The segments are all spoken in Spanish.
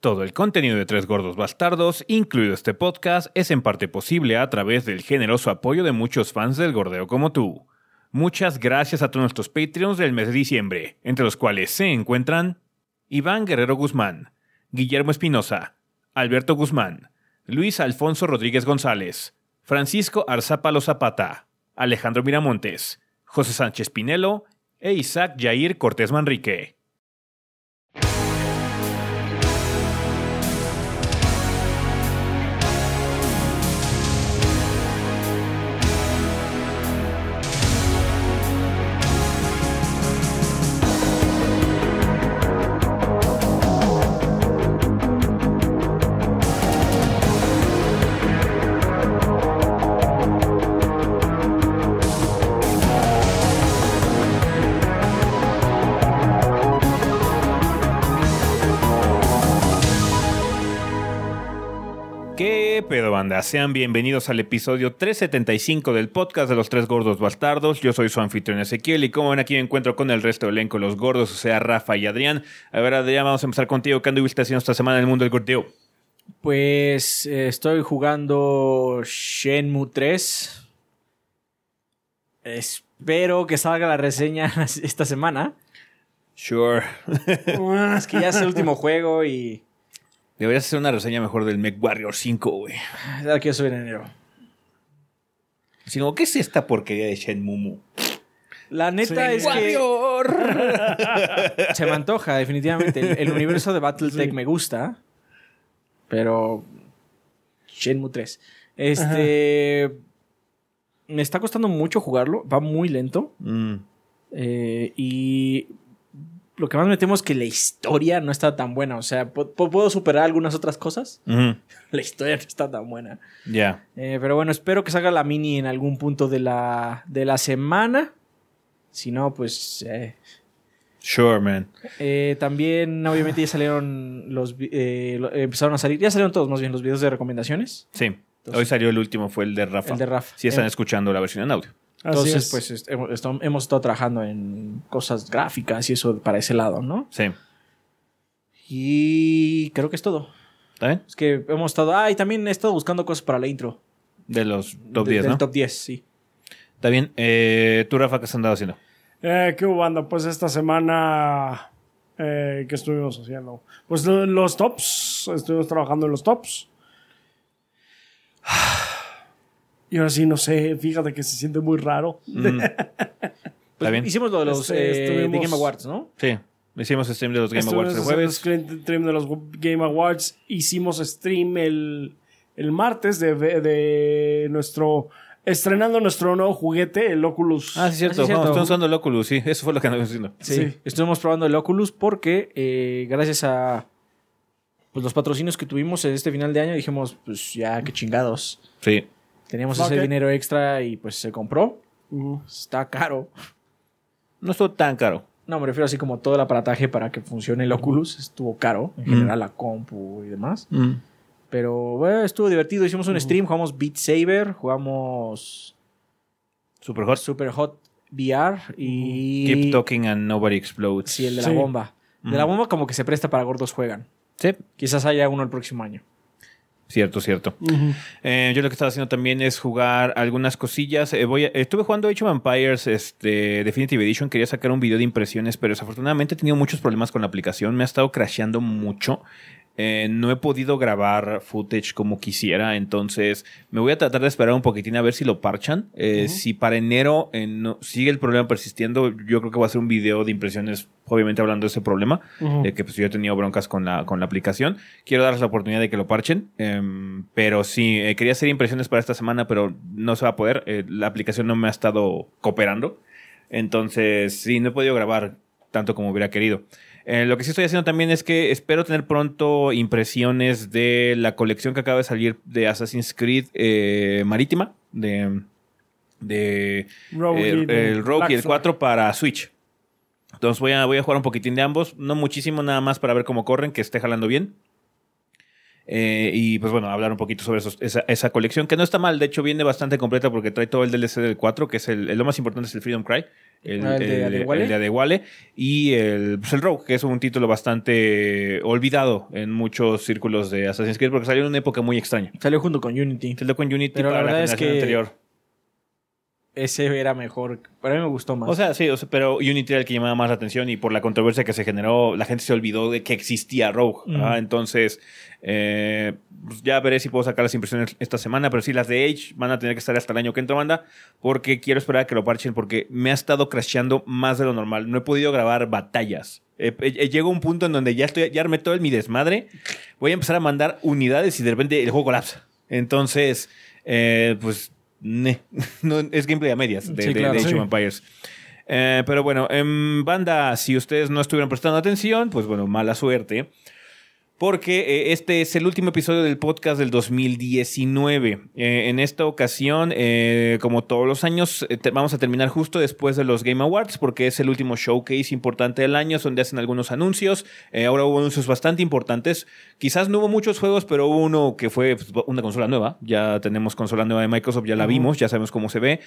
Todo el contenido de Tres Gordos Bastardos, incluido este podcast, es en parte posible a través del generoso apoyo de muchos fans del gordeo como tú. Muchas gracias a todos nuestros Patreons del mes de diciembre, entre los cuales se encuentran Iván Guerrero Guzmán, Guillermo Espinosa, Alberto Guzmán, Luis Alfonso Rodríguez González, Francisco Arzapalo Zapata, Alejandro Miramontes, José Sánchez Pinelo e Isaac Jair Cortés Manrique. Banda? Sean bienvenidos al episodio 375 del podcast de los tres gordos bastardos. Yo soy su anfitrión Ezequiel y como ven aquí me encuentro con el resto del elenco, los gordos, o sea, Rafa y Adrián. A ver, Adrián, vamos a empezar contigo. ¿Qué anduviste haciendo esta semana en el mundo del gordeo? Pues eh, estoy jugando Shenmue 3. Espero que salga la reseña esta semana. Sure. es que ya es el último juego y. Deberías hacer una reseña mejor del Mech Warrior 5, güey. La quiero subir en enero. Sino, ¿qué es esta porquería de Shenmue? La neta es Warrior. que se me antoja, definitivamente. El, el universo de Battletech me gusta. Pero. Shenmue 3. Este. Me está costando mucho jugarlo. Va muy lento. Mm, Eh, y lo que más me temo es que la historia no está tan buena. O sea, pu- pu- puedo superar algunas otras cosas. ujú, La historia no está tan buena. Ya. Eh, pero bueno, espero que salga la mini en algún punto de la, de la semana. Si no, pues... eh, Sure, man. eh, también, obviamente, ya salieron los... eh, empezaron a salir... Ya salieron todos, más bien, los videos de recomendaciones. Sí. Entonces- Hoy salió el último, fue el de Rafa. El de Rafa. Si están Eh, escuchando la versión en audio. Así Entonces, es. pues est- hemos, estado trabajando en cosas gráficas y eso para ese lado, ¿no? Sí. Y creo que es todo. ¿Está bien? Es que hemos estado. Ah, y también he estado buscando cosas para la intro. De los top De- 10, del ¿no? top 10, sí. Está bien. Eh, ¿Tú, Rafa, qué has andado haciendo? Eh, ¿Qué hubo, banda? Pues esta semana, eh, ¿qué estuvimos haciendo? Pues lo- los tops, estuvimos trabajando en los tops. Y ahora sí, no sé, fíjate que se siente muy raro. Mm. Pues Está bien. Hicimos lo de los Este, eh, de Game Awards, ¿no? Sí. Hicimos stream de los Game Estuvimos Awards el jueves. stream de los Game Awards. Hicimos stream el, el martes de, de nuestro... Estrenando nuestro nuevo juguete, el Oculus. Ah, sí, cierto. Ah, sí, cierto. Vamos, estamos usando el Oculus, sí. Eso fue lo que andamos haciendo. Sí. Sí. Estuvimos probando el Oculus porque, eh, gracias a pues, los patrocinios que tuvimos en este final de año, dijimos, pues ya, qué chingados. Sí. Teníamos ese dinero extra y pues se compró. Está caro. No estuvo tan caro. No, me refiero así como todo el aparataje para que funcione el Oculus. Estuvo caro. En Mm. general, la compu y demás. Pero bueno, estuvo divertido. Hicimos un stream, jugamos Beat Saber, jugamos Super hot. Super Hot VR y. Keep talking and nobody explodes. Sí, el de Sí. la bomba. De la bomba como que se presta para gordos juegan. Sí. Quizás haya uno el próximo año. Cierto, cierto. Eh, yo lo que estaba haciendo también es jugar algunas cosillas. Eh, voy a- estuve jugando Age of Empires este, Definitive Edition. Quería sacar un video de impresiones, pero desafortunadamente he tenido muchos problemas con la aplicación. Me ha estado crasheando mucho. Eh, no he podido grabar footage como quisiera, entonces me voy a tratar de esperar un poquitín a ver si lo parchan. Eh, Si para enero eh, no- sigue el problema persistiendo, yo creo que voy a hacer un video de impresiones, obviamente hablando de ese problema, de que pues, yo he tenido broncas con la, con la aplicación. Quiero darles la oportunidad de que lo parchen, em, pero sí, quería hacer impresiones para esta semana, pero no se va a poder. La aplicación no me ha estado cooperando, entonces sí, no he podido grabar tanto como hubiera querido. Eh, lo que sí estoy haciendo también es que espero tener pronto impresiones de la colección que acaba de salir de Assassin's Creed eh, Marítima, de, de Rogue el, el Rogue y el Flag. 4 para Switch. Entonces voy a, voy a jugar un poquitín de ambos, no muchísimo, nada más para ver cómo corren, que esté jalando bien. Eh, y pues bueno, hablar un poquito sobre esa, esa, colección, que no está mal, de hecho viene bastante completa porque trae todo el DLC del 4, que es el, lo más importante es el Freedom Cry. El, Ah, el de Adewale. el de Adewale, y el, pues el Rogue, que es un título bastante olvidado en muchos círculos de Assassin's Creed porque salió en una época muy extraña. Salió junto con Unity. Salió con Unity Pero la para la, verdad es que- anterior. Ese era mejor. Para mí me gustó más. O sea, sí, o sea, pero Unity era el que llamaba más la atención y por la controversia que se generó, la gente se olvidó de que existía Rogue. Mm. Ah, entonces, eh, pues ya veré si puedo sacar las impresiones esta semana, pero sí, las de Age van a tener que estar hasta el año que entra, banda, porque quiero esperar a que lo parchen, porque me ha estado crasheando más de lo normal. No he podido grabar batallas. Eh, eh, llegó un punto en donde ya, estoy, ya armé todo el mi desmadre. Voy a empezar a mandar unidades y de repente el juego colapsa. Entonces, eh, pues, ne. no, es gameplay a medias de, Sí, de- claro. de Age Sí. of Empires. Eh, pero bueno, en banda, si ustedes no estuvieron prestando atención, pues bueno, mala suerte. Porque eh, este es el último episodio del podcast del 2019. Eh, en esta ocasión, eh, como todos los años, eh, vamos a terminar justo después de los Game Awards, porque es el último showcase importante del año, donde hacen algunos anuncios. Ahora hubo anuncios bastante importantes. Quizás no hubo muchos juegos, pero hubo uno que fue pues, una consola nueva. Ya tenemos consola nueva de Microsoft, ya la vimos, ya sabemos cómo se ve,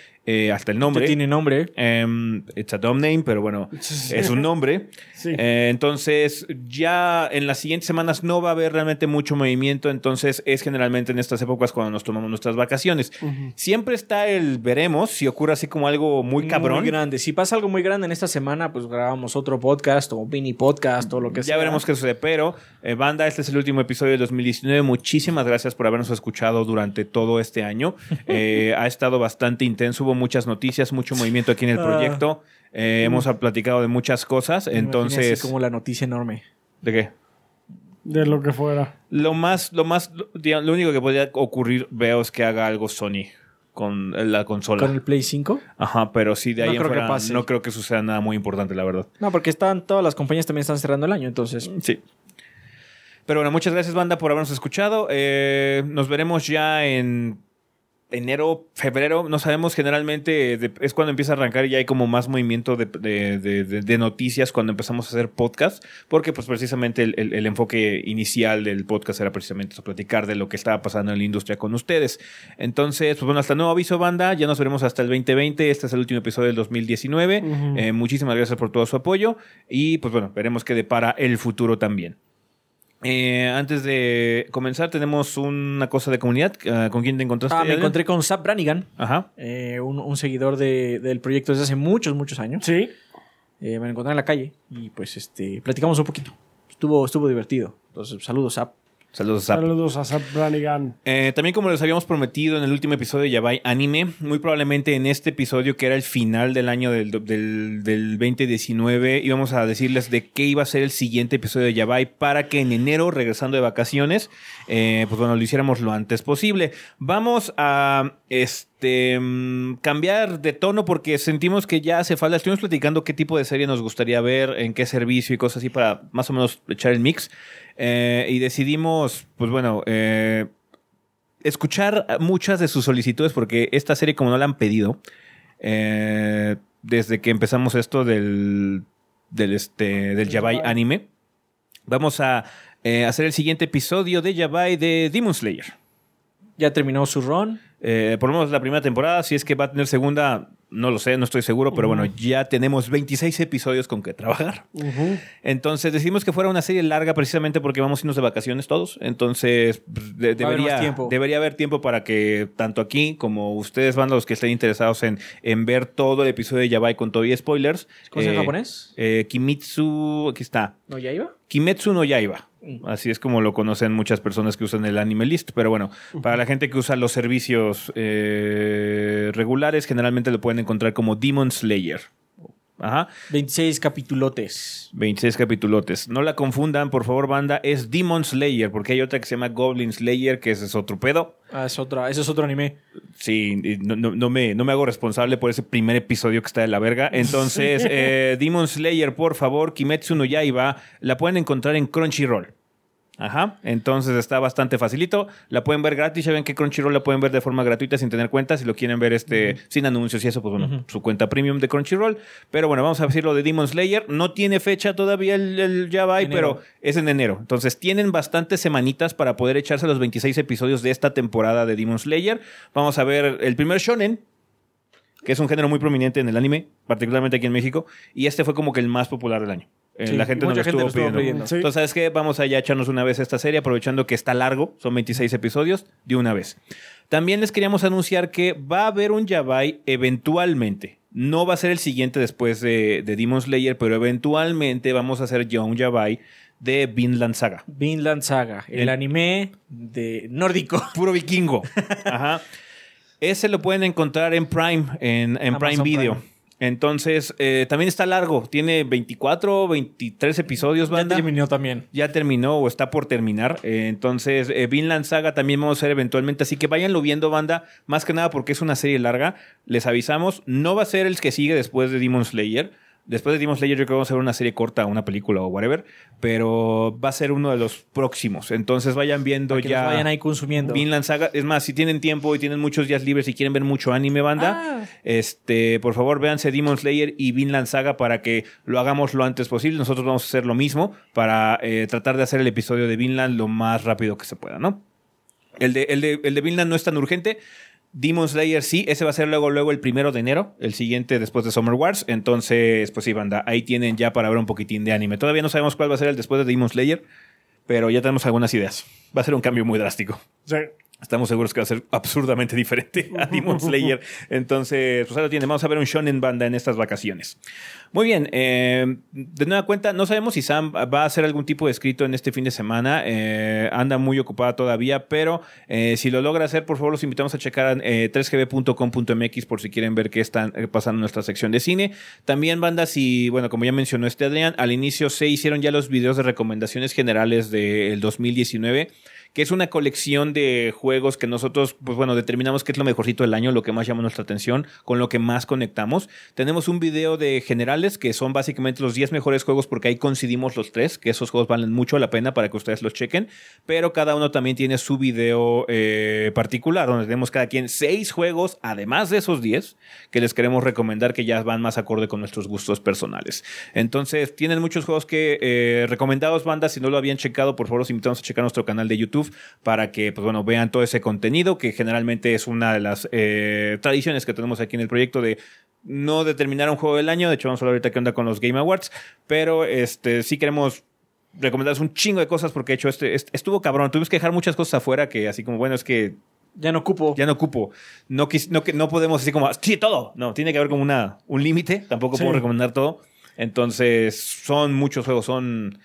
hasta el nombre. Tiene nombre. Em, it's a dumb name, pero bueno, es un nombre. Sí. Entonces, ya en las siguientes semanas no va a haber realmente mucho movimiento. Entonces, es generalmente en estas épocas cuando nos tomamos nuestras vacaciones. Siempre está el veremos si ocurre así como algo muy cabrón. Muy grande. Si pasa algo muy grande en esta semana, pues grabamos otro podcast o mini podcast o lo que sea. Ya veremos qué sucede, pero eh, banda, este es el último episodio del 2019. Muchísimas gracias por habernos escuchado durante todo este año. Eh, ha estado bastante intenso, hubo muchas noticias, mucho movimiento aquí en el Ah. proyecto. Eh, hemos platicado de muchas cosas, Me entonces... como la noticia enorme. ¿De qué? De lo que fuera. Lo más, lo más, lo, digamos, lo único que podría ocurrir, veo, es que haga algo Sony con la consola. ¿Con el Play 5? Ajá, pero sí, de ahí No en creo que pase. no creo que suceda nada muy importante, la verdad. No, porque están todas las compañías también están cerrando el año, entonces. Sí. Pero bueno, muchas gracias, banda, por habernos escuchado. Eh, nos veremos ya en enero, febrero. No sabemos, generalmente de- es cuando empieza a arrancar y ya hay como más movimiento de, de- de- de- de noticias cuando empezamos a hacer podcast. Porque, pues, precisamente el, el- el enfoque inicial del podcast era precisamente eso, platicar de lo que estaba pasando en la industria con ustedes. Entonces, pues bueno, hasta nuevo aviso, banda. Ya nos veremos hasta el 2020. Este es el último episodio del 2019. Ujú. Eh, muchísimas gracias por todo su apoyo. Y pues bueno, veremos qué depara el futuro también. Eh, antes de comenzar, tenemos una cosa de comunidad. Eh, ¿Con quién te encontraste? Ah, me encontré con Zap Brannigan, Ajá. eh, un, un seguidor de- del proyecto desde hace muchos, muchos años. Sí. Eh, me lo encontré en la calle y pues este platicamos un poquito. Estuvo, estuvo divertido. Entonces, saludos, Zap. Saludos, Zap. Saludos a Zap Brannigan. Eh, también como les habíamos prometido en el último episodio de Yabai Anime, muy probablemente en este episodio que era el final del año del, del, del 2019 íbamos a decirles de qué iba a ser el siguiente episodio de Yabai para que en enero, regresando de vacaciones, eh, pues bueno, lo hiciéramos lo antes posible. Vamos a este mm, cambiar de tono porque sentimos que ya hace falta. Estuvimos platicando qué tipo de serie nos gustaría ver, en qué servicio y cosas así para más o menos echar el mix. Eh, y decidimos, pues bueno, eh, escuchar muchas de sus solicitudes porque esta serie como no la han pedido eh, desde que empezamos esto del del este del Yabai anime vamos a hacer el siguiente episodio de Yabai de Demon Slayer Ya terminó su run. Por lo menos la primera temporada si es que va a tener segunda no lo sé no estoy seguro pero bueno ya tenemos 26 episodios con que trabajar entonces decidimos que fuera una serie larga precisamente porque vamos a irnos de vacaciones todos. Entonces pues, de- Va a haber debería, debería haber tiempo para que tanto aquí como ustedes van los que estén interesados en, en ver todo el episodio de Yabai con todo y spoilers. ¿Cómo eh, en japonés? eh, Kimitsu, aquí está. ¿No ya iba? Kimetsu no Yaiba. Mm. Así es como lo conocen muchas personas que usan el anime list. Pero bueno, para la gente que usa los servicios eh, regulares, generalmente lo pueden encontrar como Demon Slayer. Ajá. 26 capitulotes. 26 capitulotes. No la confundan, por favor, banda. Es Demon Slayer, porque hay otra que se llama Goblin Slayer, que ese es otro pedo. Ah, es otra, ese es otro anime. Sí, y no, no- no me, no me hago responsable por ese primer episodio que está de la verga. Entonces, eh, Demon Slayer, por favor, Kimetsu no Yaiba, la pueden encontrar en Crunchyroll. Ajá, entonces está bastante facilito. La pueden ver gratis, ya ven que Crunchyroll la pueden ver de forma gratuita sin tener cuenta. Si lo quieren ver este sin anuncios y eso, pues bueno, su cuenta premium de Crunchyroll. Pero bueno, vamos a decir lo de Demon Slayer. No tiene fecha todavía el, el Java, pero es en enero. Entonces tienen bastantes semanitas para poder echarse los 26 episodios de esta temporada de Demon Slayer. Vamos a ver el primer shonen, que es un género muy prominente en el anime, particularmente aquí en México, y este fue como que el más popular del año. Eh, Sí, la gente nos lo estuvo pidiendo. pidiendo. Sí. Entonces, ¿sabes qué? Vamos a ya echarnos una vez esta serie, aprovechando que está largo, son 26 episodios, de una vez. También les queríamos anunciar que va a haber un Yabai eventualmente. No va a ser el siguiente después de, de Demon Slayer, pero eventualmente vamos a hacer ya un Yabai de Vinland Saga. Vinland Saga, el, El- anime de nórdico. Puro vikingo. Ajá. Ese lo pueden encontrar en Prime, en, en Prime Video. Prime. Entonces, eh, también está largo. Tiene 24, 23 episodios, Ya banda. terminó también. Ya terminó o está por terminar. Eh, entonces, eh, Vinland Saga también vamos a hacer eventualmente. Así que váyanlo viendo, banda. Más que nada porque es una serie larga. Les avisamos. No va a ser el que sigue después de Demon Slayer. Después de Demon Slayer, yo creo que vamos a ver una serie corta, una película o whatever. Pero va a ser uno de los próximos. Entonces, vayan viendo que ya. vayan ahí consumiendo. Vinland Saga. Es más, si tienen tiempo y tienen muchos días libres y quieren ver mucho anime, banda, Ah. este, por favor, véanse Demon Slayer y Vinland Saga para que lo hagamos lo antes posible. Nosotros vamos a hacer lo mismo para eh, tratar de hacer el episodio de Vinland lo más rápido que se pueda, ¿no? El de, el, de, el de Vinland no es tan urgente. Demon Slayer sí, ese va a ser luego, luego el primero de enero, el siguiente después de Summer Wars. Entonces, pues sí, banda, ahí tienen ya para ver un poquitín de anime. Todavía no sabemos cuál va a ser el después de Demon Slayer, pero ya tenemos algunas ideas. Va a ser un cambio muy drástico. Sí. Estamos seguros que va a ser absurdamente diferente a Demon Slayer. Entonces, pues ahí lo tiene. Vamos a ver un shonen banda en estas vacaciones. Muy bien. eh, de nueva cuenta, no sabemos si Sam va a hacer algún tipo de escrito en este fin de semana. Eh, anda muy ocupada todavía, pero eh, si lo logra hacer, por favor, los invitamos a checar eh, 3gb.com.mx por si quieren ver qué están eh, pasando en nuestra sección de cine. También, banda, si, bueno, como ya mencionó este Adrián, al inicio se hicieron ya los videos de recomendaciones generales del 2019 que es una colección de juegos que nosotros, pues bueno, determinamos que es lo mejorcito del año, lo que más llama nuestra atención, con lo que más conectamos. Tenemos un video de generales, que son básicamente los 10 mejores juegos, porque ahí coincidimos los tres, que esos juegos valen mucho la pena para que ustedes los chequen, pero cada uno también tiene su video eh, particular, donde tenemos cada quien 6 juegos, además de esos 10, que les queremos recomendar que ya van más acorde con nuestros gustos personales. Entonces, tienen muchos juegos que eh, recomendados, bandas, si no lo habían checado, por favor, los invitamos a checar nuestro canal de YouTube para que, pues bueno, vean todo ese contenido, que generalmente es una de las eh, tradiciones que tenemos aquí en el proyecto de no determinar un juego del año. De hecho, vamos a ver ahorita qué onda con los Game Awards, pero este sí queremos recomendarles un chingo de cosas porque de hecho este, este- estuvo cabrón. Tuvimos que dejar muchas cosas afuera que así como, bueno, es que Ya no ocupo. ya no ocupo. No, no, no podemos así como, sí, todo. No, tiene que haber como una, un límite. Tampoco Sí. puedo recomendar todo. Entonces, son muchos juegos. Son Ve- 10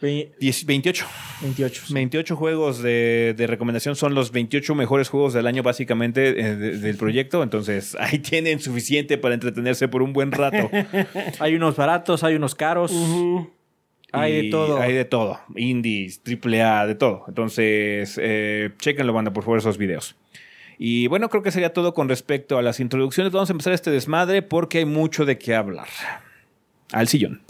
28. 28. sí. 28 juegos de, de recomendación son los 28 mejores juegos del año básicamente eh, de- del proyecto. Entonces ahí tienen suficiente para entretenerse por un buen rato. Hay unos baratos, hay unos caros. Hay de todo. Hay de todo. Indies, AAA, de todo. Entonces, eh, chequenlo, banda, por favor, esos videos. Y bueno, creo que sería todo con respecto a las introducciones. Vamos a empezar este desmadre porque hay mucho de qué hablar. Al sillón.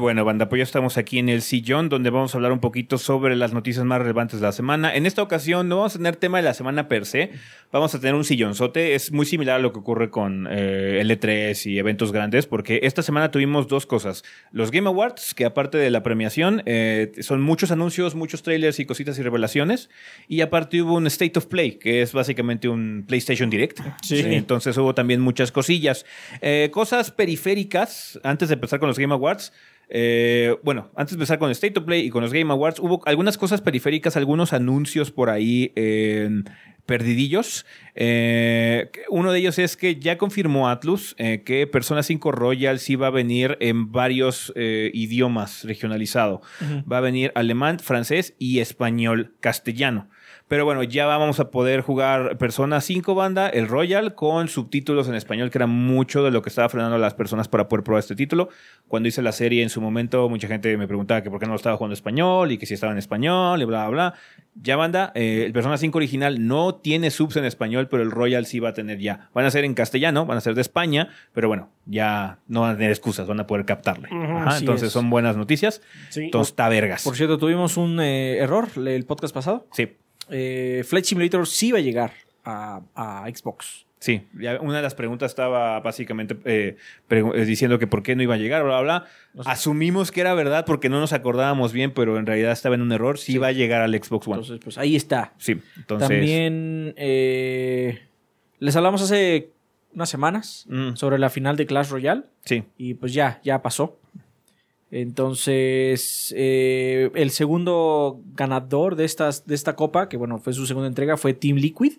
Bueno, banda, pues ya estamos aquí en el sillón donde vamos a hablar un poquito sobre las noticias más relevantes de la semana. En esta ocasión no vamos a tener tema de la semana per se, vamos a tener un sillonzote. Es muy similar a lo que ocurre con eh, L3 y eventos grandes, porque esta semana tuvimos dos cosas. Los Game Awards, que aparte de la premiación, eh, son muchos anuncios, muchos trailers y cositas y revelaciones. Y aparte hubo un State of Play, que es básicamente un PlayStation Direct. Sí. Entonces hubo también muchas cosillas. Eh, cosas periféricas, antes de empezar con los Game Awards. Eh, bueno, antes de empezar con State of Play y con los Game Awards, hubo algunas cosas periféricas, algunos anuncios por ahí eh, perdidillos. Eh, uno de ellos es que ya confirmó Atlus eh, que Persona 5 Royal sí va a venir en varios idiomas regionalizado. Va a venir alemán, francés y español, castellano. Pero bueno, ya vamos a poder jugar Persona 5 banda, el Royal, con subtítulos en español, que era mucho de lo que estaba frenando a las personas para poder probar este título. Cuando hice la serie en su momento, mucha gente me preguntaba que por qué no lo estaba jugando en español y que si estaba en español y bla, bla, bla. Ya banda, eh, el Persona 5 original no tiene subs en español, pero el Royal sí va a tener ya. Van a ser en castellano, van a ser de España, pero bueno, ya no van a tener excusas, van a poder captarle. Ajá, entonces es. son buenas noticias. Sí. Entonces está vergas. Por cierto, tuvimos un eh, error el podcast pasado. Sí. Eh, Flight Simulator sí va a llegar a, a Xbox. Sí, una de las preguntas estaba básicamente eh, eh, diciendo que por qué no iba a llegar, bla, bla, bla. Asumimos que era verdad porque no nos acordábamos bien, pero en realidad estaba en un error. Sí, va a llegar al Xbox One. Entonces, pues ahí está. sí, entonces. También eh, les hablamos hace unas semanas Mm. sobre la final de Clash Royale Sí, y pues ya, ya pasó. Entonces, eh, el segundo ganador de, estas, de esta copa, que bueno, fue su segunda entrega, fue Team Liquid.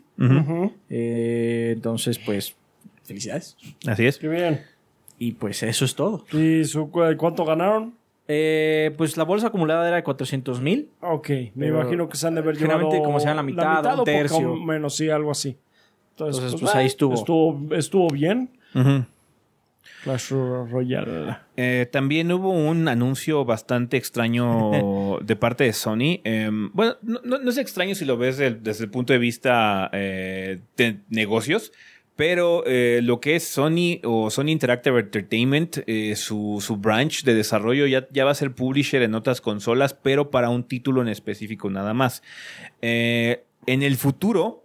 Eh, entonces, pues, felicidades. así es. Qué bien. Y pues eso es todo. ¿Y su, cu- cuánto ganaron? Eh, pues la bolsa acumulada era de 400 mil. Ok, me imagino que se han de haber generalmente llevado como sea la mitad, un o poco tercio. menos, sí, algo así. Entonces, Entonces, pues, ahí estuvo. estuvo. Estuvo bien. Ujú. Clash Royale. Eh, también hubo un anuncio bastante extraño de parte de Sony. Eh, bueno, no, no- no es extraño si lo ves desde el punto de vista eh, de negocios, pero eh, lo que es Sony o Sony Interactive Entertainment, eh, su, su branch de desarrollo ya, ya va a ser publisher en otras consolas, pero para un título en específico nada más. En el futuro,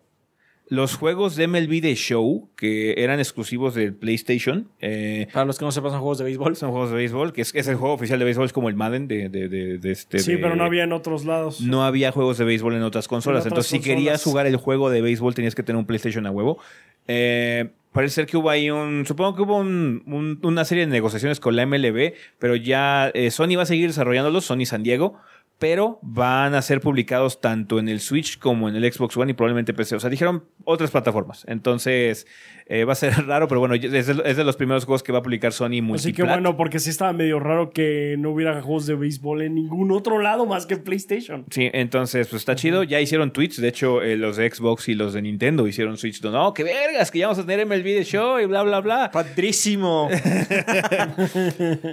los juegos de MLB The Show, que eran exclusivos del PlayStation, eh, Para los que no sepan, son juegos de béisbol. son juegos de béisbol, que es, es el juego oficial de béisbol, es como el Madden de, de, de- de este. Sí, de- pero no había en otros lados. No había juegos de béisbol en otras consolas. En otras Entonces, si querías jugar el juego de béisbol, tenías que tener un PlayStation a huevo. Eh, parece ser que hubo ahí un. Supongo que hubo un- un- una serie de negociaciones con la MLB, pero ya eh, Sony va a seguir desarrollándolos, Sony San Diego. Pero van a ser publicados tanto en el Switch como en el Xbox One y probablemente PC. O sea, dijeron otras plataformas. Entonces, eh, va a ser raro, pero bueno, es de, es de los primeros juegos que va a publicar Sony Así que multiplat. bueno, porque sí estaba medio raro que no hubiera juegos de béisbol en ningún otro lado más que PlayStation. Sí, entonces, pues está chido. Ya hicieron tweets. De hecho, eh, los de Xbox y los de Nintendo hicieron tweets. de, No, qué vergas, que ya vamos a tener MLB de show y bla, bla, bla. ¡Padrísimo!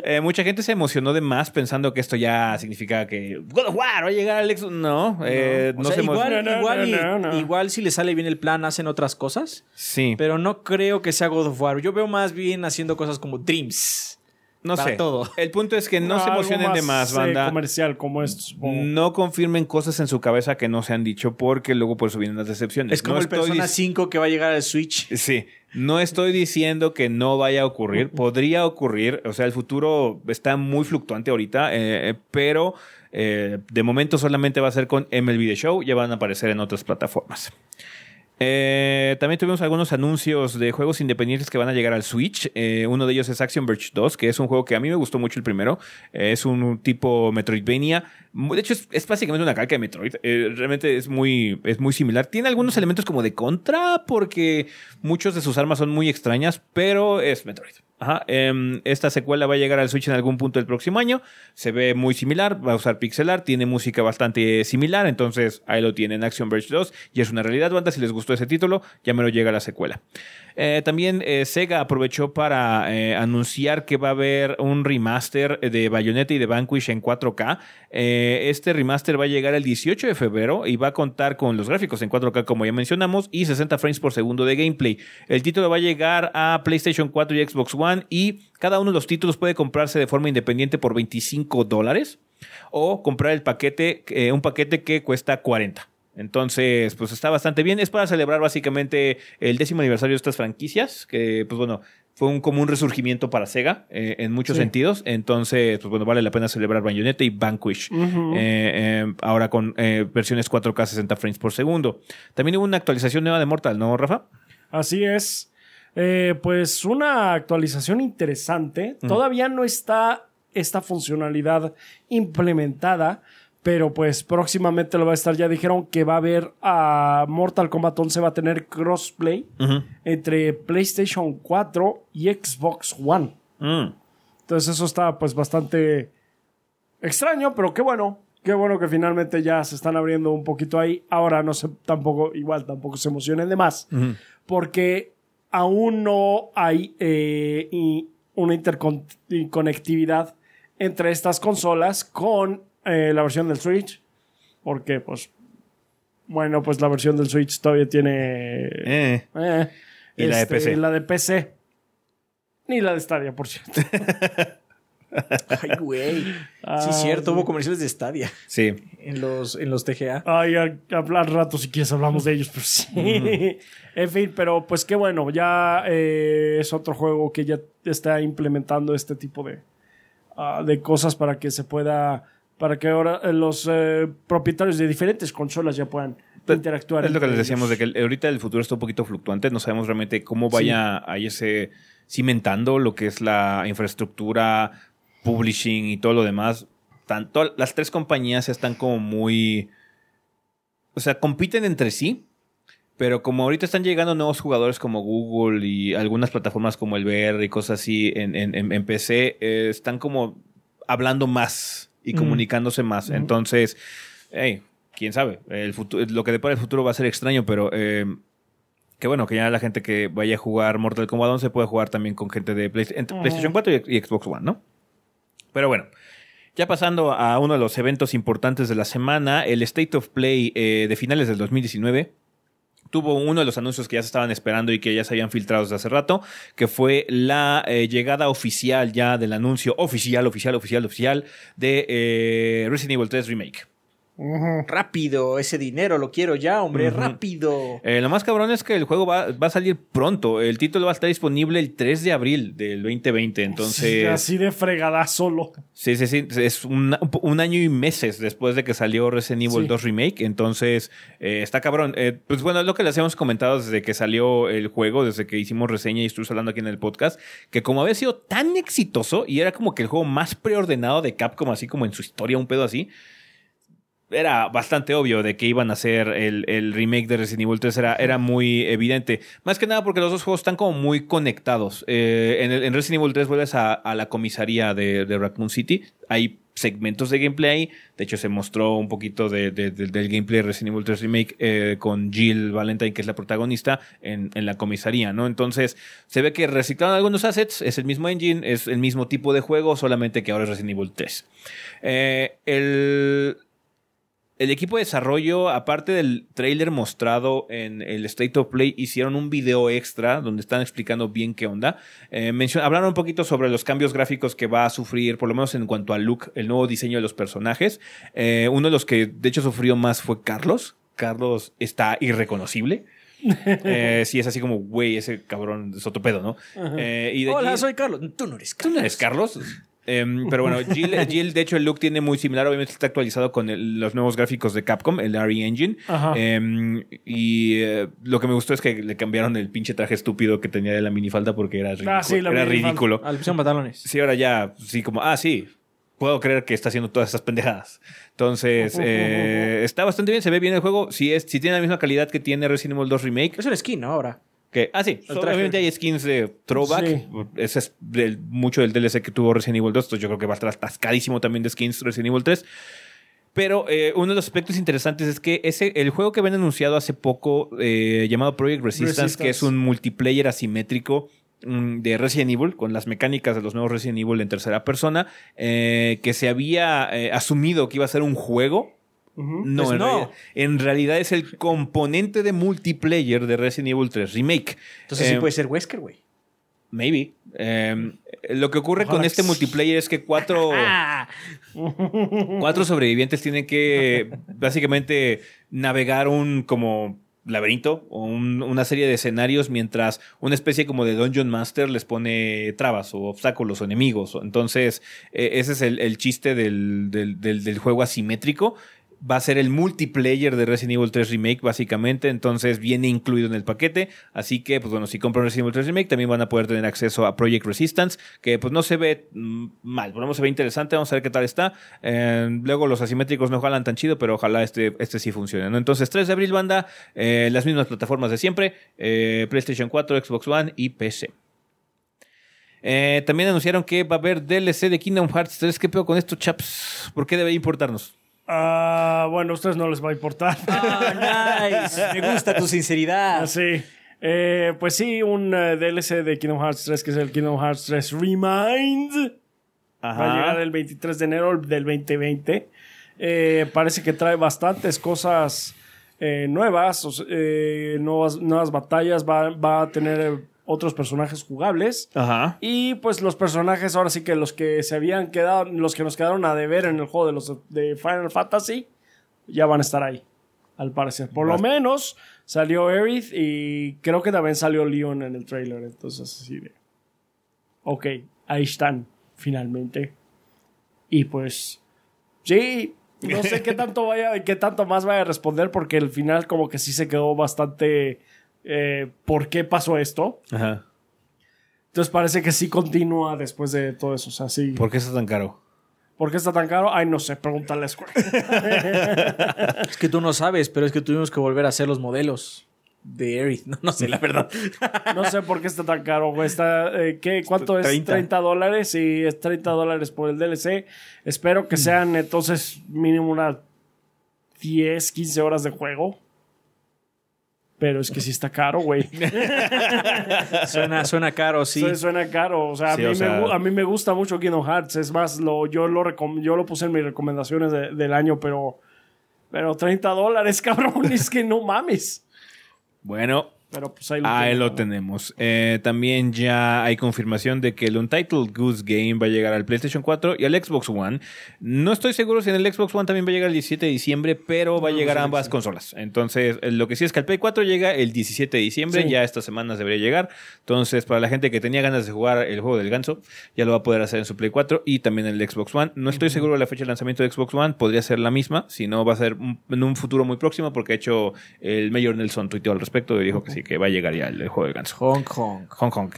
Eh, mucha gente se emocionó de más pensando que esto ya significa que God of War va a llegar al Xbox. No, eh, no, sea, se igual, emociona. No, no, igual, y- no, no. igual si le sale bien el plan, hacen otras cosas. Sí, Pero no creo que sea God of War. Yo veo más bien haciendo cosas como Dreams. no para sé. todo. El punto es que no se emocionen de más, eh, banda. comercial como esto. No confirmen cosas en su cabeza que no se han dicho porque luego por eso vienen las decepciones. Es como No el estoy Persona dic- 5 que va a llegar al Switch. Sí, no estoy diciendo que no vaya a ocurrir, podría ocurrir, o sea, el futuro está muy fluctuante ahorita, eh, eh, pero eh, de momento solamente va a ser con MLB The Show, ya van a aparecer en otras plataformas. Eh, también tuvimos algunos anuncios de juegos independientes que van a llegar al Switch. Eh, uno de ellos es Action Verge 2, que es un juego que a mí me gustó mucho el primero. Eh, es un tipo Metroidvania. De hecho, es, es básicamente una calca de Metroid. Realmente es muy, es muy similar. Tiene algunos elementos como de contra, porque muchos de sus armas son muy extrañas, pero es Metroid. Ajá. Em, esta secuela va a llegar al Switch en algún punto del próximo año. Se ve muy similar, va a usar pixel art, tiene música bastante similar, entonces ahí lo tienen Action Verge 2 y es una realidad, banda. Si les gustó ese título, ya me lo llega la secuela. Eh, también eh, Sega aprovechó para eh, anunciar que va a haber un remaster de Bayonetta y de Vanquish en 4K. Eh, este remaster va a llegar el 18 de febrero y va a contar con los gráficos en 4K, como ya mencionamos, y 60 frames por segundo de gameplay. El título va a llegar a PlayStation 4 y Xbox One y cada uno de los títulos puede comprarse de forma independiente por 25 dólares o comprar el paquete, un paquete que cuesta 40. Entonces, pues está bastante bien. Es para celebrar básicamente el décimo aniversario de estas franquicias, que pues bueno, fue un, como un resurgimiento para Sega eh, en muchos Sí. sentidos. Entonces, pues bueno, vale la pena celebrar Bayonetta y Vanquish. Eh, eh, ahora con versiones 4K 60 frames por segundo. También hubo una actualización nueva de Mortal, ¿no, Rafa? Así es. Pues una actualización interesante. Todavía no está esta funcionalidad implementada, pero pues próximamente lo va a estar. Ya dijeron que va a haber a Mortal Kombat 11 va a tener crossplay entre PlayStation 4 y Xbox One. Mm. Entonces eso está pues bastante extraño, pero qué bueno. qué bueno que finalmente ya se están abriendo un poquito ahí. Ahora no sé, tampoco, igual tampoco se emocionen de más, porque aún no hay eh, y una interconectividad entre estas consolas con eh, la versión del Switch, porque pues bueno, pues la versión del Switch todavía tiene Eh. eh, Y la de PC. La de PC. Ni la de Stadia, por cierto. Ay, güey. Ah, sí, cierto, sí. hubo comerciales de Stadia Sí. en los, en los TGA. Ay, hablar rato si quieres hablamos de ellos, pero sí. en fin, pero pues qué bueno, ya eh, es otro juego que ya está implementando este tipo de, ah, de cosas para que se pueda, para que ahora eh, los eh, propietarios de diferentes consolas ya puedan interactuar. Es lo que les decíamos de que el- ahorita el futuro está un poquito fluctuante. No sabemos realmente cómo vaya a irse cimentando lo que es la infraestructura, publishing y todo lo demás. Tanto las tres compañías están como muy. O sea, compiten entre sí. Pero como ahorita están llegando nuevos jugadores como Google y algunas plataformas como el VR y cosas así en, en- en- en PC, eh, están como hablando más y Ujú. comunicándose más. Entonces, hey, quién sabe. El futuro, lo que depara el futuro va a ser extraño, pero eh, que bueno, que ya la gente que vaya a jugar Mortal Kombat 11 puede jugar también con gente de Play- entre Ujú. PlayStation 4 y, y Xbox One, ¿no? Pero bueno. Ya pasando a uno de los eventos importantes de la semana, el State of Play eh, de finales del 2019 tuvo uno de los anuncios que ya se estaban esperando y que ya se habían filtrado desde hace rato, que fue la eh, llegada oficial ya del anuncio oficial, oficial, oficial, oficial de eh, Resident Evil 3 Remake. Rápido, ese dinero lo quiero ya, hombre, rápido. Eh, lo más cabrón es que el juego va, va a salir pronto. El título va a estar disponible el 3 de abril del 2020. Sí, Entonces, así de fregada solo. sí, sí, sí. Es un, un año y meses después de que salió Resident Evil Sí. 2 Remake. Entonces, eh, está cabrón. Eh, pues bueno, es lo que les habíamos comentado desde que salió el juego, desde que hicimos reseña y estuvimos hablando aquí en el podcast, que como había sido tan exitoso y era como que el juego más preordenado de Capcom, así como en su historia, un pedo así. Era bastante obvio de que iban a hacer el, el remake de Resident Evil 3, era, era muy evidente. Más que nada porque los dos juegos están como muy conectados. Eh, en, el- en Resident Evil 3 vuelves a, a la comisaría de, de Raccoon City. Hay segmentos de gameplay. De hecho, se mostró un poquito de- de- de- del gameplay de Resident Evil 3 Remake eh, con Jill Valentine, que es la protagonista, en, en la comisaría, ¿no? Entonces, se ve que reciclaron algunos assets, es el mismo engine, es el mismo tipo de juego, solamente que ahora es Resident Evil 3. Eh, el, el equipo de desarrollo, aparte del trailer mostrado en el State of Play, hicieron un video extra donde están explicando bien qué onda. Eh, hablaron un poquito sobre los cambios gráficos que va a sufrir, por lo menos en cuanto al look, el nuevo diseño de los personajes. Eh, uno de los que de hecho sufrió más fue Carlos. Carlos está irreconocible. Eh, sí, es así como, güey, ese cabrón es otro pedo, ¿no? Eh, y de Hola, soy Carlos. Tú no eres ¿Tú no Carlos. eres Carlos? Em, pero bueno, Jill, Jill, de hecho, el look tiene muy similar. Obviamente está actualizado con el- los nuevos gráficos de Capcom, el RE Engine. Ajá. Em, y eh, lo que me gustó es que le cambiaron el pinche traje estúpido que tenía de la minifalda porque era ridículo. Ah, sí, la era ridículo. Ah, pusieron pantalones. Sí, ahora ya, sí, como, ah, sí, puedo creer que está haciendo todas estas pendejadas. Entonces, eh, está bastante bien, se ve bien el juego. Si, es, si tiene la misma calidad que tiene Resident Evil 2 Remake, Es una skin ¿no? ahora. Que, ah, sí, obviamente hay skins de throwback. Sí. Ese es del- mucho del DLC que tuvo Resident Evil 2. Entonces yo creo que va a estar atascadísimo también de skins Resident Evil 3. Pero eh, uno de los aspectos interesantes es que ese, el juego que habían anunciado hace poco, eh, llamado Project Resistance, Resistance. que es un multiplayer asimétrico mm, de Resident Evil, con las mecánicas de los nuevos Resident Evil en tercera persona, eh, que se había asumido que iba a ser un juego. No, Pues en, no. Realidad, en realidad es el componente de multiplayer de Resident Evil 3 Remake. Entonces sí Eh, puede ser Wesker, güey. Maybe. Eh, lo que ocurre Ojalá con este multiplayer es que cuatro, cuatro sobrevivientes tienen que básicamente navegar un como laberinto o un- una serie de escenarios mientras una especie como de Dungeon Master les pone trabas o obstáculos o enemigos. Entonces, eh, ese es el, el chiste del, del- del- del juego asimétrico. Va a ser el multiplayer de Resident Evil 3 Remake, básicamente. Entonces viene incluido en el paquete. Así que, pues bueno, si compran Resident Evil 3 Remake, también van a poder tener acceso a Project Resistance, que pues no se ve mm, mal. Por lo menos se ve interesante. Vamos a ver qué tal está. Eh, luego los asimétricos no jalan tan chido, pero ojalá este, este sí funcione. ¿no? Entonces, 3 de abril, banda. eh, las mismas plataformas de siempre: eh, PlayStation 4, Xbox One y PC. También anunciaron que va a haber DLC de Kingdom Hearts 3. ¿Qué pedo con esto, chaps? ¿Por qué debe importarnos? Ah, bueno, a ustedes no les va a importar. Ah, nice. Me gusta tu sinceridad. Así. Eh, pues sí, un eh, DLC de Kingdom Hearts 3 que es el Kingdom Hearts 3 Remind. Va a llegar el 23 de enero del 2020. Eh, parece que trae bastantes cosas nuevas, nuevas, nuevas batallas. Va, va a tener otros personajes jugables. Ajá. Y pues los personajes, ahora sí que los que se habían quedado, los que nos quedaron a deber en el juego de los de Final Fantasy, ya van a estar ahí, al parecer. Por lo menos salió Aerith y creo que también salió Leon en el trailer. Entonces, así de. Ok, ahí están, finalmente. Y pues. Sí, no sé qué tanto vaya, qué tanto más vaya a responder, porque el final, como que sí se quedó bastante. Eh, ¿Por qué pasó esto? Ajá. Entonces parece que sí continúa después de todo eso. O sea, sí. ¿Por qué está tan caro? ¿Por qué está tan caro? Ay, no sé, pregúntale a Square. Es que tú no sabes, pero es que tuvimos que volver a hacer los modelos de Aerith. No, no sé, la verdad. No sé por qué está tan caro, güey. Está, eh, ¿qué? ¿Cuánto es? 30. 30 dólares. Sí, es 30 dólares por el DLC. Espero que sean entonces mínimo unas 10, 15 horas de juego. Pero es que sí está caro, güey. Suena, suena caro, sí. Su- Suena caro. O sea, a, mí o me, sea- a mí me gusta mucho Kingdom Hearts. Es más, lo, yo, lo yo lo puse en mis recomendaciones de- del año, pero, pero 30 dólares, cabrón. es que no mames. Bueno, Pero pues ahí lo ahí tienen, lo ¿no? tenemos. Eh, también ya hay confirmación de que el Untitled Goose Game va a llegar al PlayStation 4 y al Xbox One. No estoy seguro si en el Xbox One también va a llegar el 17 de diciembre, pero va a llegar a ambas consolas. Entonces, eh, lo que sí es que el Play 4 llega el 17 de diciembre, Sí. ya estas semanas debería llegar. Entonces, para la gente que tenía ganas de jugar el juego del ganso, ya lo va a poder hacer en su Play 4 y también en el Xbox One. No estoy seguro de la fecha de lanzamiento de Xbox One, podría ser la misma, si no va a ser en un futuro muy próximo, porque de hecho el Mayor Nelson tuiteó al respecto y dijo que sí, que va a llegar ya el, el juego del ganso. Hong Kong. Hong Kong.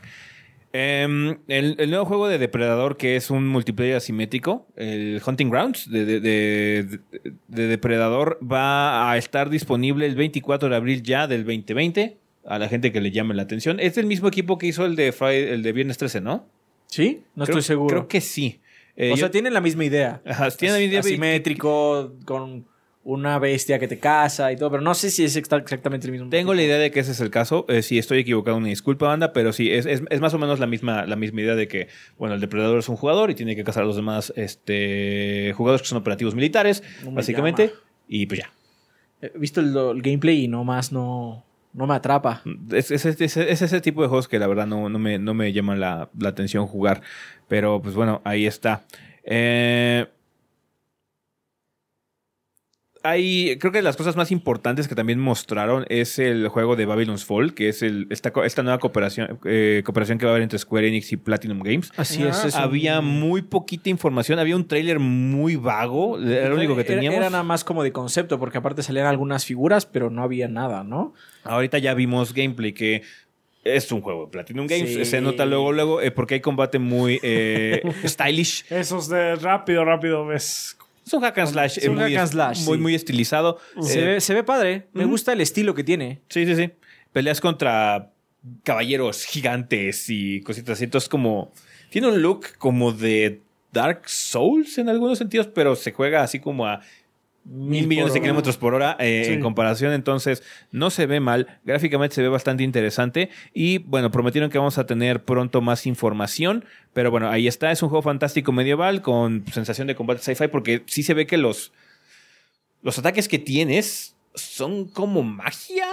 Em, el, el nuevo juego de Depredador, que es un multiplayer asimétrico, el Hunting Grounds de, de- de- de- de Depredador, va a estar disponible el 24 de abril ya del 2020. A la gente que le llame la atención. Es del mismo equipo que hizo el de, Friday- el de Viernes 13, ¿no? ¿Sí? No Creo- estoy seguro. Creo que sí. Eh, o yo- sea, tienen la misma idea. Ajá, tienen la misma idea. Asimétrico, con una bestia que te caza y todo, pero no sé si es exa- exactamente el mismo. Tengo la idea de que ese es el caso. Eh, si estoy equivocado, una disculpa, banda, pero sí, es, es- es más o menos la misma, la misma idea de que, bueno, el depredador es un jugador y tiene que cazar a los demás este, jugadores que son operativos militares, No me básicamente. llama. Y pues ya. He visto el, el gameplay y nomás no, no me atrapa. Es- es- es ese tipo de juegos que la verdad no, no me, no me llaman la, la atención jugar. Pero pues bueno, ahí está. Eh, hay, creo que las cosas más importantes que también mostraron es el juego de Babylon's Fall, que es el, esta, esta nueva cooperación, eh, cooperación que va a haber entre Square Enix y Platinum Games. Así Ah, es. es un- Había muy poquita información, había un tráiler muy vago, era lo único que Era- teníamos. Era nada más como de concepto, porque aparte salían algunas figuras, pero no había nada, ¿no? Ahorita ya vimos gameplay que es un juego de Platinum Games. Sí. Se nota luego, luego, eh, porque hay combate muy eh, stylish. Esos de rápido, rápido, ves. Es un hack and slash, Es eh, un muy, hack and slash, muy, sí. muy estilizado. Se, Eh, ve, se ve padre. Me gusta el estilo que tiene. Sí, sí, sí. Peleas contra caballeros gigantes y cositas así. Entonces, como. Tiene un look como de Dark Souls en algunos sentidos, pero se juega así como a mil millones de kilómetros por hora eh, Sí. en comparación. Entonces, no se ve mal. Gráficamente se ve bastante interesante. Y bueno, prometieron que vamos a tener pronto más información. Pero bueno, ahí está. Es un juego fantástico medieval con sensación de combate sci-fi porque sí se ve que los, los ataques que tienes son como magia.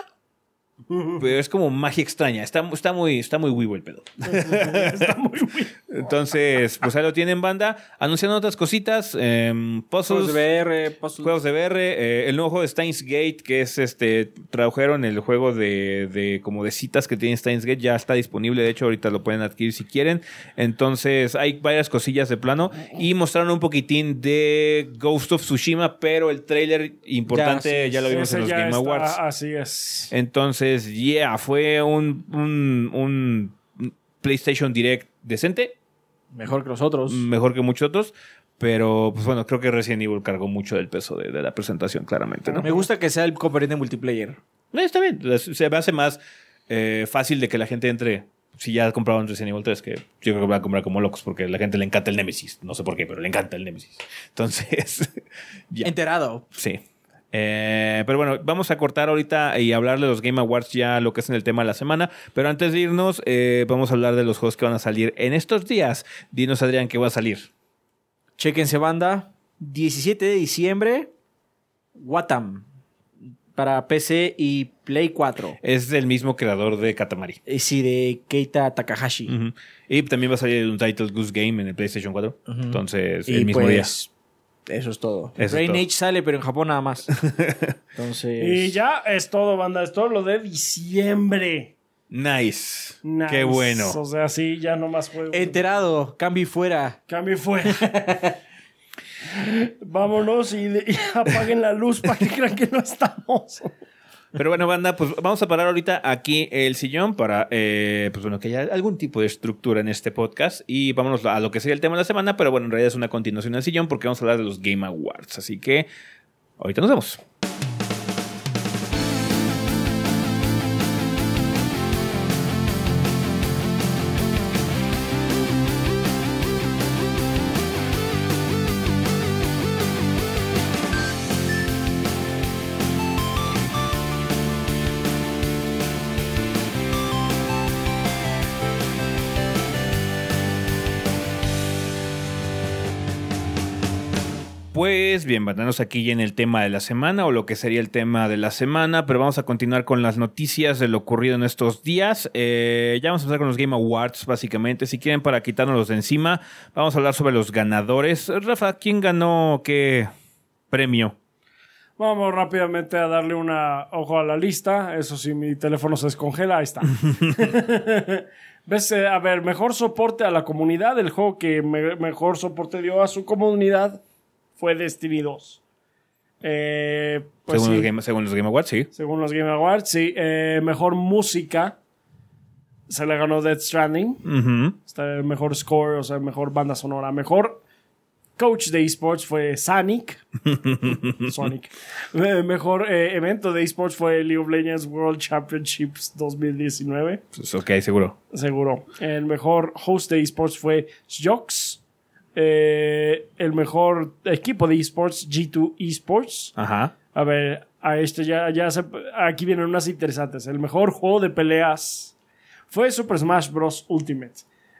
Pero es como magia extraña. Está, está muy, está muy vivo el pedo. Está muy bien. Entonces, pues ahí lo tienen, banda. Anunciando otras cositas. em, puzzles, Juegos de VR, puzzles. juegos de VR. eh, el nuevo juego de Steins Gate, que es este. Tradujeron el juego de, de como de citas que tiene Steins Gate. Ya está disponible. De hecho, ahorita lo pueden adquirir si quieren. Entonces, hay varias cosillas de plano. Y mostraron un poquitín de Ghost of Tsushima, pero el trailer importante ya, sí, lo vimos en los ya Game está- Awards. Así es. Entonces, yeah, fue un, un, un PlayStation Direct decente, Mejor que los otros. mejor que muchos otros, pero pues bueno, creo que Resident Evil cargó mucho del peso de, de la presentación, claramente, ¿no? Me gusta que sea el componente multiplayer. Eh, está bien, se me hace más eh, fácil de que la gente entre si ya compraron Resident Evil 3, que yo creo que van a comprar como locos porque a la gente le encanta el Nemesis. No sé por qué, pero le encanta el Nemesis. Entonces, ya. Enterado. Sí. Eh, pero bueno, vamos a cortar ahorita y hablar de los Game Awards ya lo que es en el tema de la semana. Pero antes de irnos, eh, vamos a hablar de los juegos que van a salir en estos días. Dinos, Adrián, ¿qué va a salir? Chequense banda. 17 de diciembre. Watam. Para PC y Play 4. Es el mismo creador de Katamari. Eh, Sí, de Keita Takahashi. Y también va a salir un Title Goose Game en el PlayStation 4. Entonces, Y el mismo día. Eso es todo. Eso es Rain todo. Age sale, pero en Japón nada más. Entonces. Y ya es todo, banda. Es todo lo de diciembre. Nice. Nice. Qué bueno. O sea, sí, ya no más juegos. Enterado, cambio y fuera. Cambio fuera. Vámonos y, y apaguen la luz para que crean que no estamos. Pero bueno, banda, pues vamos a parar ahorita aquí el sillón para, eh, pues bueno, que haya algún tipo de estructura en este podcast. Y vámonos a lo que sería el tema de la semana, pero bueno, en realidad es una continuación del sillón porque vamos a hablar de los Game Awards. Así que ahorita nos vemos. Pues bien, bandanos aquí en el tema de la semana o lo que sería el tema de la semana, pero vamos a continuar con las noticias de lo ocurrido en estos días. Eh, ya vamos a empezar con los Game Awards, básicamente. Si quieren, para quitárnoslos de encima, vamos a hablar sobre los ganadores. Rafa, ¿quién ganó qué premio? Vamos rápidamente a darle una ojo a la lista. Eso sí, mi teléfono se descongela. Ahí está. ¿Ves? Eh, a ver, mejor soporte a la comunidad. El juego que me- mejor soporte dio a su comunidad fue Destiny 2. Eh, pues según, sí, los Game, según los Game Awards, sí. según los Game Awards, sí. Eh, mejor música se le ganó Death Stranding. Ujú. Está el mejor score, o sea, mejor banda sonora. Mejor coach de esports fue Sonic. Sonic. Eh, Mejor evento de esports fue League of Legends World Championships 2019. Pues, ok, seguro. Seguro. El mejor host de esports fue Jox. Eh, el mejor equipo de esports, G2 Esports. Ajá. A ver, a este ya, ya se- aquí vienen unas interesantes. El mejor juego de peleas fue Super Smash Bros. Ultimate.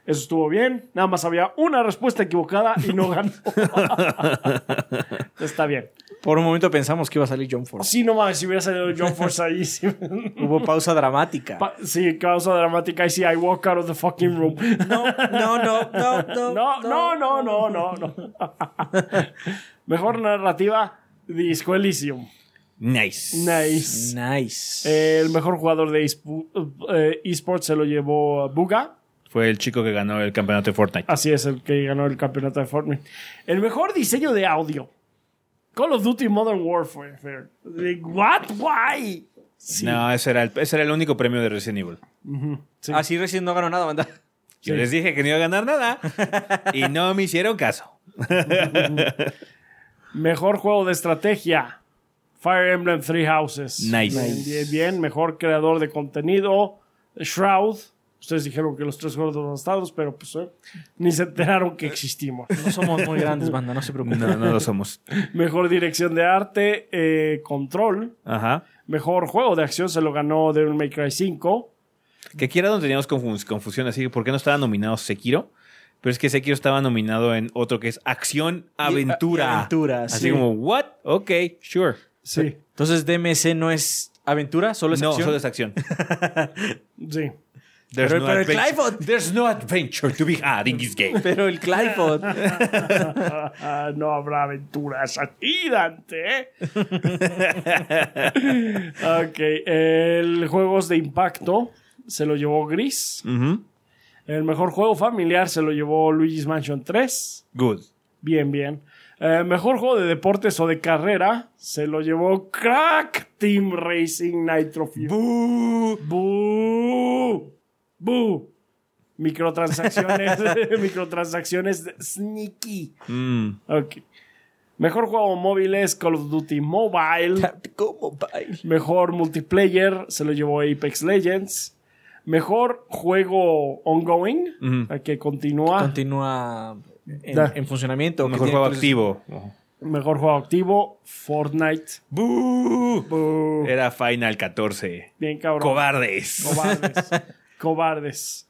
Eso estuvo bien. Nada más había una respuesta equivocada y no ganó. Está bien. Por un momento pensamos que iba a salir John Force. Sí, no mames, si hubiera salido John Force ahí. Sí, Hubo pausa dramática. Pa- sí, causa dramática. Y sí, I walk out of the fucking room. No, no, no, no, no. No, no, no, no, no, no. Mejor narrativa, Disco Elysium. Nice. Nice. Nice. El mejor jugador de eh, esports se lo llevó Buga. Fue el chico que ganó el campeonato de Fortnite. Así es, el que ganó el campeonato de Fortnite. El mejor diseño de audio. Call of Duty Modern Warfare. Like, What? Why? Sí. No, ese era, el, ese era el único premio de Resident Evil. sí. Así recién no ganó nada, banda. Yo Sí. les dije que no iba a ganar nada y no me hicieron caso. Mejor juego de estrategia. Fire Emblem Three Houses. Nice. Bien. Mejor creador de contenido. Shroud. Ustedes dijeron que los tres gordos bastados, pero pues eh, ni se enteraron que existimos. No somos muy grandes, banda, no se preocupen. No, no lo somos. Mejor dirección de arte. eh, control. Ajá. Mejor juego de acción se lo ganó Devil May Cry 5. Que aquí era donde teníamos confus- confusión, así, ¿por qué no estaba nominado Sekiro? Pero es que Sekiro estaba nominado en otro que es Acción Aventura. Y- aventura, Así sí. como, ¿what? Ok, sure. Sí, Entonces, DMC no es aventura, solo es no, acción. solo es acción. sí. There's, Pero- no pero el adventure, Clive- there's no adventure to be had in this game. Pero el Ah, no habrá aventuras aquí, Dante. ¿eh? ok, el juegos de impacto se lo llevó Gris. El mejor juego familiar se lo llevó Luigi's Mansion 3. Good. Bien, bien. Eh, mejor juego de deportes o de carrera se lo llevó Crack Team Racing Nitro Fuel. ¡Bú! ¡Bú! ¡Bú! Microtransacciones, microtransacciones Sneaky. Mm. Ok. Mejor juego móvil es Call of Duty Mobile. ¿Cómo baila? Mejor multiplayer se lo llevó Apex Legends. Mejor juego ongoing, el que continúa. Continúa en, Da. en funcionamiento. Mejor juego activo. Mejor juego activo, Fortnite. ¡Bú! Boo. Era Final 14. Bien cabrón. Cobardes. Cobardes. Cobardes.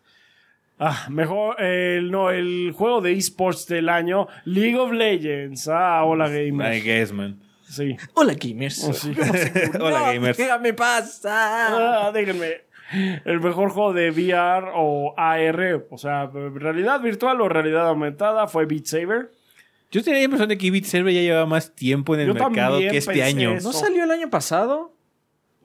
Ah, mejor, el, no, el juego de esports del año, League of Legends. Ah, hola I gamers. guess, man. Sí. Hola, gamers. Oh, sí. Hola, No, gamers. Déjame pasar. Ah, déjenme. El mejor juego de VR o AR, o sea, realidad virtual o realidad aumentada, fue Beat Saber. Yo tenía la impresión de que Beat Saber ya llevaba más tiempo en el Yo mercado que este año. eso. ¿No salió el año pasado?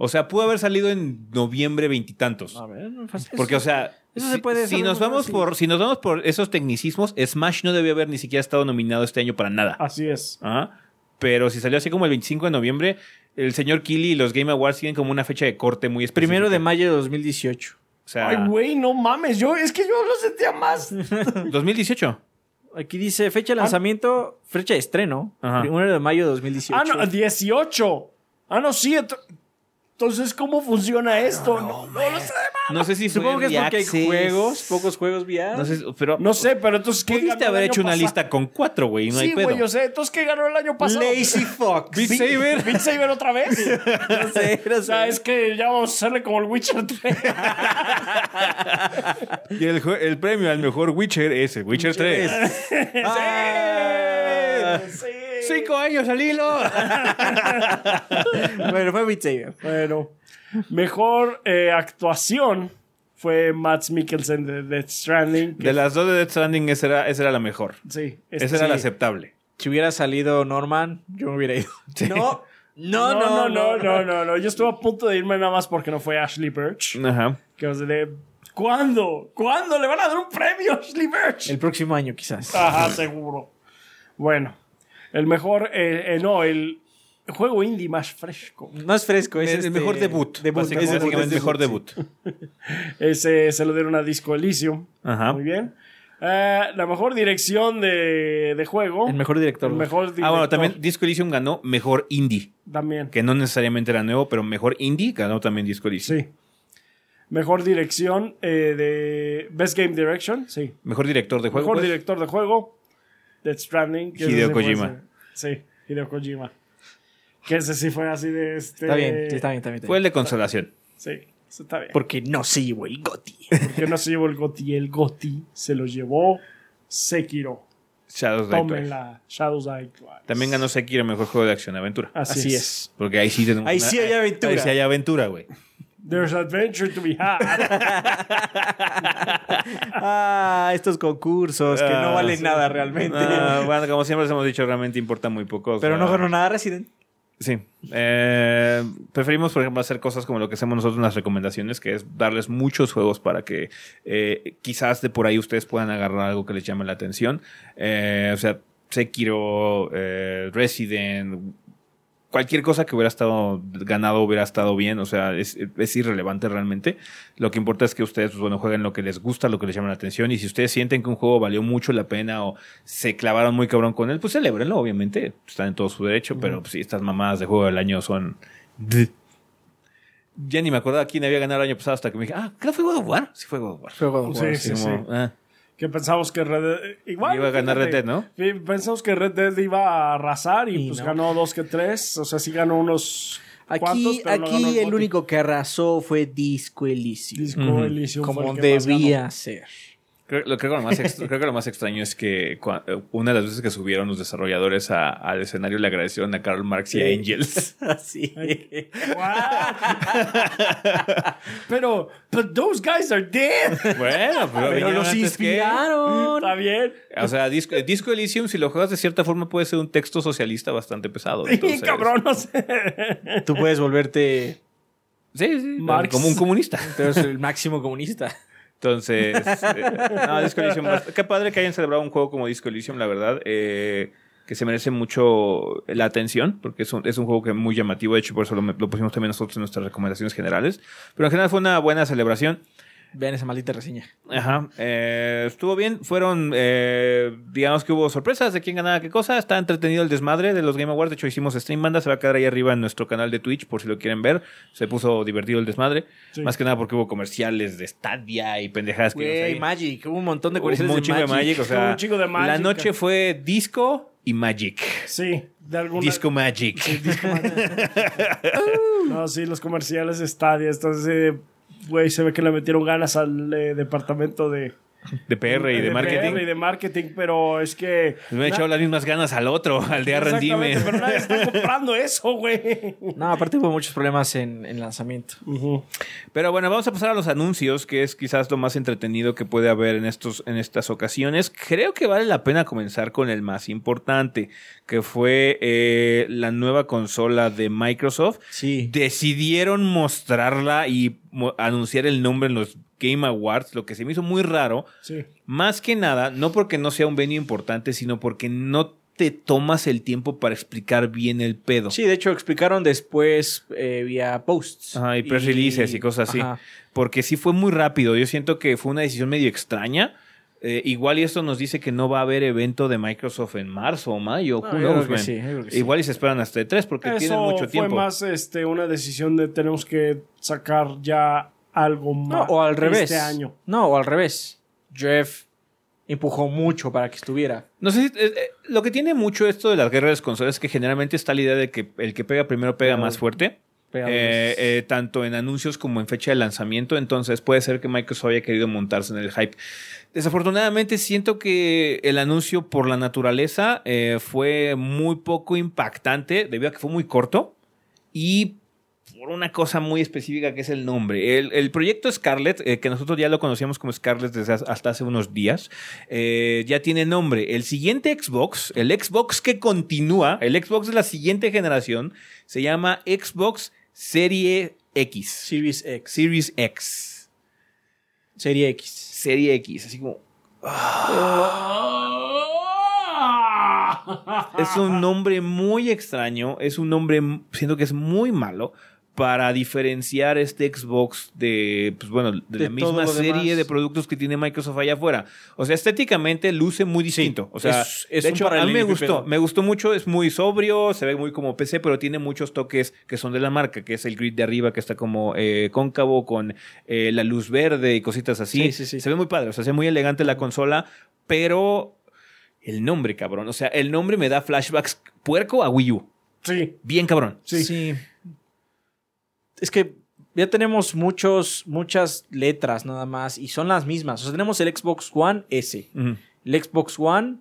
O sea, pudo haber salido en noviembre veintitantos. A ver, no fácil. Porque, o sea, eso si, se puede si nos vamos por, si nos vamos por esos tecnicismos, Smash no debió haber ni siquiera estado nominado este año para nada. Así es. Ajá. Pero si salió así como el 25 de noviembre, el señor Killy y los Game Awards tienen como una fecha de corte muy específica. Primero de mayo de 2018. O sea, Ay, güey, no mames. Yo, es que yo lo sentía más. 2018. Aquí dice fecha de lanzamiento, fecha de estreno. Ajá. Primero de mayo de 2018. Ah, no, 18. Ah, no, sí. Ent- Entonces, ¿cómo funciona esto? No, no lo sé. No sé si Supongo que es porque hay juegos, pocos juegos VR. No sé, pero No sé, pero entonces, ¿qué pudiste haber hecho una lista con cuatro, güey, no sí, hay pedo. güey, yo sé. Entonces, ¿qué ganó el año pasado? Lazy Fox. Beat Saber. ¿Beat Saber otra vez? no sé, no O sea, es que ya vamos a hacerle como el Witcher 3. Y el, jue- el premio al mejor Witcher es el Witcher 3. ¡Ah! sí. ¡Cinco años al hilo! bueno, fue Beat Saber. Bueno, mejor eh, actuación fue Matt Mikkelsen de Death Stranding. De las dos de Death Stranding, esa era, esa era la mejor. sí, Esa este- era la sí. aceptable. Si hubiera salido Norman, yo me hubiera ido. No, No, no, no, no, no, no. Yo estuve a punto de irme nada más porque no fue Ashley Birch. Ajá. Que os de ¿Cuándo? ¿Cuándo le van a dar un premio a Ashley Birch? El próximo año, quizás. Ajá, seguro. Bueno, el mejor, eh, eh, no, el juego indie más fresco. No es fresco, es el este- mejor debut. Debut, Básicamente, es debut, básicamente el mejor debut, debut. Ese se lo dieron a Disco Elysium. Ajá. Muy bien. Eh, la mejor dirección de, de juego. El mejor director. El mejor Ah, bueno, director también Disco Elysium ganó mejor indie. También. Que no necesariamente era nuevo, pero mejor indie ganó también Disco Elysium. Sí. Mejor dirección eh, de Best Game Direction. Sí. Mejor director de juego. Mejor pues. director de juego. Death Stranding. que Hideo Kojima. Sí, Hideo Kojima. Que ese sí fue así de este. Está bien, sí, está bien, está bien. está Fue el de consolación. Sí, eso está bien. Porque no se llevó el Goti. Porque no se llevó el Goti. El Goti se lo llevó Sekiro. Shadows. Tómenla. Shadows Die Twice. También ganó Sekiro mejor juego de acción aventura. Así, Así es. es. Porque ahí sí tenemos Ahí una- sí hay aventura. Ahí sí hay aventura, güey. There's adventure to be had. Ah, estos concursos que no Ah, valen sí. nada realmente. Ah, bueno, como siempre les hemos dicho, realmente importa muy poco. o Pero sea, no ganó nada Resident. Sí. Eh, preferimos, por ejemplo, hacer cosas como lo que hacemos nosotros en las recomendaciones, que es darles muchos juegos para que eh, quizás de por ahí ustedes puedan agarrar algo que les llame la atención. Eh, o sea, Sekiro, Resident, cualquier cosa que hubiera estado ganado hubiera estado bien. O sea, es, es irrelevante realmente. Lo que importa es que ustedes, pues, bueno, jueguen lo que les gusta, lo que les llama la atención. Y si ustedes sienten que un juego valió mucho la pena o se clavaron muy cabrón con él, pues celébrenlo, obviamente. Están en todo su derecho. Pero pues, si estas mamadas de juego del año son. Ya ni me acordaba quién había ganado el año pasado hasta que me dije, ah, ¿qué fue God of War? Sí, fue God of War. Fue God of War, Sí, sí, como, sí. ah. Que pensamos que Red Dead. Igual. Iba a ganar Red Dead, ¿no? Pensamos que Red Dead iba a arrasar y, Y pues no. ganó dos que tres. O sea, sí ganó unos. cuantos, Aquí, pero no ganó aquí el único que arrasó fue Disco Elysium. Disco. Elysium como debía ser. Creo, lo, creo, que lo más extra- creo que lo más extraño es que cua- eh, una de las veces que subieron los desarrolladores a- al escenario le agradecieron a Karl Marx y a Angels. Así. pero, but those guys are dead. bueno, pero, Pero los inspiraron. Está bien. O sea, Disco, Disco Elysium, si lo juegas de cierta forma, puede ser un texto socialista bastante pesado. Sí, entonces- cabrón, no sé. Tú puedes volverte Sí, sí, Marx. como un comunista. tú eres el máximo comunista. Entonces, eh, no, Disco Elysium. Qué padre que hayan celebrado un juego como Disco Elysium, la verdad. eh, que se merece mucho la atención, porque es un, es un juego que es muy llamativo. De hecho, por eso lo, lo pusimos también nosotros en nuestras recomendaciones generales. Pero en general fue una buena celebración. Vean esa maldita reseña. Ajá. eh, estuvo bien. Fueron, eh, digamos que hubo sorpresas de quién ganaba qué cosa. Está entretenido el desmadre de los Game Awards. De hecho, hicimos stream banda. Se va a quedar ahí arriba en nuestro canal de Twitch por si lo quieren ver. Se puso divertido el desmadre. Sí. Más que nada porque hubo comerciales de Stadia y pendejadas que ahí. Magic. Hubo un montón de comerciales un de chingo de Magic. Magic. O sea, Hubo un chingo de la Magic. noche fue disco y Magic. Sí, de alguna. Disco Magic. Sí, disco no, sí, los comerciales de Stadia. Entonces, eh, güey, se ve que le metieron ganas al eh, departamento de. De PR y de, marketing. PR y de marketing, pero es que. Me he echado las mismas ganas al otro, al de Arrendime. Pero nadie está comprando eso, güey. No, aparte hubo muchos problemas en, en lanzamiento. Pero bueno, vamos a pasar a los anuncios, que es quizás lo más entretenido que puede haber en, estos, en estas ocasiones. Creo que vale la pena comenzar con el más importante, que fue eh, la nueva consola de Microsoft. Sí. Decidieron mostrarla y anunciar el nombre en los Game Awards, lo que se me hizo muy raro. Sí. Más que nada, no porque no sea un venue importante, sino porque no te tomas el tiempo para explicar bien el pedo. Sí, de hecho explicaron después eh, vía posts. Ajá, y press releases y cosas así. Ajá. Porque sí fue muy rápido. Yo siento que fue una decisión medio extraña. Eh, igual y esto nos dice que no va a haber evento de Microsoft en marzo o mayo. No, yo creo que sí, yo creo que sí. Igual y se esperan hasta el 3 porque tienen Eso mucho fue tiempo. más este, una decisión de tenemos que sacar ya algo No, más. o al revés. Este año. No, o al revés. Jeff empujó mucho para que estuviera. No sé, si- eh, eh, lo que tiene mucho esto de las guerras de consolas es que generalmente está la idea de que el que pega primero pega más fuerte. Pega Eh, eh, tanto en anuncios como en fecha de lanzamiento. Entonces puede ser que Microsoft haya querido montarse en el hype. Desafortunadamente siento que el anuncio por la naturaleza eh, fue muy poco impactante debido a que fue muy corto y por una cosa muy específica que es el nombre. El, el proyecto Scarlett, eh, que nosotros ya lo conocíamos como Scarlett desde hace- hasta hace unos días, eh, ya tiene nombre. El siguiente Xbox, el Xbox que continúa, el Xbox de la siguiente generación, se llama Xbox Serie X. Series X. Series X. Serie X. Serie X, así como... Es un nombre muy extraño, es un nombre, siento que es muy malo para diferenciar este Xbox de, pues bueno, de, De la misma serie de productos que tiene Microsoft allá afuera. O sea, estéticamente luce muy distinto. o sea, es- es de hecho, a mí me gustó, me gustó mucho, es muy sobrio, se ve muy como PC, pero tiene muchos toques que son de la marca, que es el grid de arriba que está como eh, cóncavo con eh, la luz verde y cositas así. Sí, sí, sí. Se ve muy padre, o sea, se ve muy elegante la consola, pero el nombre, cabrón. O sea, el nombre me da flashbacks puerco a Wii U. Sí. Bien cabrón. Sí. Es que ya tenemos muchos, muchas letras nada más y son las mismas. O sea, tenemos el Xbox One S, el Xbox One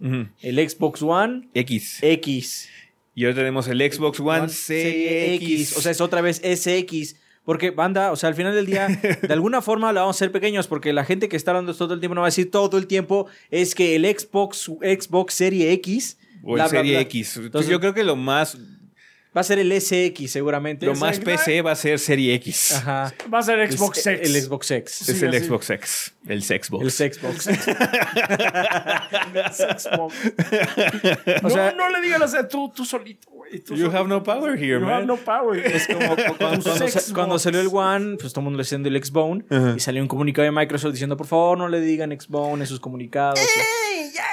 ujú. el Xbox One X. X. Y ahora tenemos el Xbox One Serie X. O sea, es otra vez SX. Porque, banda, o sea, al final del día, de alguna forma la vamos a hacer pequeños, porque la gente que está hablando todo el tiempo no va a decir todo el tiempo, es que el Xbox, Xbox Serie X. o el bla, Serie bla, X. Entonces, Yo creo que lo más, Va a ser el SX seguramente. lo más. PC va a ser Serie X. Ajá. Va a ser Xbox el, X. El Xbox X. Es el así. Xbox X. El Xbox. El Xbox. Xbox. O sea- no, no le digan así, tú, tú solito, güey. tú You solito. have no power here, You man. have no power. Es como cu- cuando, cuando, Xbox. sa- cuando salió el One, pues todo el mundo le diciendo el Xbone. Ajá. Y salió un comunicado de Microsoft diciendo, por favor, no le digan Xbone en sus comunicados. ya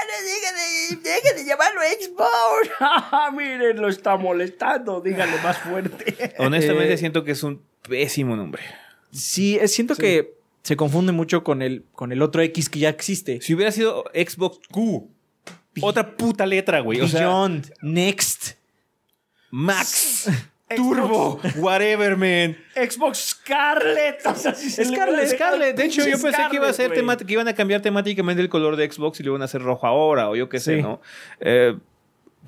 dejen de llamarlo Xbox. Ah, Miren, lo está molestando. Díganle más fuerte. Honestamente Eh, siento que es un pésimo nombre. Sí, siento que se confunde mucho con el, con el otro X que ya existe. Si hubiera sido Xbox Q, otra puta letra, güey. O sea, Beyond, Next. Max, Turbo, whatever, man. Xbox Scarlet. O sea, si Scarlet, Scarlet, de hecho, yo pensé que iba a ser que iban a cambiar temáticamente el color de Xbox y lo iban a hacer rojo ahora, o yo qué sé, Sí. ¿no? Eh,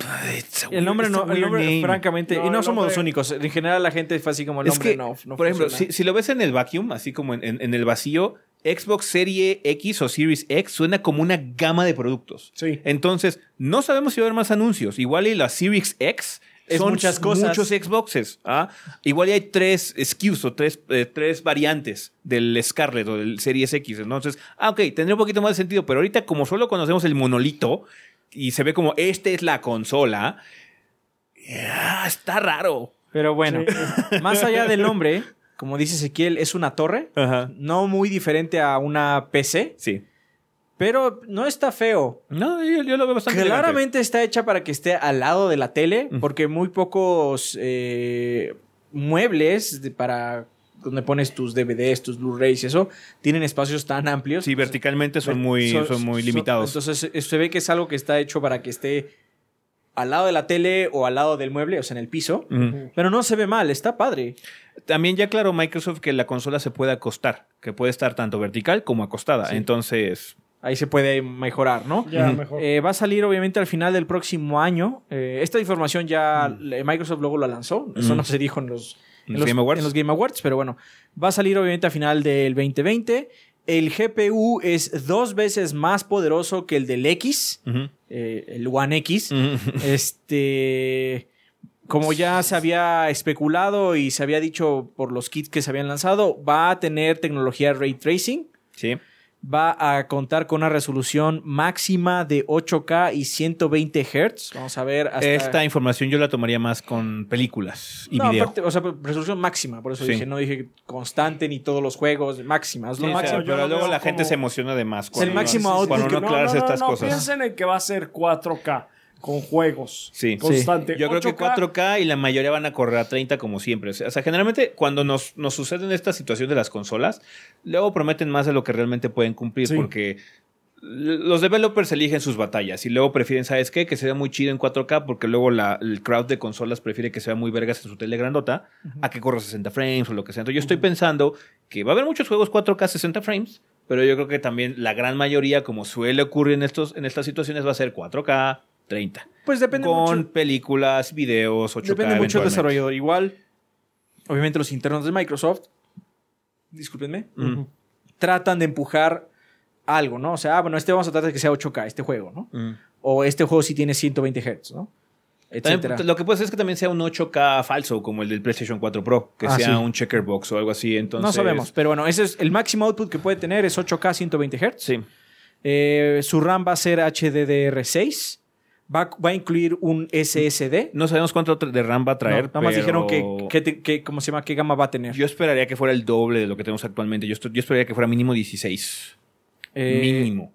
a El nombre no, el nombre, name. francamente, No, y no somos los únicos. En general, la gente fue así como el Es nombre que, no, no por ejemplo, si, si lo ves en el vacuum, así como en, en- en el vacío, Xbox Serie X o Series X suena como una gama de productos. Sí. Entonces, no sabemos si va a haber más anuncios. Igual y la Series X Es son muchas cosas. muchos Xboxes. ¿ah? Igual y hay tres SKUs o tres, eh, tres variantes del Scarlett o del Series X. Entonces, ah, ok, tendría un poquito más de sentido. Pero ahorita, como solo conocemos el monolito y se ve como esta es la consola, ah, está raro. Pero bueno, más allá del nombre, como dice Ezequiel, es una torre. Ajá. No muy diferente a una PC, Sí. Pero no está feo. No, yo, yo lo veo bastante Claramente está hecha para que esté al lado de la tele, porque muy pocos eh, muebles de- para donde pones tus DVDs, tus Blu-rays y eso, tienen espacios tan amplios. Sí, verticalmente son muy, son, muy limitados. entonces eh, se ve que es algo que está hecho para que esté al lado de la tele o al lado del mueble, o sea, en el piso. Pero no se ve mal, está padre. También ya aclaró Microsoft que la consola se puede acostar, que puede estar tanto vertical como acostada. Sí. Entonces, Ahí se puede mejorar, ¿no? Ya, mejor. Eh, va a salir obviamente al final del próximo año. Eh, esta información ya eh, Microsoft luego la lanzó. Eso Mm. no se dijo en los, ¿En los Game Awards? en los Game Awards, pero bueno, va a salir obviamente a final del 2020. El GPU es dos veces más poderoso que el del X, eh, el One X. Este, como ya se había especulado y se había dicho por los kits que se habían lanzado, va a tener tecnología ray tracing sí. Va a contar con una resolución máxima de 8K y 120 Hz. Vamos a ver hasta... Esta información yo la tomaría más con películas y No, video. aparte, o sea, resolución máxima, por eso Sí. dije, no dije constante ni todos los juegos, máxima, es lo Sí, o sea, máximo. yo pero luego la gente se emociona de más. el cuando- máximo output Cuando que- no aclaras estas cosas. Piensen en que va a ser 4K con juegos. Sí. Constante. Yo creo que 8K, 4K y la mayoría van a correr a 30 como siempre. O sea, generalmente cuando nos, nos suceden esta situación de las consolas, luego prometen más de lo que realmente pueden cumplir Sí. porque los developers eligen sus batallas y luego prefieren, ¿sabes qué? Que se vea muy chido en 4K porque luego la, el crowd de consolas prefiere que sea muy vergas en su tele grandota a que corra 60 frames o lo que sea. Entonces yo estoy pensando que va a haber muchos juegos 4K 60 frames, pero yo creo que también la gran mayoría, como suele ocurrir en, estos, en estas situaciones, va a ser 4K 30 Pues depende con mucho, películas, videos, 8K. depende mucho del desarrollador. Igual, obviamente los internos de Microsoft, discúlpenme, tratan de empujar algo, ¿no? O sea, ah, bueno, este vamos a tratar de que sea 8K, este juego, ¿no? O este juego sí tiene 120 Hz, ¿no? También, lo que puede ser es que también sea un 8K falso, como el del PlayStation 4 Pro, que Ah, sea sí. un checkerbox o algo así. Entonces, No sabemos, pero bueno, ese es el máximo output que puede tener es 8K 120 Hz. Sí. Eh, su RAM va a ser HDDR6. Va, va a incluir un SSD. No sabemos cuánto de RAM va a traer. No, nada más pero dijeron que, que te- que- ¿cómo se llama? ¿Qué gama va a tener? Yo esperaría que fuera el doble de lo que tenemos actualmente. Yo, yo esperaría que fuera mínimo 16. Eh, mínimo.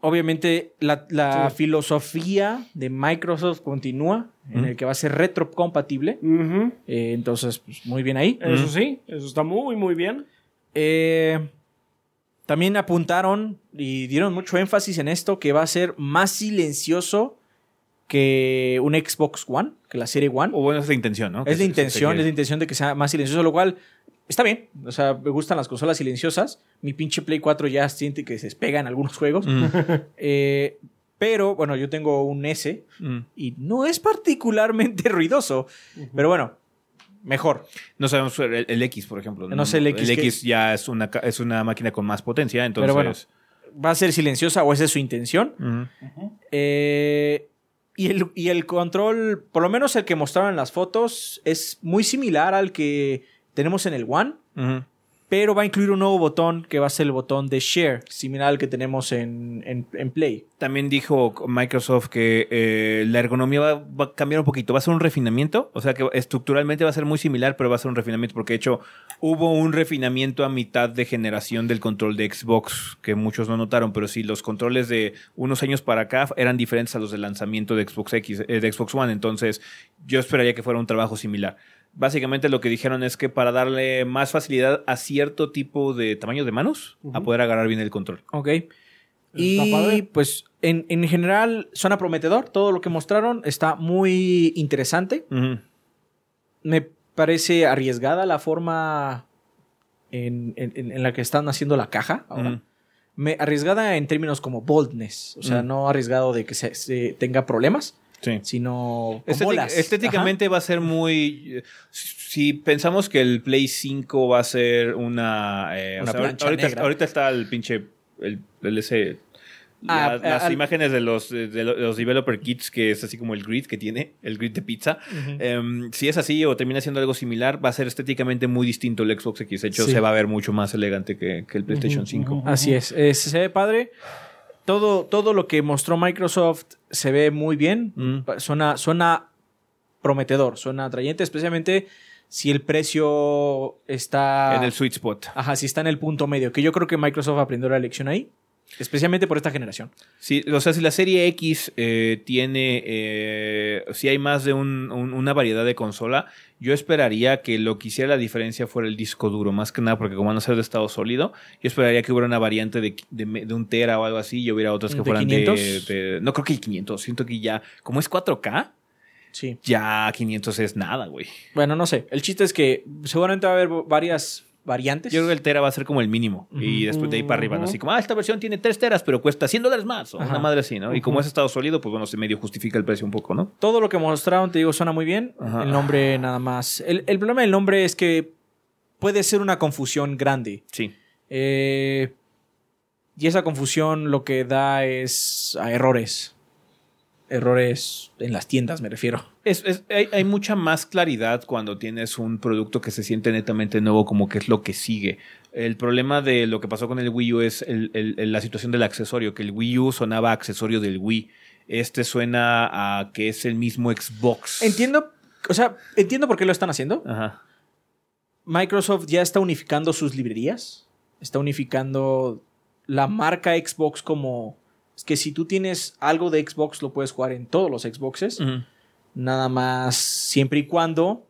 Obviamente, la, la Sí. filosofía de Microsoft continúa, en el que va a ser retrocompatible. Eh, entonces, pues, muy bien ahí. Eso sí, eso está muy, muy bien. Eh, también apuntaron y dieron mucho énfasis en esto, que va a ser más silencioso que un Xbox One, que la serie One. O bueno, es la intención, ¿no? Es la intención, es la intención de que sea más silencioso, lo cual está bien. O sea, me gustan las consolas silenciosas. Mi pinche Play 4 ya siente que se despega en algunos juegos. Mm, Eh, pero, bueno, yo tengo un S mm. y no es particularmente ruidoso. Pero bueno, mejor. No sabemos el, el X, por ejemplo. No sé el X El que- X ya es una, es una máquina con más potencia, entonces... Pero bueno. Va a ser silenciosa o esa es su intención. Eh, y, el, y el control, por lo menos el que mostraron en las fotos, es muy similar al que tenemos en el One. Pero va a incluir un nuevo botón que va a ser el botón de Share, similar al que tenemos en, en- Play. También dijo Microsoft que eh, la ergonomía va, va a cambiar un poquito, va a ser un refinamiento, o sea que estructuralmente va a ser muy similar, pero va a ser un refinamiento porque de hecho hubo un refinamiento a mitad de generación del control de Xbox que muchos no notaron, pero sí los controles de unos años para acá eran diferentes a los del lanzamiento de Xbox X, eh, de Xbox One, entonces yo esperaría que fuera un trabajo similar. Básicamente lo que dijeron es que para darle más facilidad a cierto tipo de tamaño de manos, a Ujú. poder agarrar bien el control. Ok. Está Y padre. pues en, en general suena prometedor. Todo lo que mostraron está muy interesante. Me parece arriesgada la forma en, en- la que están haciendo la caja ahora. Me, arriesgada en términos como boldness. O sea, Mm. no arriesgado de que se, se tenga problemas, Sí. sino con Estétic- bolas. estéticamente va a ser muy. Si pensamos que el Play 5 va a ser una. eh, Una o sea, plancha ahorita, negra. ahorita está el pinche. El, el ese- Ah, la- las imágenes de los, de los developer kits, que es así como el grid que tiene, el grid de pizza. Em, si es así o termina siendo algo similar, va a ser estéticamente muy distinto el Xbox X. De hecho, Sí. se va a ver mucho más elegante que, que el PlayStation 5. ujú. Así es, eh, se ve padre. Todo, todo lo que mostró Microsoft se ve muy bien. Mm. Suena, suena prometedor, suena atrayente, especialmente si el precio está... En el sweet spot. Ajá, si está en el punto medio, que yo creo que Microsoft aprendió la lección ahí, especialmente por esta generación. Sí, o sea, si la serie X eh, tiene, eh, si hay más de un- un- una variedad de consola, yo esperaría que lo que hiciera la diferencia fuera el disco duro, más que nada, porque como van a ser de estado sólido, yo esperaría que hubiera una variante de, de, un tera o algo así, y hubiera otras que ¿De fueran 500? de, de- No creo que 500, siento que ya, como es 4K, Sí. ya 500 es nada, güey. Bueno, no sé. El chiste es que seguramente va a haber varias variantes. Yo creo que el tera va a ser como el mínimo. Y después de ahí para arriba, ¿no? Así como, ah, esta versión tiene 3 teras, pero cuesta 100 dólares más. O Ajá. una madre así, ¿no? Y como es estado sólido, pues bueno, se medio justifica el precio un poco, ¿no? Todo lo que mostraron, te digo, suena muy bien. Ajá. El nombre nada más. El, el problema del nombre es que puede ser una confusión grande. Sí. Eh, y esa confusión lo que da es a errores. Errores en las tiendas, me refiero. Es, es- hay, hay mucha más claridad cuando tienes un producto que se siente netamente nuevo, como que es lo que sigue. El problema de lo que pasó con el Wii U es el- el- el- la situación del accesorio, que el Wii U sonaba accesorio del Wii. Este suena a que es el mismo Xbox. Entiendo, o sea, entiendo por qué lo están haciendo. Ajá. Microsoft ya está unificando sus librerías. Está unificando la marca Xbox como... Es que si tú tienes algo de Xbox lo puedes jugar en todos los Xboxes. Nada más siempre y cuando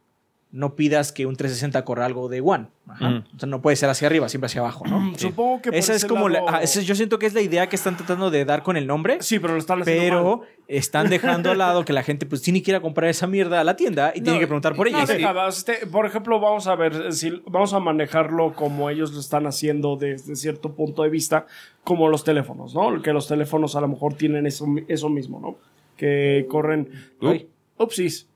no pidas que un 360 corra algo de One. Ajá. Ujú. O sea, no puede ser hacia arriba, siempre hacia abajo, ¿no? Supongo que Esa es como la- lado- ah, esa- yo siento que es la idea que están tratando de dar con el nombre. Sí, pero lo están haciendo Pero mal. están dejando al lado que la gente pues tiene que ir a comprar esa mierda a la tienda y tiene que preguntar por ella. No, Sí. deja, vas, este, por ejemplo, vamos a ver si vamos a manejarlo como ellos lo están haciendo desde cierto punto de vista, como los teléfonos, ¿no? Que los teléfonos a lo mejor tienen eso, eso mismo, ¿no? Que corren. Ay, upsis.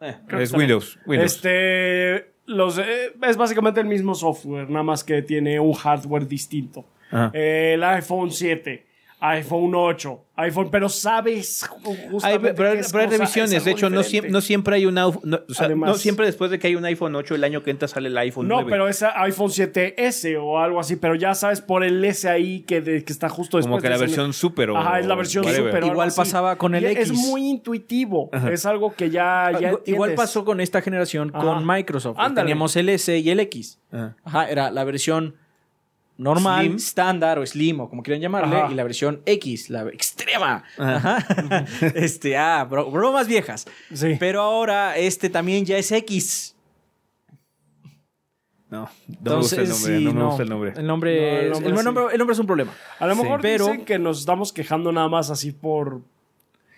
Eh, Es. Windows. Windows. Este. Los, eh, es básicamente el mismo software, nada más que tiene un hardware distinto. Ajá. El iPhone 7, iPhone 8, iPhone, pero sabes Hay, justamente pero, pero hay cosa, revisiones. es De hecho, no, no siempre hay un no, o sea, Además- no siempre después de que hay un iPhone 8, el año que entra sale el iPhone No, 9. pero es iPhone 7S o algo así, pero ya sabes por el S ahí que, de- que está justo después. Como que la versión Super o Ajá, es la versión whatever. Super. Igual pasaba con el Y X. Es muy intuitivo. Es algo que ya. ya Igual- pasó con esta generación Ajá. con Microsoft. Teníamos el S y el X. Ajá. Ajá, era la versión normal, Slim. estándar o slim o como quieran llamarle, Ajá. y la versión X, la extrema. Ajá. Ajá. este, ah, bro- bromas viejas. Sí. Pero ahora este también ya es X. No, no Entonces, me gusta el nombre. sí, no me gusta el nombre. El nombre, No, el es- nombre el sí. nombre- el nombre es un problema. A lo Sí. mejor Pero- dicen que nos estamos quejando nada más así por.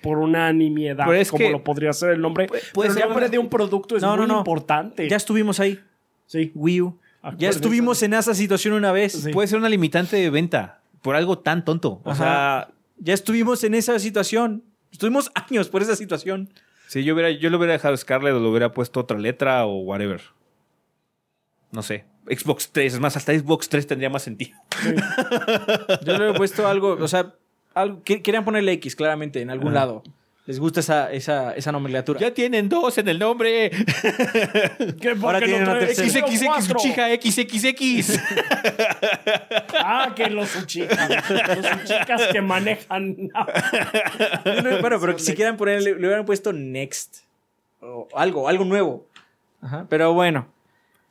Por una nimiedad, Pero es como que- lo podría ser el nombre. puede pero el nombre de un producto es No, muy no, no. importante. Ya estuvimos ahí. Sí. Wii U. Ya estuvimos en esa situación una vez. Sí. Puede ser una limitante de venta por algo tan tonto. O Ajá. sea, Ya estuvimos en esa situación. Estuvimos años por esa situación. si yo hubiera, yo lo hubiera dejado Scarlett o le hubiera puesto otra letra o whatever. No sé. Xbox 3, es más, hasta Xbox 3 tendría más sentido. Yo le he puesto algo, o sea, algo, que- querían ponerle X claramente en algún lado. Les gusta esa, esa, esa nomenclatura. Ya tienen dos en el nombre. ¿Qué, Ahora tienen una tercera. XXX? Uchiha XXX. Ah, que los Uchicas. los Uchicas que manejan. No, no, bueno, pero si quieran ponerle, le hubieran puesto Next. O algo, algo nuevo. Ajá, pero bueno.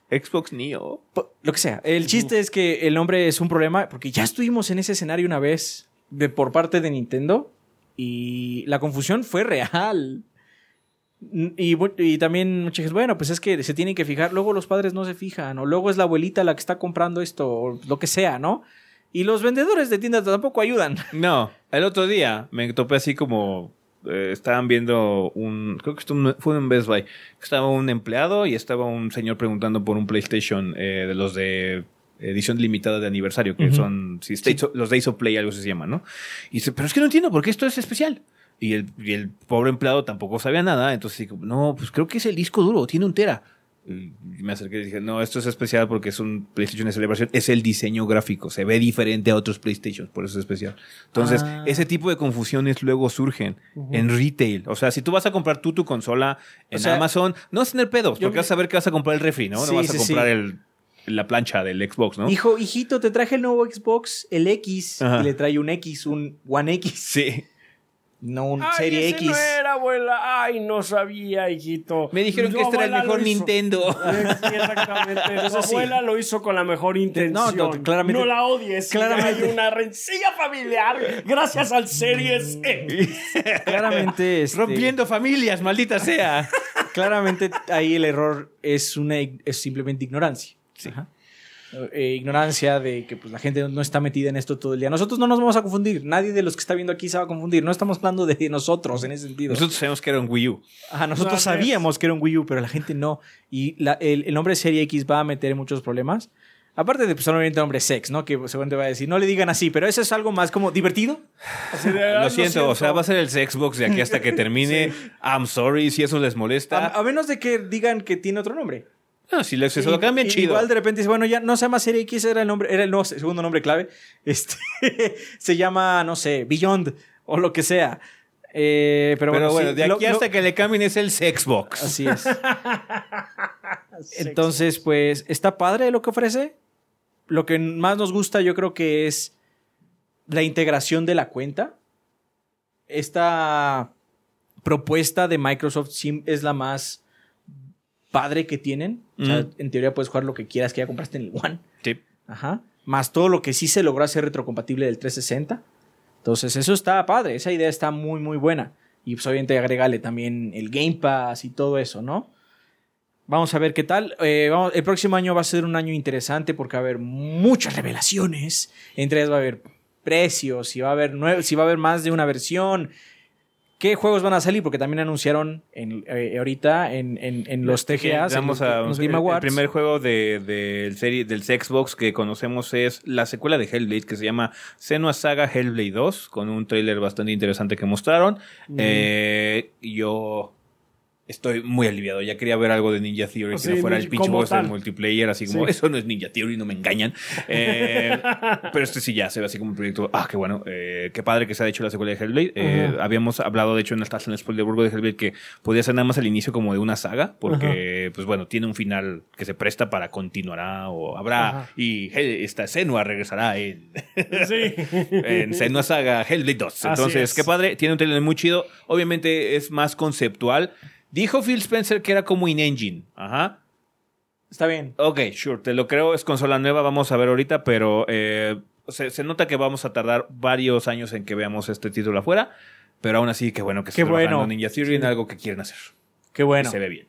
Xbox Neo. Lo que sea. El chiste es que el nombre es un problema porque ya estuvimos en ese escenario una vez de, por parte de Nintendo y la confusión fue real. Y, y también muchas veces, bueno, pues es que se tienen que fijar, luego los padres no se fijan, o luego es la abuelita la que está comprando esto, o lo que sea, ¿no? Y los vendedores de tiendas tampoco ayudan. No, el otro día me topé así como eh, estaban viendo un, creo que fue en Best Buy, estaba un empleado y estaba un señor preguntando por un PlayStation eh, de los de edición limitada de aniversario, que son sí, States of- los Days of Play, algo se llama, ¿no? Y dice, pero es que no entiendo por qué esto es especial. Y el, y el pobre empleado tampoco sabía nada, entonces dijo, no, pues creo que es el disco duro, tiene un tera. Y me acerqué y dije, no, esto es especial porque es un PlayStation de celebración, es el diseño gráfico, se ve diferente a otros PlayStations, por eso es especial. Entonces, Ah. ese tipo de confusiones luego surgen en retail. O sea, si tú vas a comprar tú tu consola en O sea, Amazon, no vas a tener pedos, porque me- vas a saber que vas a comprar el refri, ¿no? Sí, no vas a sí, comprar sí. el, la plancha del Xbox, ¿no? Hijo, hijito, te traje el nuevo Xbox, el X, Ajá. y le trae un X, un One X, Sí. no un Ay, Serie ese X. no era abuela. Ay, no sabía, hijito. Me dijeron que este era el mejor hizo". Nintendo. Sí, exactamente. Tu Entonces, sí. abuela lo hizo con la mejor intención. No, no, claramente- No la odies. claramente- Hay una rencilla familiar gracias al Series X. Claramente, este, Rompiendo familias, maldita sea. claramente ahí el error es una es simplemente ignorancia. Ajá. Eh, ignorancia de que pues, la gente no está metida en esto todo el día. Nosotros no nos vamos a confundir. Nadie de los que está viendo aquí se va a confundir. No estamos hablando de nosotros en ese sentido. Nosotros sabemos que era un Wii U. Ajá, nosotros es. sabíamos que era un Wii U, pero la gente no. Y la- el, el nombre Serie X va a meter muchos problemas. Aparte de, pues, obviamente, el nombre Sex, ¿no? Que seguramente va a decir, no le digan así, pero eso es algo más como divertido. Así de, "Ah, Lo siento, o sea, va a ser el Xbox de aquí hasta que termine. I'm sorry si eso les A, molesta. a menos de que digan que tiene otro nombre. Si les, se lo cambian, chido. Igual de repente dice, bueno, ya no se llama Serie X, era el nombre, era el no- segundo nombre clave. Este se llama, no sé, Beyond o lo que sea. Eh, pero, Pero bueno, bueno, sí, de aquí lo- hasta que le cambien es el Xbox. Así es. Entonces, pues, está padre lo que ofrece. Lo que más nos gusta, yo creo que es la integración de la cuenta. Esta propuesta de Microsoft es la más padre que tienen. O sea, en teoría puedes jugar lo que quieras que ya compraste en el One. Sí. Ajá. Más todo lo que sí se logró hacer retrocompatible del 360. Entonces, eso está padre. Esa idea está muy, muy buena. Y pues obviamente agrégale también el Game Pass y todo eso, ¿no? Vamos a ver qué tal. Eh, vamos- el próximo año va a ser un año interesante porque va a haber muchas revelaciones. Entre ellas va a haber precios, si va a haber, si va a haber más de una versión. ¿Qué juegos van a salir? Porque también anunciaron en, eh, ahorita en, en- en los TGAs, en los, a, los el, Game el Awards. primer juego de, del serie del Xbox que conocemos es la secuela de Hellblade que se llama Senua Saga Hellblade 2 con un tráiler bastante interesante que mostraron. Eh, yo estoy muy aliviado. Ya quería ver algo de Ninja Theory Sí, que no fuera el pinche boss del multiplayer, así como Sí. eso no es Ninja Theory, no me engañan. Eh, pero este sí ya se ve así como un proyecto. Ah, qué bueno, eh, qué padre que se ha hecho la secuela de Hellblade. Eh, habíamos hablado, de hecho, en el Task en Spoilerburgo de Hellblade que podía ser nada más el inicio como de una saga, porque, pues bueno, tiene un final que se presta para continuará o habrá. Y Hell- esta Senua regresará en, Sí. en Senua Saga Hellblade 2. Así Entonces, es. qué padre. Tiene un trailer muy chido. Obviamente es más conceptual. Dijo Phil Spencer que era como in-engine. Ajá. Está bien. Ok, sure, te lo creo, es consola nueva, vamos a ver ahorita, pero eh, se, se nota que vamos a tardar varios años en que veamos este título afuera, pero aún así, qué bueno que Qué esté trabajando bueno. Ninja Theory en algo que quieren hacer. Qué bueno. Se ve bien.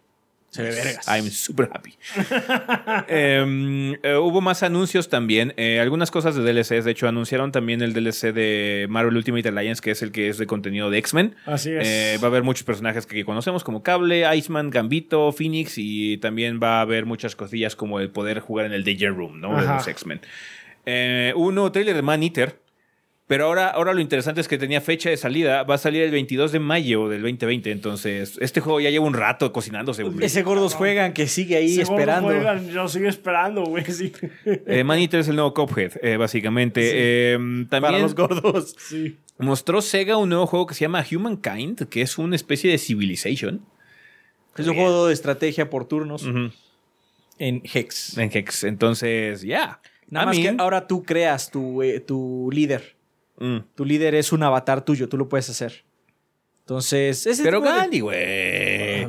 Se ve vergas. I'm super happy. Em, eh, hubo más anuncios también. eh, algunas cosas de DLCs. De hecho, anunciaron también el DLC de Marvel Ultimate Alliance, que es el que es de contenido de X-Men. Así es. Eh, va a haber muchos personajes que conocemos, como Cable, Iceman, Gambito, Phoenix, y también va a haber muchas cosillas como el poder jugar en el Danger Room, ¿no? De los X-Men. Hubo un nuevo trailer de Man Eater. Pero ahora, ahora lo interesante es que tenía fecha de salida. Va a salir el 22 de mayo del 2020. Entonces, este juego ya lleva un rato cocinándose. hombre. Ese gordos juegan que sigue ahí Ese esperando. juega, yo sigo esperando, güey. Sí. Eh, Man Eater es el nuevo Cuphead, eh, básicamente. Eh, Para también los gordos. sí. mostró Sega un nuevo juego que se llama Humankind, que es una especie de Civilization. Es un juego de estrategia por turnos en Hex. En Hex. Entonces, ya. Nada I más mean, que ahora tú creas tu, eh, tu líder. Mm. Tu líder es un avatar tuyo, tú lo puedes hacer. Entonces, ese Pero Gandhi, güey.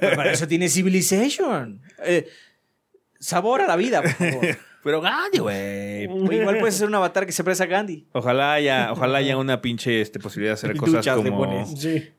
Pero para eso tiene Civilization. Eh, sabor a la vida, por favor. Pero Gandhi, güey. Igual puedes ser un avatar que se parece a Gandhi. Ojalá haya, ojalá haya una pinche este, posibilidad de hacer cosas como, pones. Sí.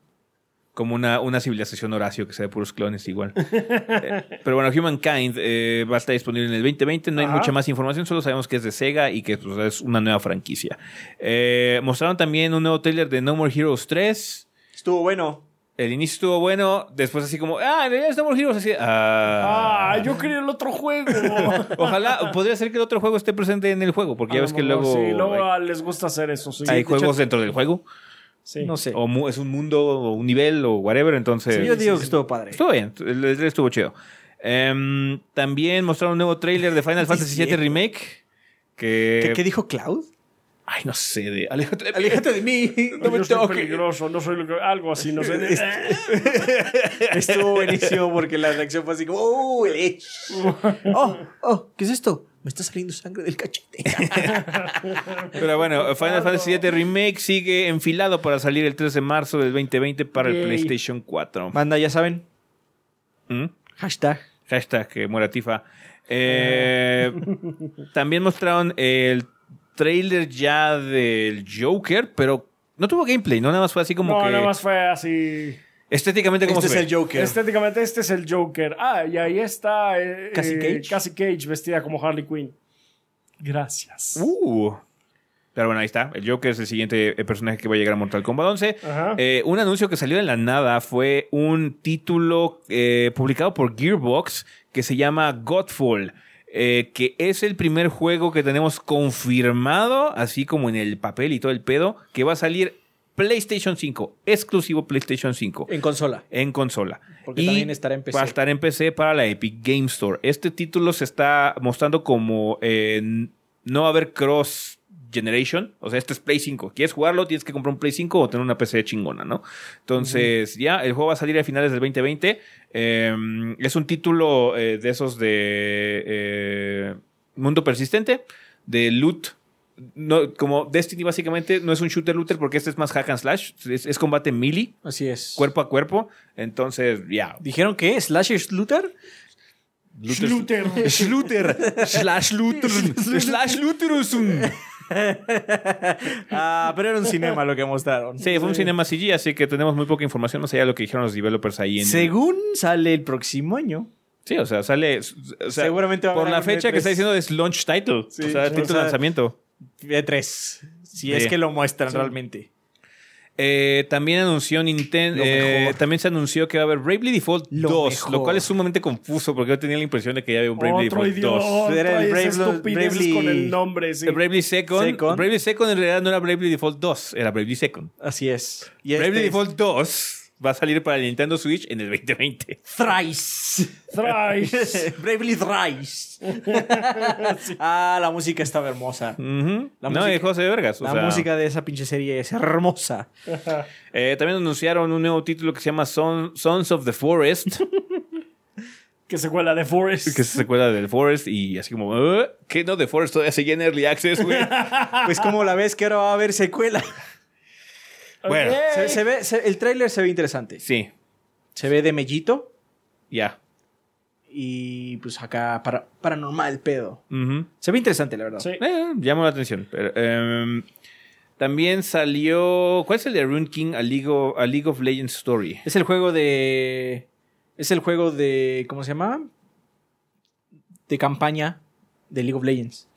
Como una, una civilización Horacio que sea de puros clones igual. Eh, pero bueno, Humankind eh, va a estar disponible en el 2020. No hay Ajá. mucha más información, solo sabemos que es de Sega y que pues, es una nueva franquicia. Eh, mostraron también un nuevo trailer de No More Heroes 3. Estuvo bueno. El inicio estuvo bueno, después así como, ah, en realidad es No More Heroes. Así, ah. Ah, yo quería el otro juego. Ojalá, podría ser que el otro juego esté presente en el juego, porque ya ves lo que luego, Sí, luego hay, ah, les gusta hacer eso, sí. hay juegos hecho- dentro del juego. Sí. No sé. O mu- es un mundo, o un nivel, o whatever, entonces... Sí, yo digo que estuvo padre. Estuvo bien, el el trailer estuvo chido. Em, también mostraron un nuevo trailer de Final Fantasy VII. Remake. Que... ¿Qué, qué dijo Cloud? Ay, no sé, de... Aléjate de mí. Aléjate de mí. No me toques. peligroso, no soy lo que- algo así, no sé. Estuvo buenísimo porque la reacción fue así como, ¡Oh, el Edge! ¡Oh, oh! ¿Qué es esto? Me está saliendo sangre del cachete. Pero bueno, Final Fantasy VII Remake sigue enfilado para salir el 3 de marzo del 2020 para el. PlayStation 4. Manda, ya saben. ¿Mm? Hashtag. Hashtag que muera Tifa. Eh, también mostraron el trailer ya del Joker, pero no tuvo gameplay, ¿no? Nada más fue así como no, que... nada más fue así. Estéticamente como Este se es ve? el Joker. Estéticamente, este es el Joker. Ah, y ahí está eh, Cassie eh, Cage. Cassie Cage vestida como Harley Quinn. Gracias. Uh. Pero bueno, ahí está. El Joker es el siguiente eh, personaje que va a llegar a Mortal Kombat 11. Ajá. Eh, un anuncio que salió de la nada fue un título eh, publicado por Gearbox que se llama Godfall. eh, que es el primer juego que tenemos confirmado, así como en el papel y todo el pedo, que va a salir PlayStation 5, exclusivo PlayStation 5 En consola. en consola. Porque también estará en PC. Va a estar en PC para la Epic Game Store. Este título se está mostrando como eh, no va a haber cross generation. O sea, este es Play 5. ¿Quieres jugarlo? Tienes que comprar un Play 5 o tener una PC chingona, ¿no? Entonces, ya, el juego va a salir a finales del 2020. Eh, es un título eh, de esos de eh, mundo persistente, de loot no, como Destiny básicamente no es un shooter looter porque este es más hack and slash, es, es combate melee, Así es. cuerpo a cuerpo, entonces ya. ¿Dijeron qué? ¿Slasher Looter? Shooter. Shooter, slash looter, slash looterusum. Ah, pero era un cinema lo que mostraron. Sí, fue un cinema CG, así que tenemos muy poca información, no sé ya lo que dijeron los developers ahí en Según sale el próximo año. Sí, o sea, sale o sea, Seguramente va a por la fecha que E3. está diciendo es launch title, Sí, o sea, título de lanzamiento. De tres. Si Sí. es que lo muestran realmente. Eh, también anunció Nintendo. Mejor. también se anunció que va a haber Bravely Default Lo 2, mejor. lo cual es sumamente confuso porque yo tenía la impresión de que ya había un Bravely Otro Default 2. idiota. Era el y Brave- esas estupideces Bravely- con el nombre, sí. El Bravely Second, Second. Bravely Second en realidad no era Bravely Default 2, era Bravely Second. Así es. Y Bravely este es Default 2 va a salir para el Nintendo Switch en el 2020. Thrice. Thrice. Bravely Thrice. Ah, la música estaba hermosa. La no, música- ve vergas. o La sea, música de esa pinche serie es hermosa. eh, también anunciaron un nuevo título que se llama Son- Sons of the Forest, que se cuela de Forest. que secuela del Forest y así como, "Uh, ¿qué no? The Forest todavía sigue en Early Access, güey. Pues como la ves que ahora va a haber secuela. Bueno. Se, se ve, se- el tráiler se ve interesante. sí, Se ve de mellito ya. y pues acá para, paranormal pedo. Se ve interesante, la verdad. Sí. Eh, llamó la atención. Pero, em, también salió. ¿Cuál es el de Rune King? A League, of, a League of Legends Story. Es el juego de. Es el juego de. ¿Cómo se llama? De campaña de League of Legends.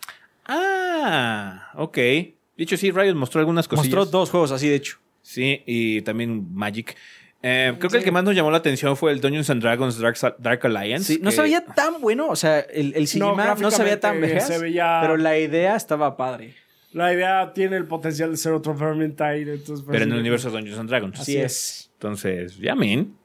Ah, ok. De hecho, sí, Riot mostró algunas cosillas. Mostró dos juegos así, de hecho. Sí, y también Magic. Eh, creo que el que más nos llamó la atención fue el Dungeons and Dragons Dark, Dark Alliance. Sí, no que- se veía tan bueno. O sea, el, el cinema no, se veía tan vejas, se veía- Pero la idea estaba padre. La idea tiene el potencial de ser otro Vermintide. Entonces, pues, Pero en el universo de Dungeons and Dragons. Así Así es. Entonces, ya, man.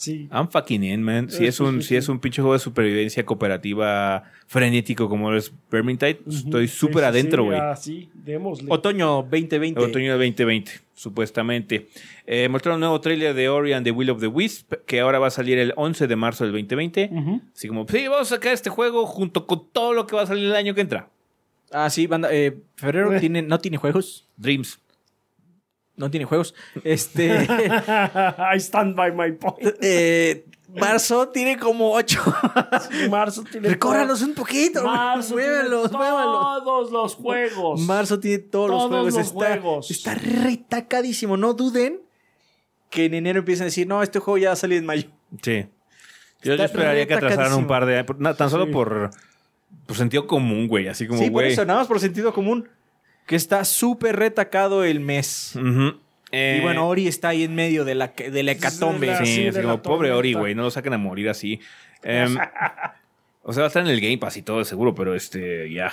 Sí. I'm fucking in, man. Si es un, si es un pinche juego de supervivencia cooperativa frenético como es Vermintide, estoy súper sí, adentro, sí, güey. ah, sí, démosle. Otoño 2020. Otoño de 2020, supuestamente. Eh, mostraron un nuevo trailer de Ori and the Will of the Wisp, que ahora va a salir el 11 de marzo del 2020. Ujú. Así como, sí, vamos a sacar este juego junto con todo lo que va a salir el año que entra. Ah, sí, banda. eh, Febrero Eh. tiene, no tiene juegos. Dreams. No tiene juegos. Este. I stand by my point. eh, marzo tiene como ocho. Marzo tiene Recórralos un poquito. Marzo muévalos, tiene muévalos. todos los juegos. Marzo tiene todos, los Todos juegos. los está, juegos. está retacadísimo. No duden que en enero empiecen a decir, no, este juego ya va a salir en mayo. Sí. Yo, yo esperaría que atrasaran un par de no, tan solo Sí. por, por sentido común, güey. Así como, sí, por güey. eso, nada más por sentido común. Que está súper retacado el mes. Ujú. Eh, y bueno, Ori está ahí en medio de la, de la hecatombe. Sí, la- Sí, así como, pobre Ori, güey, no lo saquen a morir así. Em, o sea, va a estar en el Game Pass y todo, seguro, pero este, ya,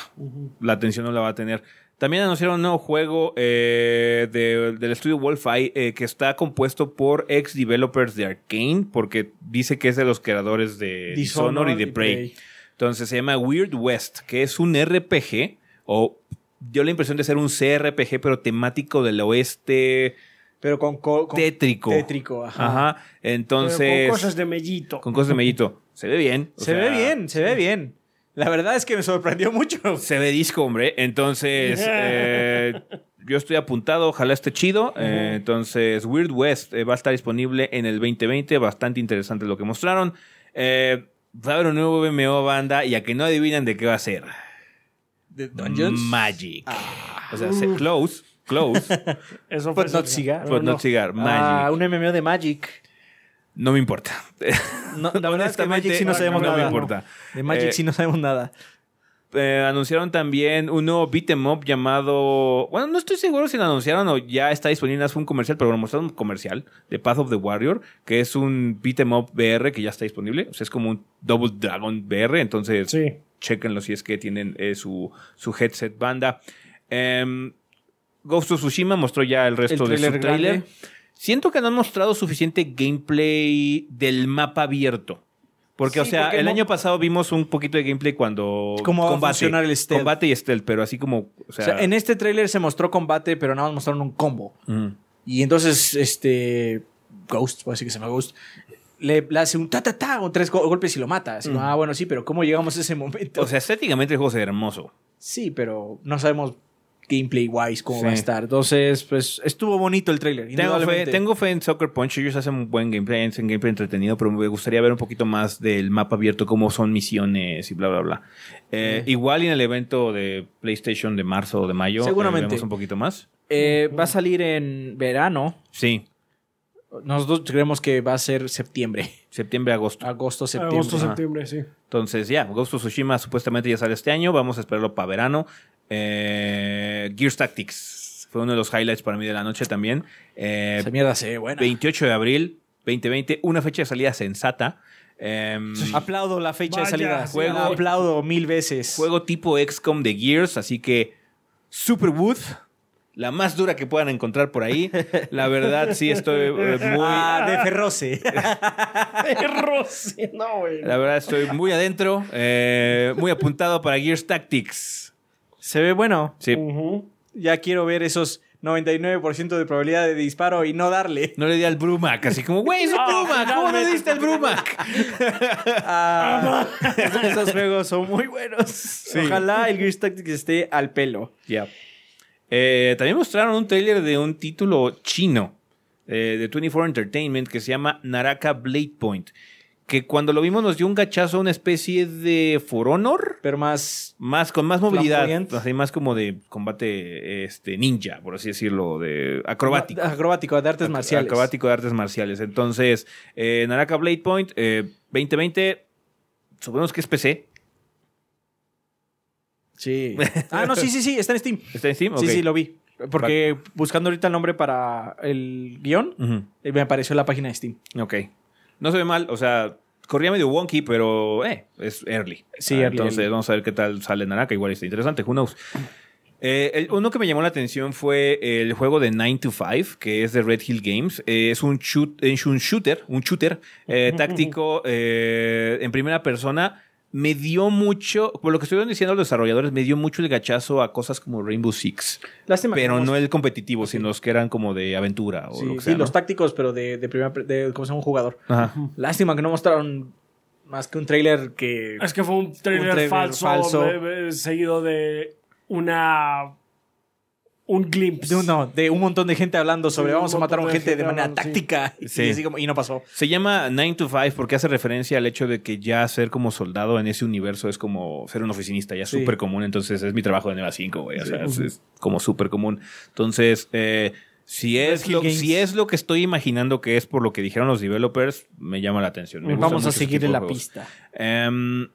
la atención no la va a tener. También anunciaron un nuevo juego eh, de- del estudio Wolfeye eh, que está compuesto por ex developers de Arkane, porque dice que es de los creadores de Dishonored, y de Prey. Entonces se llama Weird West, que es un RPG, o dio la impresión de ser un CRPG, pero temático del oeste Pero con, co- con tétrico. tétrico. Ajá. Ajá. Pero Entonces. con cosas de mellito. con cosas de mellito. Se ve bien. Se sea, ve bien, se ve bien. La verdad es que me sorprendió mucho. Se ve disco, hombre. Entonces, eh, yo estoy apuntado. Ojalá esté chido. Eh, entonces, Weird West eh, va a estar disponible en el 2020. Bastante interesante lo que mostraron. Va a haber un nuevo MMO banda y a que no adivinan de qué va a ser. ¿De Dungeons? Magic. O sea, se- close, close, Eso fue But not cigar. But not no. cigar. Magic. Ah, un MMO de Magic. No me importa. No, la verdad es que Magic sí no ah, sabemos no no nada. me importa. De Magic Eh, sí no sabemos nada. Eh, anunciaron también un nuevo beat 'em up llamado. Bueno, no estoy seguro si lo anunciaron o ya está disponible. Fue un comercial, pero lo mostraron un comercial de Path of the Warrior, que es un beat 'em up VR que ya está disponible. O sea, es como un Double Dragon VR. Entonces, Sí. Chequenlo si es que tienen eh, su, su headset banda. Em, Ghost of Tsushima mostró ya el resto El de su trailer. grande. Siento que no han mostrado suficiente gameplay del mapa abierto. Porque, o sea, porque el año pasado vimos un poquito de gameplay cuando. Cómo va a funcionar el stealth. Combate y stealth, pero así como. O O sea, sea, en este tráiler se mostró combate, pero nada más mostraron un combo. Y entonces, este. Ghost, puede decir que se llama Ghost. Le, le hace un ta ta ta o tres go- golpes y lo mata. Así ah, bueno, sí, pero ¿cómo llegamos a ese momento? O sea, estéticamente el juego se ve hermoso. sí, pero no sabemos gameplay wise cómo Sí. va a estar. Entonces, pues estuvo bonito el tráiler. Tengo fe, tengo fe en Soccer Punch. Ellos hacen un buen gameplay, hacen gameplay entretenido, pero me gustaría ver un poquito más del mapa abierto, cómo son misiones y bla, bla, bla. Eh, Igual en el evento de PlayStation de marzo o de mayo. eh, Seguramente. vemos un poquito más. Eh, va a salir en verano. Sí, Nosotros creemos que va a ser septiembre. septiembre, agosto. Agosto, septiembre. Agosto, Ajá. septiembre, sí. Entonces, ya, Ghost of Tsushima supuestamente ya sale este año. Vamos a esperarlo para verano. Eh, Gears Tactics fue uno de los highlights para mí de la noche también. Eh, Esa mierda se ve buena. 28 de abril 2020, una fecha de salida sensata. Em, Aplaudo la fecha Vaya, de salida. Juego, sí. aplaudo mil veces. juego tipo XCOM de Gears, así que Superwood, la más dura que puedan encontrar por ahí. La verdad, sí estoy eh, muy. Ah, de Ferroce. Perro, sí, no, güey. La verdad, estoy muy adentro, eh, muy apuntado para Gears Tactics. se ve bueno. Sí. Ujú. Ya quiero ver esos 99% de probabilidad de disparo y no darle. No le di al Brumac, así como, güey, es un Ah, Brumac, ¿cómo no diste al Brumac? Ah, esos juegos son muy buenos. Ojalá el Gears Tactics esté al pelo. Ya. Eh, también mostraron un tráiler de un título chino eh, de 24 Entertainment que se llama Naraka Blade Point. Que cuando lo vimos nos dio un gachazo una especie de For Honor. Pero más. Más, con más movilidad. Así, más como de combate este, ninja, por así decirlo, de acrobático. Acrobático, de artes marciales. Acrobático de artes marciales. Entonces, eh, Naraka Blade Point eh, 2020, suponemos que es PC. Sí. Ah, no, sí, sí, sí, está en Steam. ¿Está en Steam? Sí, Ok. sí, lo vi. Porque buscando ahorita el nombre para el guion, eh, me apareció la página de Steam. Ok. No se ve mal, o sea, corría medio wonky, pero eh, es early. Sí, Ah, early, Entonces, early. vamos a ver qué tal sale Naraka. Igual está interesante, who knows. Eh, el- uno que me llamó la atención fue el juego de 9 to 5, que es de Red Hill Games. Eh, es un, shoot, es un shooter, un shooter táctico en primera persona. Me dio mucho, por lo que estuvieron diciendo los desarrolladores, me dio mucho el gachazo a cosas como Rainbow Six. Lástima que Pero no- el competitivo, sino los que eran como de aventura o Sí, lo que sí, sea. los tácticos, pero de, de primera. De, ¿Cómo se llama? Un jugador. Ajá. Lástima que no mostraron más que un trailer que. Es que fue un trailer, trailer falso, falso. be- be- seguido de una. Un glimpse. De, un- no, de un montón de gente hablando sobre Sí, vamos a matar a un gente de manera hablando, sí. táctica. Y, Sí. así como- y no pasó. Se llama 9 to 5 porque hace referencia al hecho de que ya ser como soldado en ese universo es como ser un oficinista, ya súper común. Entonces es mi trabajo de 9 a 5, güey. O sea, es, es como súper común. Entonces, eh, si, es lo, si es lo que estoy imaginando que es por lo que dijeron los developers, me llama la atención. Me Vamos a tipo de la juegos. pista. Em,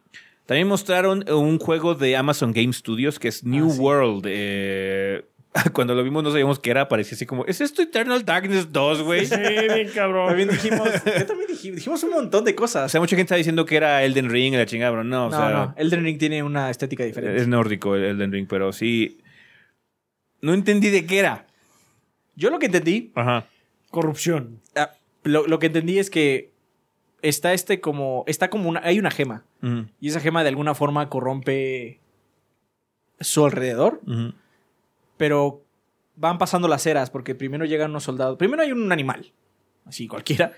también mostraron un juego de Amazon Game Studios que es New Ah, sí. World. eh, cuando lo vimos no sabíamos qué era, parecía así como, ¿es esto Eternal Darkness 2, güey? Sí, bien cabrón. También dijimos, yo también dij- dijimos un montón de O cosas. sea, mucha gente está diciendo que era Elden Ring y la chingada, pero no, o no, sea, no, Elden Ring tiene una estética diferente. es nórdico el Elden Ring, pero sí. No entendí de qué era. Yo lo que entendí, Ajá. Corrupción. ah, lo, lo que entendí es que está este como, está como una, hay una gema. Y esa gema de alguna forma corrompe su alrededor, pero van pasando las eras porque primero llegan unos soldados. Primero hay un animal, así cualquiera,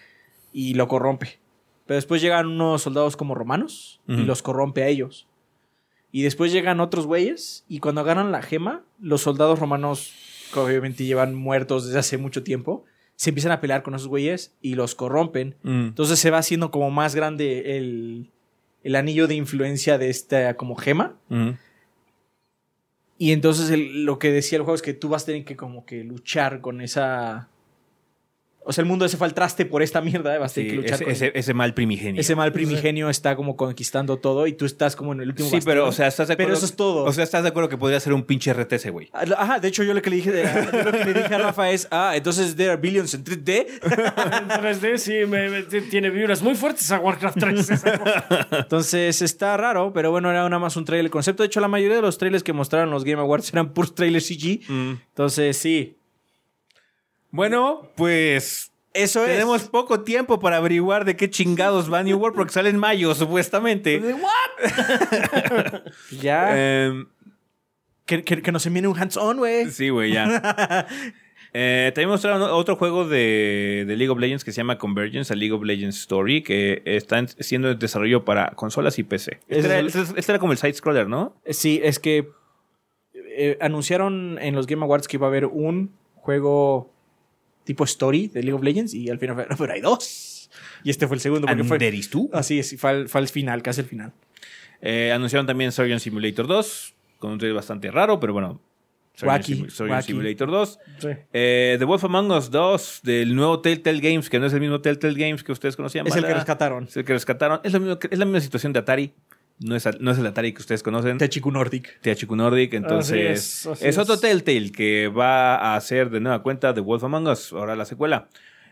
y lo corrompe. Pero después llegan unos soldados como romanos y los corrompe a ellos. Y después llegan otros güeyes y cuando agarran la gema, los soldados romanos, que obviamente llevan muertos desde hace mucho tiempo, se empiezan a pelear con esos güeyes y los corrompen. Mm. Entonces se va haciendo como más grande el, el anillo de influencia de esta como gema. Mm. Y entonces el- lo que decía el juego es que tú vas a tener que como que luchar con esa... O sea, el mundo ese fue al traste por esta mierda, ¿eh? vas a tener Sí, que luchar ese, con ese- ese mal primigenio. ese mal primigenio está como conquistando todo y tú estás como en el último Sí, pero, o sea, ¿estás de Pero acuerdo? eso es todo. O sea, ¿estás de acuerdo que podría ser un pinche RTS, güey? Ajá, de hecho yo lo que le dije, de- lo que le dije a Rafa es, ah, entonces there are billions en 3D. En 3D sí, me- me- t- tiene vibras muy fuertes a Warcraft 3. esa cosa. Entonces está raro, pero bueno, era nada más un trailer concepto. De hecho, la mayoría de los trailers que mostraron los Game Awards eran puros trailers CG. Mm. Entonces, sí. Bueno, pues Eso es. tenemos poco tiempo para averiguar de qué chingados va New World porque sale en mayo, supuestamente. Ya. Em, que, que, que nos envíen un hands-on, güey. sí, güey, ya. Eh, también mostraron otro juego de, de League of Legends que se llama Convergence, a League of Legends Story, que está en- siendo en desarrollo para consolas y PC. Este era, este- este era como el side-scroller, ¿no? Sí, es que eh, anunciaron en los Game Awards que iba a haber un juego tipo story de League of Legends y al final fue, "No, pero hay dos. Y este fue el segundo. Porque fue, ¿Anderis tú? así es, fue al, fue al final, casi el final. Eh, anunciaron también Surgeon Simulator 2, con un trailer bastante raro, pero bueno. Surgeon wacky. Simulator 2. Sí. Eh, The Wolf Among Us 2, del nuevo Telltale Games, que no es el mismo Telltale Games que ustedes conocían. Es el que rescataron. Es el que rescataron. Es, lo mismo es la misma situación de Atari. No es, no es el Atari que ustedes conocen. Techiku Nordic. THQ Nordic, entonces es, es, así otro es. Telltale que va a hacer de nueva cuenta The Wolf Among Us, ahora la secuela.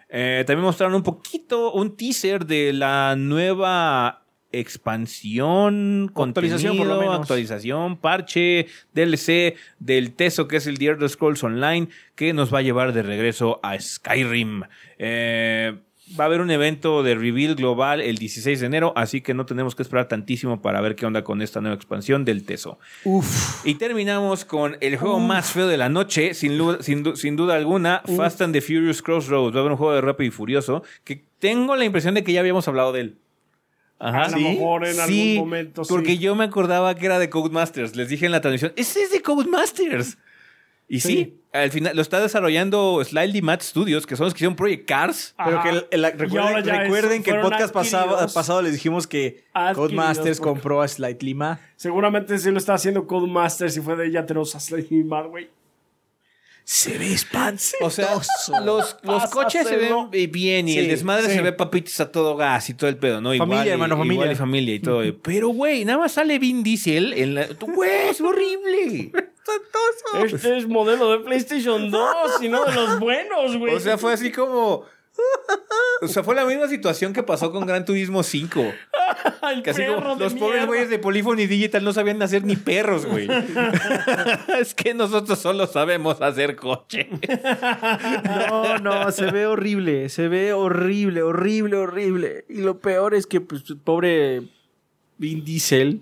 Eh, también mostraron un poquito, un teaser de la nueva expansión, Actualización, por lo menos. actualización, parche, DLC del Teso, que es el The Elder Scrolls Online, que nos va a llevar de regreso a Skyrim. Eh, Va a haber un evento de reveal global el 16 de enero, así que no tenemos que esperar tantísimo para ver qué onda con esta nueva expansión del Teso. Uf. Y terminamos con el juego más feo de la noche, sin, duda alguna, Fast and the Furious Crossroads. Va a haber un juego de Rápido y Furioso que tengo la impresión de que ya habíamos hablado de él. Ajá. A lo mejor en Sí, algún momento sí. porque yo me acordaba que era de Codemasters. Les dije en la transmisión, ese es de Codemasters. Y sí, Sí. al final lo está desarrollando Slightly Mad Studios, que son los que hicieron Project Cars. Pero que el- el- Y recuerden, recuerden es- que el podcast pasado, les dijimos que Codemasters por- compró a Slightly Ma. Seguramente sí lo está haciendo Codemasters y fue de ya tenemos a Slay Mad, güey. Se ve espantoso. O sea, los, los coches se ven bien y Sí, el desmadre sí. se ve papitas a todo gas y todo el pedo, ¿no? Familia, Igual y- hermano, familia. Igual y familia y todo. Pero, güey, nada más sale Vin Diesel en la... Güey, es horrible. Este es modelo de PlayStation 2 y no de los buenos, güey. O sea, fue así como... O sea, fue la misma situación que pasó con Gran Turismo 5. Ay, Que así perro como de los pobres güeyes de Polyphony Digital no sabían hacer ni perros, güey. es que nosotros solo sabemos hacer coche. No, no, se ve horrible, se ve horrible, horrible, horrible. Y lo peor es que, pues, pobre Vin Diesel,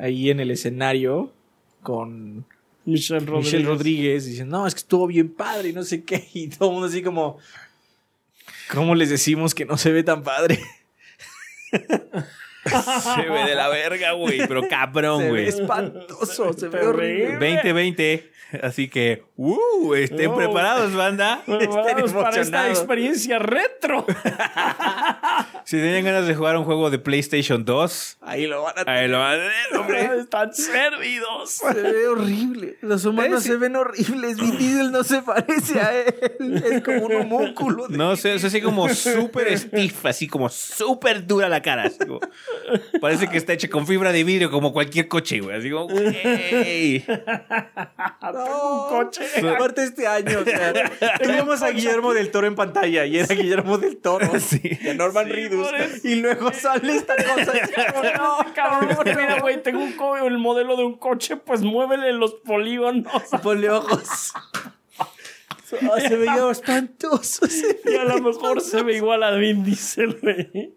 ahí en el escenario, con Michelle Rodríguez. Michelle Rodríguez, diciendo, no, es que estuvo bien padre y no sé qué. Y todo el mundo así como, ¿cómo les decimos que no se ve tan padre? Se ve de la verga, güey. Pero cabrón, güey. espantoso, se ve Terrible. horrible. 2020. Así que, ¡uh! Estén Oh. preparados, banda. Preparados para esta emocionados. experiencia retro. Si tenían ganas de jugar un juego de PlayStation 2, Ahí lo van a ahí lo van a tener, hombre. Están servidos. Se ve horrible. Los humanos se ven horribles. Vin Diesel no se parece a él. Es como un homúnculo. No sé, es así como súper stiff, así como súper dura la cara. así como- parece que está hecha con fibra de vidrio como cualquier coche, güey. Así como, güey. Un coche. Aparte este año, o sea, tuvimos a Guillermo del Toro en pantalla y era Guillermo del Toro Sí. y a Norman Sí, Reedus y luego sale esta cosa y como, no, Cabrón, mira, güey, tengo un co- el modelo de un coche, pues muévele los polígonos. ponle ojos. Ah, se veía espantoso. se Y a lo mejor se ve igual a Vin Diesel, güey.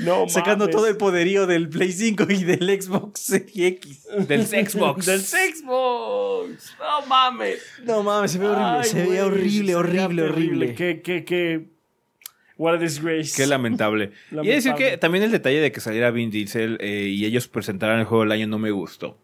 No, Sacando mames. todo el poderío del Play 5 y del Xbox Series X. Del Xbox. Del Xbox. No mames. No mames, se ve horrible. Ay, se veía horrible, veía horrible, horrible. Que, que, que. What a disgrace. Qué lamentable. Y decir que también el detalle de que saliera Vin Diesel eh, y ellos presentaran el juego del año no me gustó.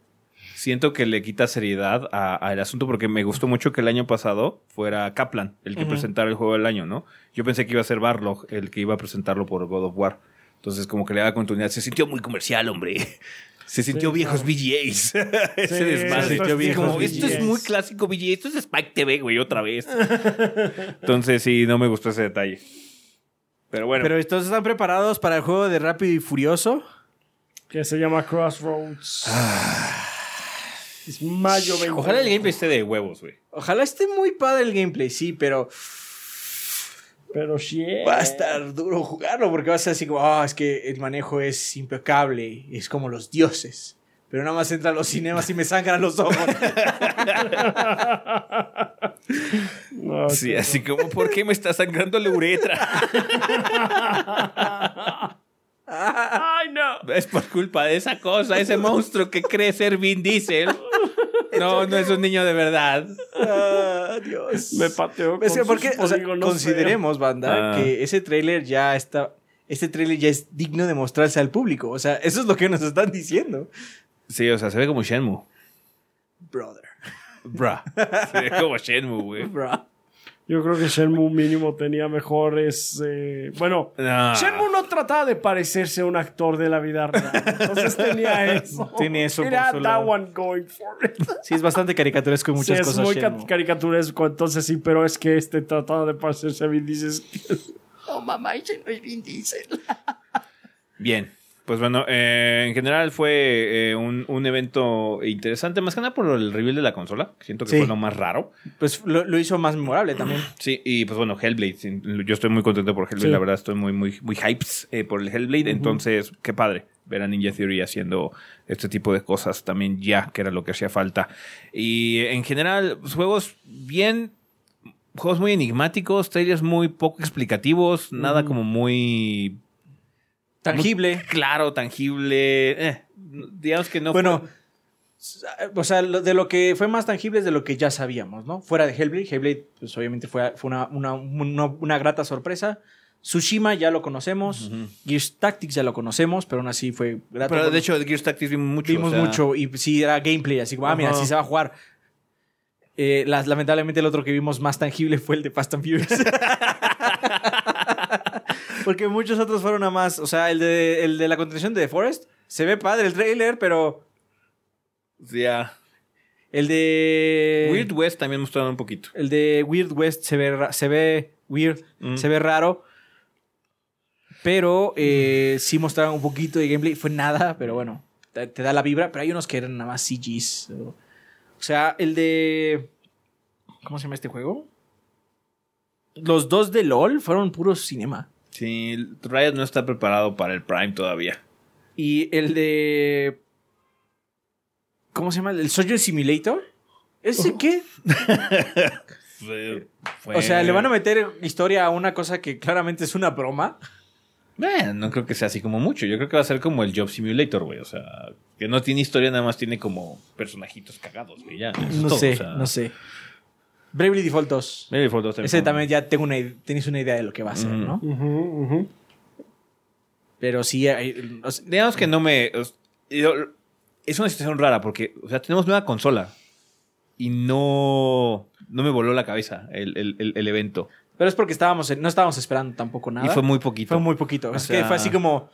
Siento que le quita seriedad al asunto porque me gustó mucho que el año pasado fuera Kaplan el que presentara el juego del año, ¿no? Yo pensé que iba a ser Barlog el que iba a presentarlo por God of War. Entonces, como que le da continuidad. Se sintió muy comercial, hombre. Se sintió viejos VGAs. Ese desmadre. Se sintió viejos Esto es muy clásico VGA. Esto es Spike TV, güey, otra vez. Entonces, sí, no me gustó ese detalle. Pero bueno. Pero entonces están preparados para el juego de Rápido y Furioso. Que se llama Crossroads. Ah. Es mayo 20. Ojalá el gameplay esté de huevos, güey. Ojalá esté muy padre el gameplay, sí, pero. Pero sí. Va a estar duro jugarlo porque va a ser así como, ah, es que el manejo es impecable, es como los dioses. Pero nada más entra a los cinemas y me sangran los ojos. sí, así como, ¿por qué me está sangrando la uretra? Ay, no. Es por culpa de esa cosa, ese monstruo que cree ser Vin Diesel. No, no es un niño de verdad. Ah, Dios. Me pateó. porque, consideremos, banda, ah. que ese tráiler ya está. Este tráiler ya es digno de mostrarse al público. O sea, eso es lo que nos están diciendo. Sí, o sea, se ve como Shenmue. Brother. Bruh. Se ve como Shenmue, güey. Bruh. Yo creo que Shenmue mínimo tenía mejores... Eh... Bueno, Shenmue no trataba de parecerse a un actor de la vida real. Entonces tenía eso. Tiene eso Era that one going for it. Sí, es bastante caricaturesco y muchas sí, cosas. Es muy caricaturesco, entonces sí, pero es que este trataba de parecerse a Vin Diesel. oh, mamá, es Vin Diesel. Bien. Pues bueno, eh, en general fue eh, un, evento interesante, más que nada por el reveal de la consola. Siento que fue lo más raro. Pues lo, hizo más memorable también. Sí, y pues bueno, Hellblade. Yo estoy muy contento por Hellblade, la verdad, estoy muy, muy, muy hypes eh, por el Hellblade. Entonces, qué padre ver a Ninja Theory haciendo este tipo de cosas también ya, que era lo que hacía falta. Y en general, pues, juegos bien juegos muy enigmáticos, trailers muy poco explicativos, nada como muy Tangible. claro, tangible. Eh, digamos que no. Bueno, o sea, de lo que fue más tangible es de lo que ya sabíamos, ¿no? Fuera de Hellblade. Hellblade, pues obviamente fue, fue una, una, una, grata sorpresa. Tsushima ya lo conocemos. Gears Tactics ya lo conocemos, pero aún así fue grato. Pero de hecho, de Gears Tactics vimos mucho. Vimos mucho y sí era gameplay, así como, ah, mira, sí se va a jugar. Eh, lamentablemente, el otro que vimos más tangible fue el de Fast and Furious. Porque muchos otros fueron a más. O sea, el de, el de la continuación de The Forest. Se ve padre el trailer, pero. Ya. El de. Weird West también mostraron un poquito. El de Weird West se ve, se ve weird. Mm. Se ve raro. Pero eh, sí mostraron un poquito de gameplay. Fue nada, pero bueno. Te, da la vibra. Pero hay unos que eran nada más CGs. O sea, el de. ¿Cómo se llama este juego? Los dos de LOL fueron puros cinema. Sí, Riot no está preparado para el Prime todavía. Y el de. ¿Cómo se llama? ¿El Soldier Simulator? ¿Ese oh. qué? O sea, le van a meter historia a una cosa que claramente es una broma. Eh, no creo que sea así como mucho. Yo creo que va a ser como el Job Simulator, güey. O sea, que no tiene historia, nada más tiene como personajitos cagados, güey. Ya, no sé, no sé. Bravely Default 2. Bravely Default 2 Ese también ya tengo una, tenéis una idea de lo que va a ser, ¿no? Pero sí, digamos que no me... es una situación rara porque, o sea, tenemos nueva consola y no, no me voló la cabeza el, el, el, evento. Pero es porque estábamos, no estábamos esperando tampoco nada. Y fue muy poquito. Fue muy poquito. es que fue así como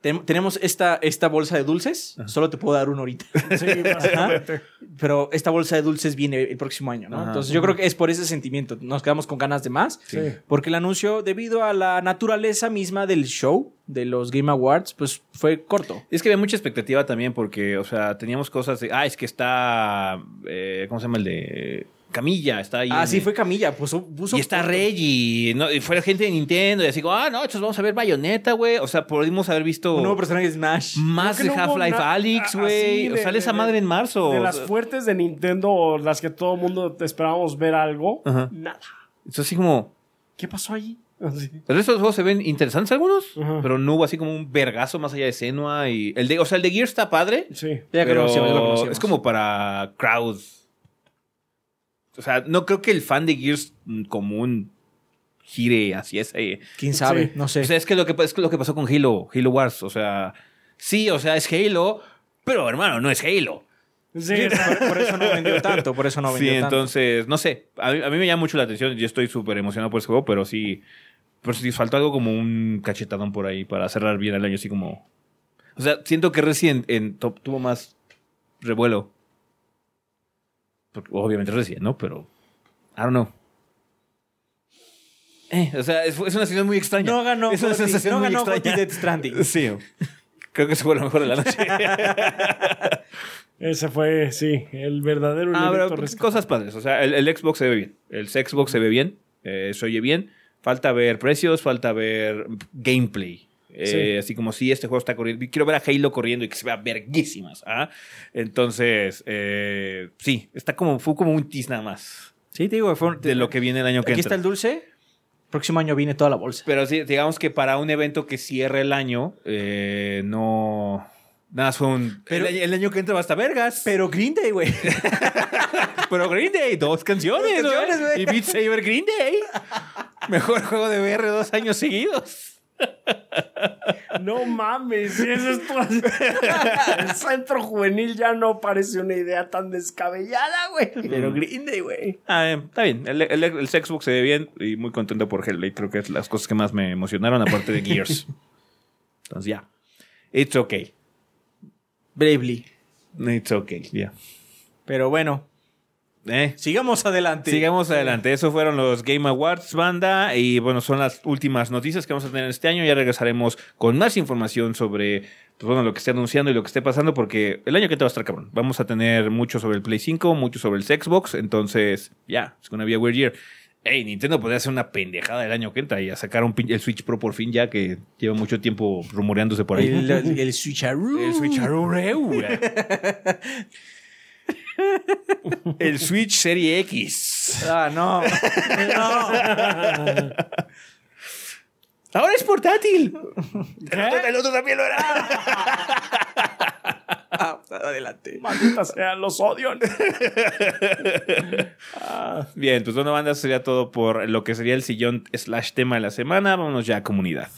tenemos esta, esta bolsa de dulces, solo te puedo dar una ahorita. Sí, Pero esta bolsa de dulces viene el próximo año, ¿no? Entonces yo creo que es por ese sentimiento. Nos quedamos con ganas de más. Sí. Porque el anuncio, debido a la naturaleza misma del show, de los Game Awards, pues fue corto. Es que había mucha expectativa también porque, o sea, teníamos cosas de, ah, es que está, eh, ¿cómo se llama el de Camilla está ahí. Ah, sí, fue Camilla. Puso, y está Reggie. ¿no? Y fue la gente de Nintendo. Y así, ah, no, entonces vamos a ver Bayonetta, güey. O sea, pudimos haber visto. Un nuevo personaje de Smash. Más de Half-Life Alyx, güey. O sea, esa madre en marzo. De las fuertes de Nintendo, las que todo el mundo esperábamos ver algo, nada. Es así como. ¿Qué pasó allí? Pero estos juegos se ven interesantes algunos, pero no hubo así como un vergazo más allá de Senua y el de, o sea, el de Gear está padre. Sí. pero es como para crowds o sea, no creo que el fan de Gears común gire hacia ese. ¿Quién sabe? Sí. No sé. O sea, es que lo que, es que lo que pasó con Halo, Halo Wars. O sea, sí, o sea, es Halo, pero hermano, no es Halo. Sí, por, por eso no vendió tanto, por eso no sí, vendió tanto. entonces, no sé. A mí, a mí me llama mucho la atención. Yo estoy súper emocionado por ese juego, pero sí. Pero sí faltó algo como un cachetadón por ahí para cerrar bien el año, así como. O sea, siento que Resident en tuvo más revuelo. Porque, obviamente Resident, ¿no? Pero. I don't know. Eh, o sea, es, es una situación muy extraña. No ganó Es una sensación no muy ganó extraña. Death Stranding. Sí. Creo que ese fue lo mejor de la noche. Ese fue, sí, el verdadero Ah, pero cosas padres. O sea, el, el Xbox se ve bien. El Xbox se ve bien. eh, se oye bien. Falta ver precios, falta ver gameplay. Eh, Así como si este juego está corriendo. Quiero ver a Halo corriendo y que se vea verguísimas. ¿ah? Entonces, eh, sí, está como, fue como un tease nada más Sí, te digo, fue, de lo que viene el año que Aquí está entra. el dulce. Próximo año viene toda la bolsa. Pero sí, digamos que para un evento que cierre el año, eh, no. Nada, fue un. Pero- el, año- el año que entra va hasta vergas. Pero Green Day, güey. Pero Green Day, dos canciones, Dos. Y Beat Saber Green Day. Mejor juego de VR dos años seguidos. No mames, si eso es todo- El centro juvenil ya no parece una idea tan descabellada, güey. Pero Green Day, güey. Ah, eh, está bien. El, el, el Xbox se ve bien y muy contento por Hellblade. Creo que es las cosas que más me emocionaron, aparte de Gears. Entonces, ya. It's okay. Bravely. It's okay, ya. Pero bueno, Eh. sigamos adelante. Sigamos adelante. Eso fueron los Game Awards, banda. Y bueno, son las últimas noticias que vamos a tener este año. Ya regresaremos con más información sobre pues, bueno, lo que esté anunciando y lo que esté pasando. Porque el año que te va a estar cabrón. Vamos a tener mucho sobre el Play 5, mucho sobre el Xbox. Entonces, ya, es gonna be a weird year. Ey, Nintendo podría hacer una pendejada el año que entra y a sacar un el Switch Pro por fin ya que lleva mucho tiempo rumoreándose por ahí. El, el, el switcheroo. El Switch Arureu. El Switch Serie X. Ah, no. no. Ahora es portátil. El otro también lo era. Ah, adelante. Maldita sea, los odio. Bien, pues bueno, banda, sería todo por lo que sería el sillón slash tema de la semana. Vámonos ya a comunidad.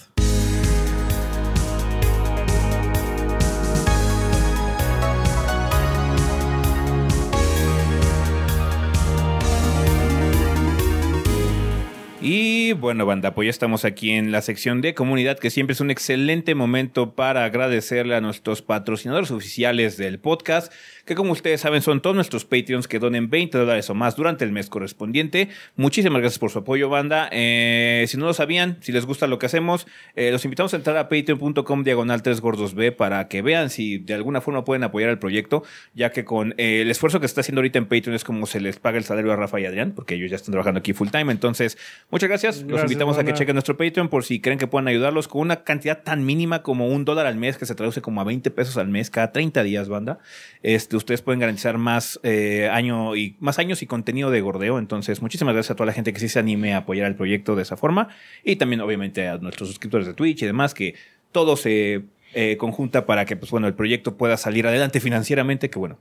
ಈ Bueno, banda, pues ya estamos aquí en la sección de comunidad, que siempre es un excelente momento para agradecerle a nuestros patrocinadores oficiales del podcast, que como ustedes saben son todos nuestros Patreons que donen 20 dólares o más durante el mes correspondiente. Muchísimas gracias por su apoyo, banda. Eh, si no lo sabían, si les gusta lo que hacemos, eh, los invitamos a entrar a patreon.com diagonal 3 gordos B para que vean si de alguna forma pueden apoyar el proyecto, ya que con eh, el esfuerzo que se está haciendo ahorita en Patreon es como se les paga el salario a Rafa y Adrián, porque ellos ya están trabajando aquí full time. Entonces, muchas gracias. Los invitamos a que chequen nuestro Patreon por si creen que puedan ayudarlos con una cantidad tan mínima como un dólar al mes, que se traduce como a 20 pesos al mes cada 30 días, banda. Este, ustedes pueden garantizar más eh, año y más años y contenido de gordeo. Entonces, muchísimas gracias a toda la gente que sí se anime a apoyar el proyecto de esa forma. Y también, obviamente, a nuestros suscriptores de Twitch y demás, que todo se eh, conjunta para que, pues bueno, el proyecto pueda salir adelante financieramente, que bueno,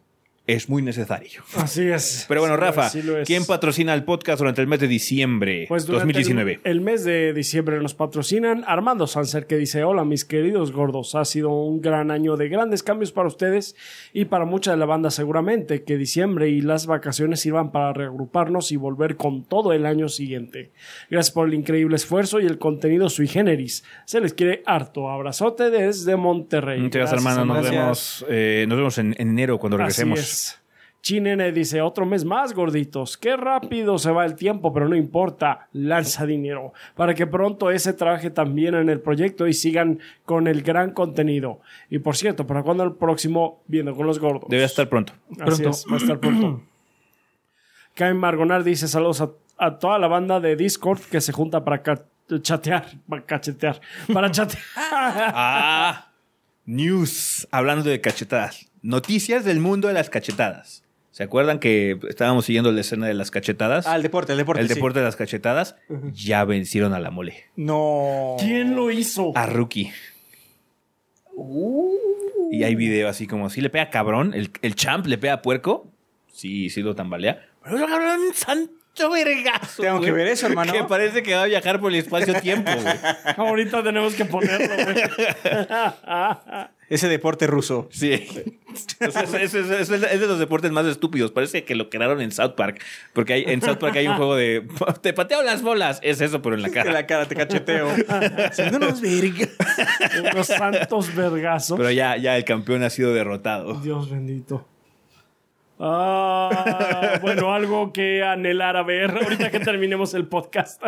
es muy necesario. Así es. Pero bueno, Sí Rafa, sí. ¿quién patrocina el podcast durante el mes de diciembre Pues durante 2019? El, el mes de diciembre nos patrocinan Armando Sanser que dice, hola mis queridos gordos, ha sido un gran año de grandes cambios para ustedes y para mucha de la banda seguramente, que diciembre y las vacaciones sirvan para reagruparnos y volver con todo el año siguiente. Gracias por el increíble esfuerzo y el contenido sui generis. Se les quiere harto. Abrazote desde Monterrey. Muchas gracias, Gracias, hermano. Nos gracias. vemos, eh, nos vemos en, en enero cuando regresemos. Chinene dice, otro mes más, gorditos. Qué rápido se va el tiempo, pero no importa. Lanza dinero. Para que pronto ese trabaje también en el proyecto y sigan con el gran contenido. Y por cierto, ¿para cuándo el próximo Viendo con los Gordos? Debe estar pronto. Así pronto. es, va a estar pronto. Caen Margonar dice, saludos a, a toda la banda de Discord que se junta para ca- chatear, para cachetear, para chatear. Ah, news. Hablando de cachetadas. Noticias del mundo de las cachetadas. ¿Se acuerdan que estábamos siguiendo la escena de las cachetadas? Ah, el deporte, el deporte. el sí. deporte de las cachetadas. Ya vencieron a la mole. No. ¿Quién lo hizo? A Rookie. Y hay video así como, si le pega cabrón, el, el champ le pega puerco. Sí, sí lo tambalea. Pero el cabrón, san vergazo. Tengo que ver eso, hermano. Que parece que va a viajar por el espacio-tiempo, güey. Ahorita tenemos que ponerlo, güey. Ese deporte ruso. Sí. O sea, es, es- es- es de los deportes más estúpidos. Parece que lo crearon en South Park. Porque hay, en South Park hay un juego de. Te pateo las bolas. Es eso, pero en la cara. la cara te cacheteo. Siendo unos verga. Unos santos vergazos. Pero ya, ya el campeón ha sido derrotado. Dios bendito. Ah, bueno, algo que anhelar a ver ahorita que terminemos el podcast.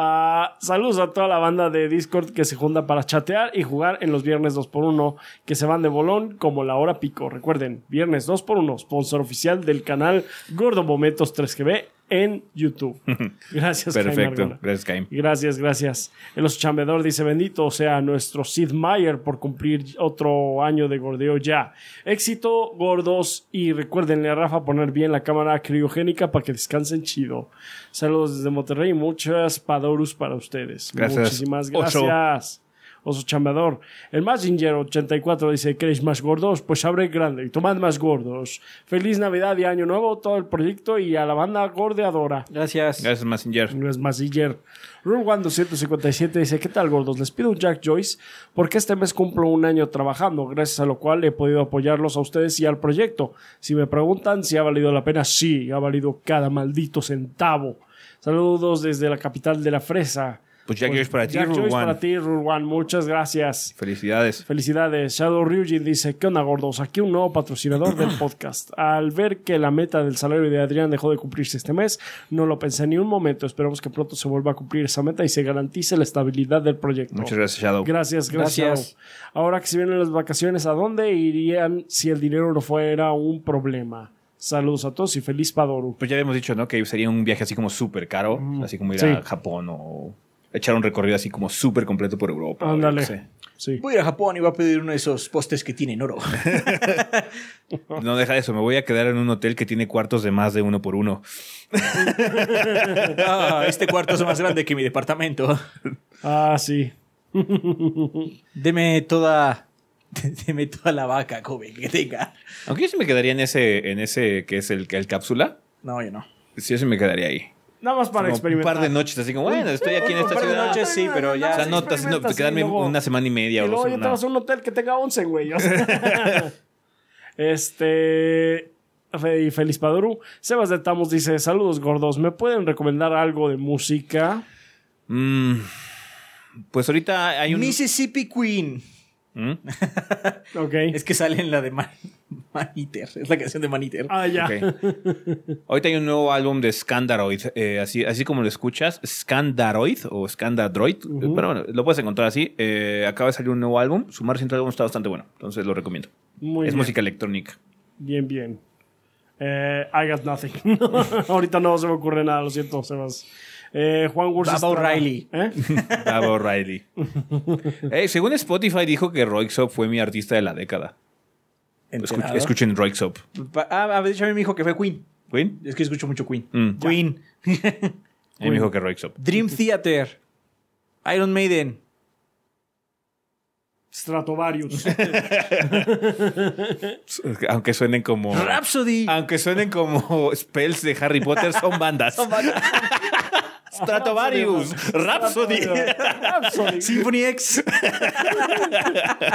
Ah, saludos a toda la banda de Discord que se junta para chatear y jugar en los viernes 2x1 que se van de bolón como la hora pico. Recuerden, viernes 2x1, sponsor oficial del canal Gordo Momentos 3GB en YouTube. Gracias, Jaime Perfecto. Gracias, Caim. Gracias, gracias. El oso chambedor dice: Bendito sea nuestro Sid Meier por cumplir otro año de gordeo ya. Éxito, gordos. Y recuérdenle a Rafa poner bien la cámara criogénica para que descansen chido. Saludos desde Monterrey. Muchas padorus para ustedes. Gracias, Muchísimas gracias. Oso chambeador. El Mazinger 84 dice: ¿Queréis más gordos? Pues abre grande y tomad más gordos. Feliz Navidad y Año Nuevo, todo el proyecto y a la banda gordeadora. Gracias. Gracias, Messenger. Es Mazinger. Rule One 257 dice: ¿Qué tal, gordos? Les pido un Jack Joyce porque este mes cumplo un año trabajando, gracias a lo cual he podido apoyarlos a ustedes y al proyecto. Si me preguntan si ha valido la pena, sí, ha valido cada maldito centavo. Saludos desde la capital de la fresa. Pues Jack Joyce para ti, Jack Rule Joyce One. para ti, Rule One. Muchas gracias. Felicidades. Felicidades. Shadow Ryujin dice, ¿qué onda gordos? Aquí un nuevo patrocinador del podcast. Al ver que la meta del salario de Adrián dejó de cumplirse este mes, no lo pensé ni un momento. Esperemos que pronto se vuelva a cumplir esa meta y se garantice la estabilidad del proyecto. Muchas gracias, Shadow. Gracias, gracias. Ahora que se vienen las vacaciones, ¿a dónde irían si el dinero no fuera un problema? Saludos a todos y feliz Padoru. Pues ya habíamos dicho, ¿no? Que sería un viaje así como súper caro. Así como ir Sí. a Japón o echar un recorrido así como súper completo por Europa. Ándale. Sí. Voy a ir a Japón y voy a pedir uno de esos postes que tienen oro. No deja eso, me voy a quedar en un hotel que tiene cuartos de más de uno por uno. Ah, este cuarto es más grande que mi departamento. Ah, sí. Deme toda. Deme toda la vaca, joven, que tenga. Aunque yo sí me quedaría en ese, en ese que es el, el cápsula. No, yo no. Sí, yo sí me quedaría ahí. Nada más para Como un experimentar. par de noches, así como, bueno, estoy aquí en Un esta par de ciudad. noches, sí, pero ya. O sea, no, Sí, estás haciendo- experimentas, quedarme y luego- una semana y media Y o luego dos. ya te vas a un hotel que tenga 11, güey. o sea. este. Y Feliz Paduru. Sebas de Tamos dice: Saludos gordos. ¿Me pueden recomendar algo de música? Mm, pues ahorita hay un... Mississippi Queen. ¿Mm? Ok. Es que sale en la de Man Maniter. Es la canción de Maniter. Ah, ya. Ok. Ahorita hay un nuevo álbum de Scandaroid, eh, así, así como lo escuchas, Scandaroid o Scandadroid, eh, pero bueno, lo puedes encontrar así. Eh, acaba de salir un nuevo álbum, su más reciente álbum está bastante bueno, entonces lo recomiendo. Muy es bien. música electrónica. Bien, bien. Eh, I got nothing. Ahorita no se me ocurre nada, lo siento, Sebas. Eh, Juan Wurst. Baba O'Reilly. ¿Eh? Baba O'Reilly. Eh, según Spotify dijo que Roixop fue mi artista de la década. Escuch- ¿Enterado? escuchen Roixop. Pa- Ah, de hecho a mí me dijo que fue Queen. ¿Queen? Es que escucho mucho Queen. Mm. Queen. A mí me dijo que Roixop. Dream Theater. Iron Maiden. Stratovarius. Aunque suenen como... Rhapsody. Aunque suenen como spells de Harry Potter, son bandas. Stratovarius, Rhapsody. Rhapsody. Symphony X.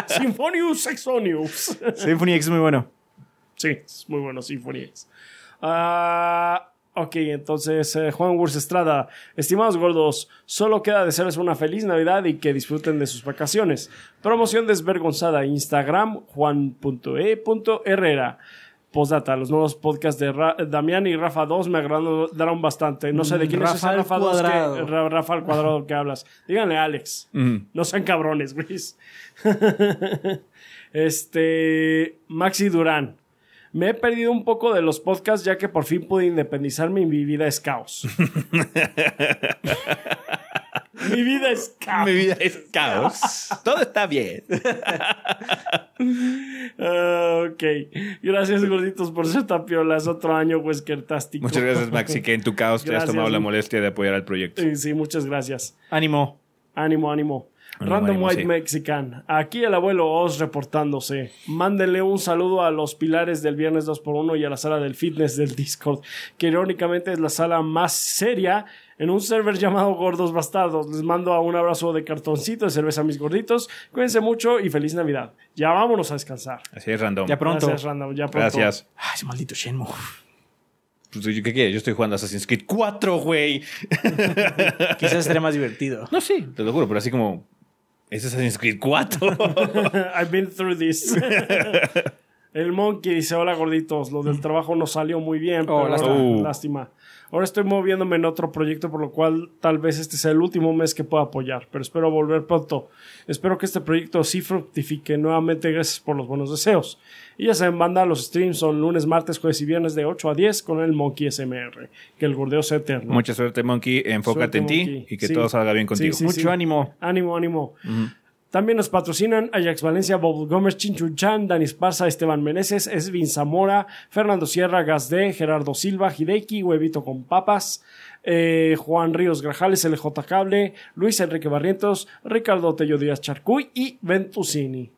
Symphonius Exonius. Symphony X es muy bueno. Sí, es muy bueno Symphony X. Ah, ok, entonces eh, Juan Wurst Estrada. Estimados gordos, solo queda desearles una feliz Navidad y que disfruten de sus vacaciones. Promoción desvergonzada. Instagram juan.e.herrera. Postdata, los nuevos podcasts de Ra- Damián y Rafa 2 me agradaron bastante. No sé de quién es ese Rafa al Rafa 2 que. Ra- Rafa al cuadrado que hablas. Díganle a Alex. No sean cabrones, güey. este. Maxi Durán. Me he perdido un poco de los podcasts ya que por fin pude independizarme y mi vida es caos. mi vida es caos. Mi vida es caos. Todo está bien. Ah, ok. Gracias, gorditos, por ser tapiolas. Otro año, Weskertástico. Muchas gracias, Maxi, que en tu caos te has Gracias. tomado la molestia de apoyar al proyecto. Sí, sí, muchas gracias. Ánimo. Ánimo, ánimo. Random White sí. Mexican. Aquí el abuelo Oz reportándose. Mándenle un saludo a los pilares del viernes 2x1 y a la sala del fitness del Discord, que irónicamente es la sala más seria en un server llamado Gordos Bastardos. Les mando a un abrazo de cartoncito de cerveza a mis gorditos. Cuídense mucho y feliz Navidad. Ya vámonos a descansar. Así es, random. Ya pronto. Gracias, Random. Ya pronto. Gracias. Ay, ese maldito Shenmue. Pues, ¿Qué quieres? Yo estoy jugando Assassin's Creed 4, güey. Quizás sería más divertido. No, sí, te lo juro, pero así como. Es Assassin's Creed 4. I've been through this. El Monkey dice, hola gorditos, lo del trabajo no salió muy bien, Oh, pero lástima. Uh. lástima. Ahora estoy moviéndome en otro proyecto, por lo cual tal vez este sea el último mes que pueda apoyar, pero espero volver pronto. Espero que este proyecto sí fructifique. Nuevamente, gracias por los buenos deseos. Y ya saben, banda, los streams son lunes, martes, jueves y viernes de 8 a 10 con el Monkey SMR. Que el gordeo sea eterno. Mucha suerte, Monkey. Enfócate Suerte, en ti y que Sí. todo salga bien contigo. Sí, sí, Mucho sí. ánimo. Ánimo, ánimo. También nos patrocinan Ajax Valencia, Bob Gómez, Chinchunchan, Dani Esparza, Esteban Meneses, Esvin Zamora, Fernando Sierra, Gasde, Gerardo Silva, Hideki, Huevito con Papas, eh, Juan Ríos Grajales, LJ Cable, Luis Enrique Barrientos, Ricardo Tello Díaz Charcuy y Ventusini.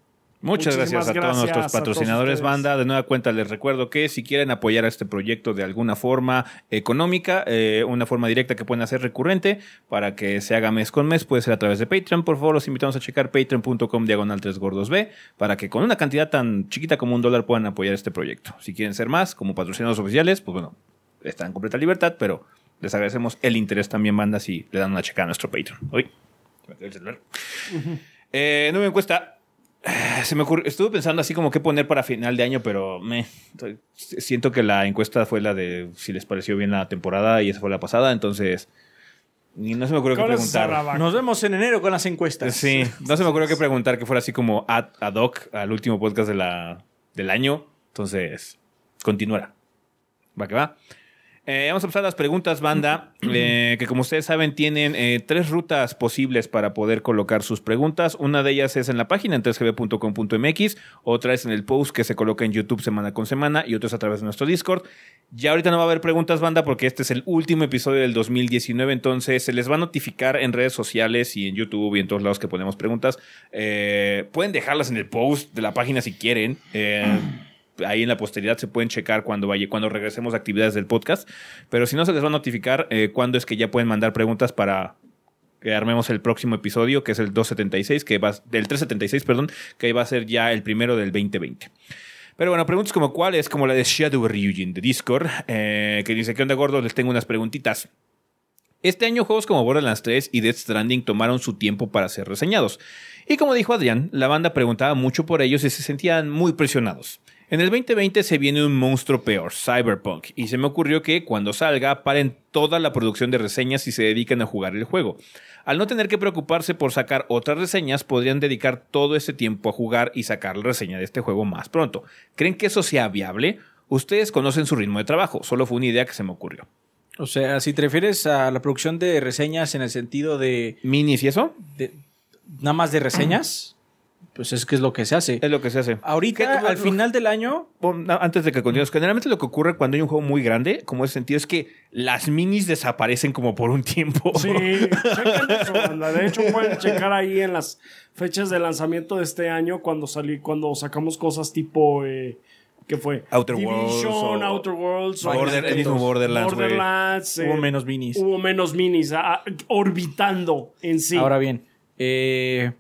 Muchas Muchísimas gracias a todos nuestros todos patrocinadores, ustedes. banda. De nueva cuenta, les recuerdo que si quieren apoyar a este proyecto de alguna forma económica, eh, una forma directa que pueden hacer recurrente para que se haga mes con mes, puede ser a través de Patreon. Por favor, los invitamos a checar patreon.com diagonal 3 gordos B para que con una cantidad tan chiquita como un dólar puedan apoyar este proyecto. Si quieren ser más, como patrocinadores oficiales, pues bueno, están en completa libertad, pero les agradecemos el interés también, banda, si le dan una checa a nuestro Patreon. Hoy, el celular. Eh, nueva encuesta. Se me ocurrió, estuve pensando así como qué poner para final de año, pero me siento que la encuesta fue la de si les pareció bien la temporada y esa fue la pasada, entonces y no se me ocurrió qué preguntar. Nos vemos en enero con las encuestas. Sí, no se me ocurrió qué preguntar que fuera así como ad, ad hoc al último podcast de la, del año, entonces continuará. Va que va. Eh, vamos a empezar las preguntas, banda, eh, que como ustedes saben tienen eh, tres rutas posibles para poder colocar sus preguntas. Una de ellas es en la página en 3gb.com.mx, otra es en el post que se coloca en YouTube semana con semana y otra es a través de nuestro Discord. Ya ahorita no va a haber preguntas, banda, porque este es el último episodio del 2019, entonces se les va a notificar en redes sociales y en YouTube y en todos lados que ponemos preguntas. Pueden dejarlas en el post de la página si quieren. Ahí en la posteridad se pueden checar cuando vaya, cuando regresemos a actividades del podcast. Pero si no, se les va a notificar eh, cuándo es que ya pueden mandar preguntas para que armemos el próximo episodio, que es el 276, que va, del 376, perdón, que va a ser ya el primero del 2020. Pero bueno, preguntas como cuáles, como la de Shadow Ryujin de Discord, eh, que dice, ¿qué onda gordo? Les tengo unas preguntitas. Este año juegos como Borderlands 3 y Death Stranding tomaron su tiempo para ser reseñados. Y como dijo Adrián, la banda preguntaba mucho por ellos y se sentían muy presionados. En el 2020 se viene un monstruo peor, Cyberpunk, y se me ocurrió que cuando salga paren toda la producción de reseñas y se dediquen a jugar el juego. Al no tener que preocuparse por sacar otras reseñas, podrían dedicar todo ese tiempo a jugar y sacar la reseña de este juego más pronto. ¿Creen que eso sea viable? Ustedes conocen su ritmo de trabajo, solo fue una idea que se me ocurrió. O sea, si te refieres a la producción de reseñas en el sentido de, ¿Minis y eso? de- nada más de reseñas, pues es que es lo que se hace. Es lo que se hace. Ahorita, ¿Qué- al final del año, Antes de que continúes, generalmente lo que ocurre cuando hay un juego muy grande, como ese sentido, es que las minis desaparecen como por un tiempo. Sí, chequen eso, banda. De hecho, pueden checar ahí en las fechas de lanzamiento de este año cuando salí, cuando sacamos cosas tipo eh, ¿qué fue? Outer Division, Worlds o- Outer Worlds, o- Border- el mismo Borderlands. Borderlands, eh, hubo menos minis. hubo menos minis ah, orbitando en sí. Ahora bien, eh,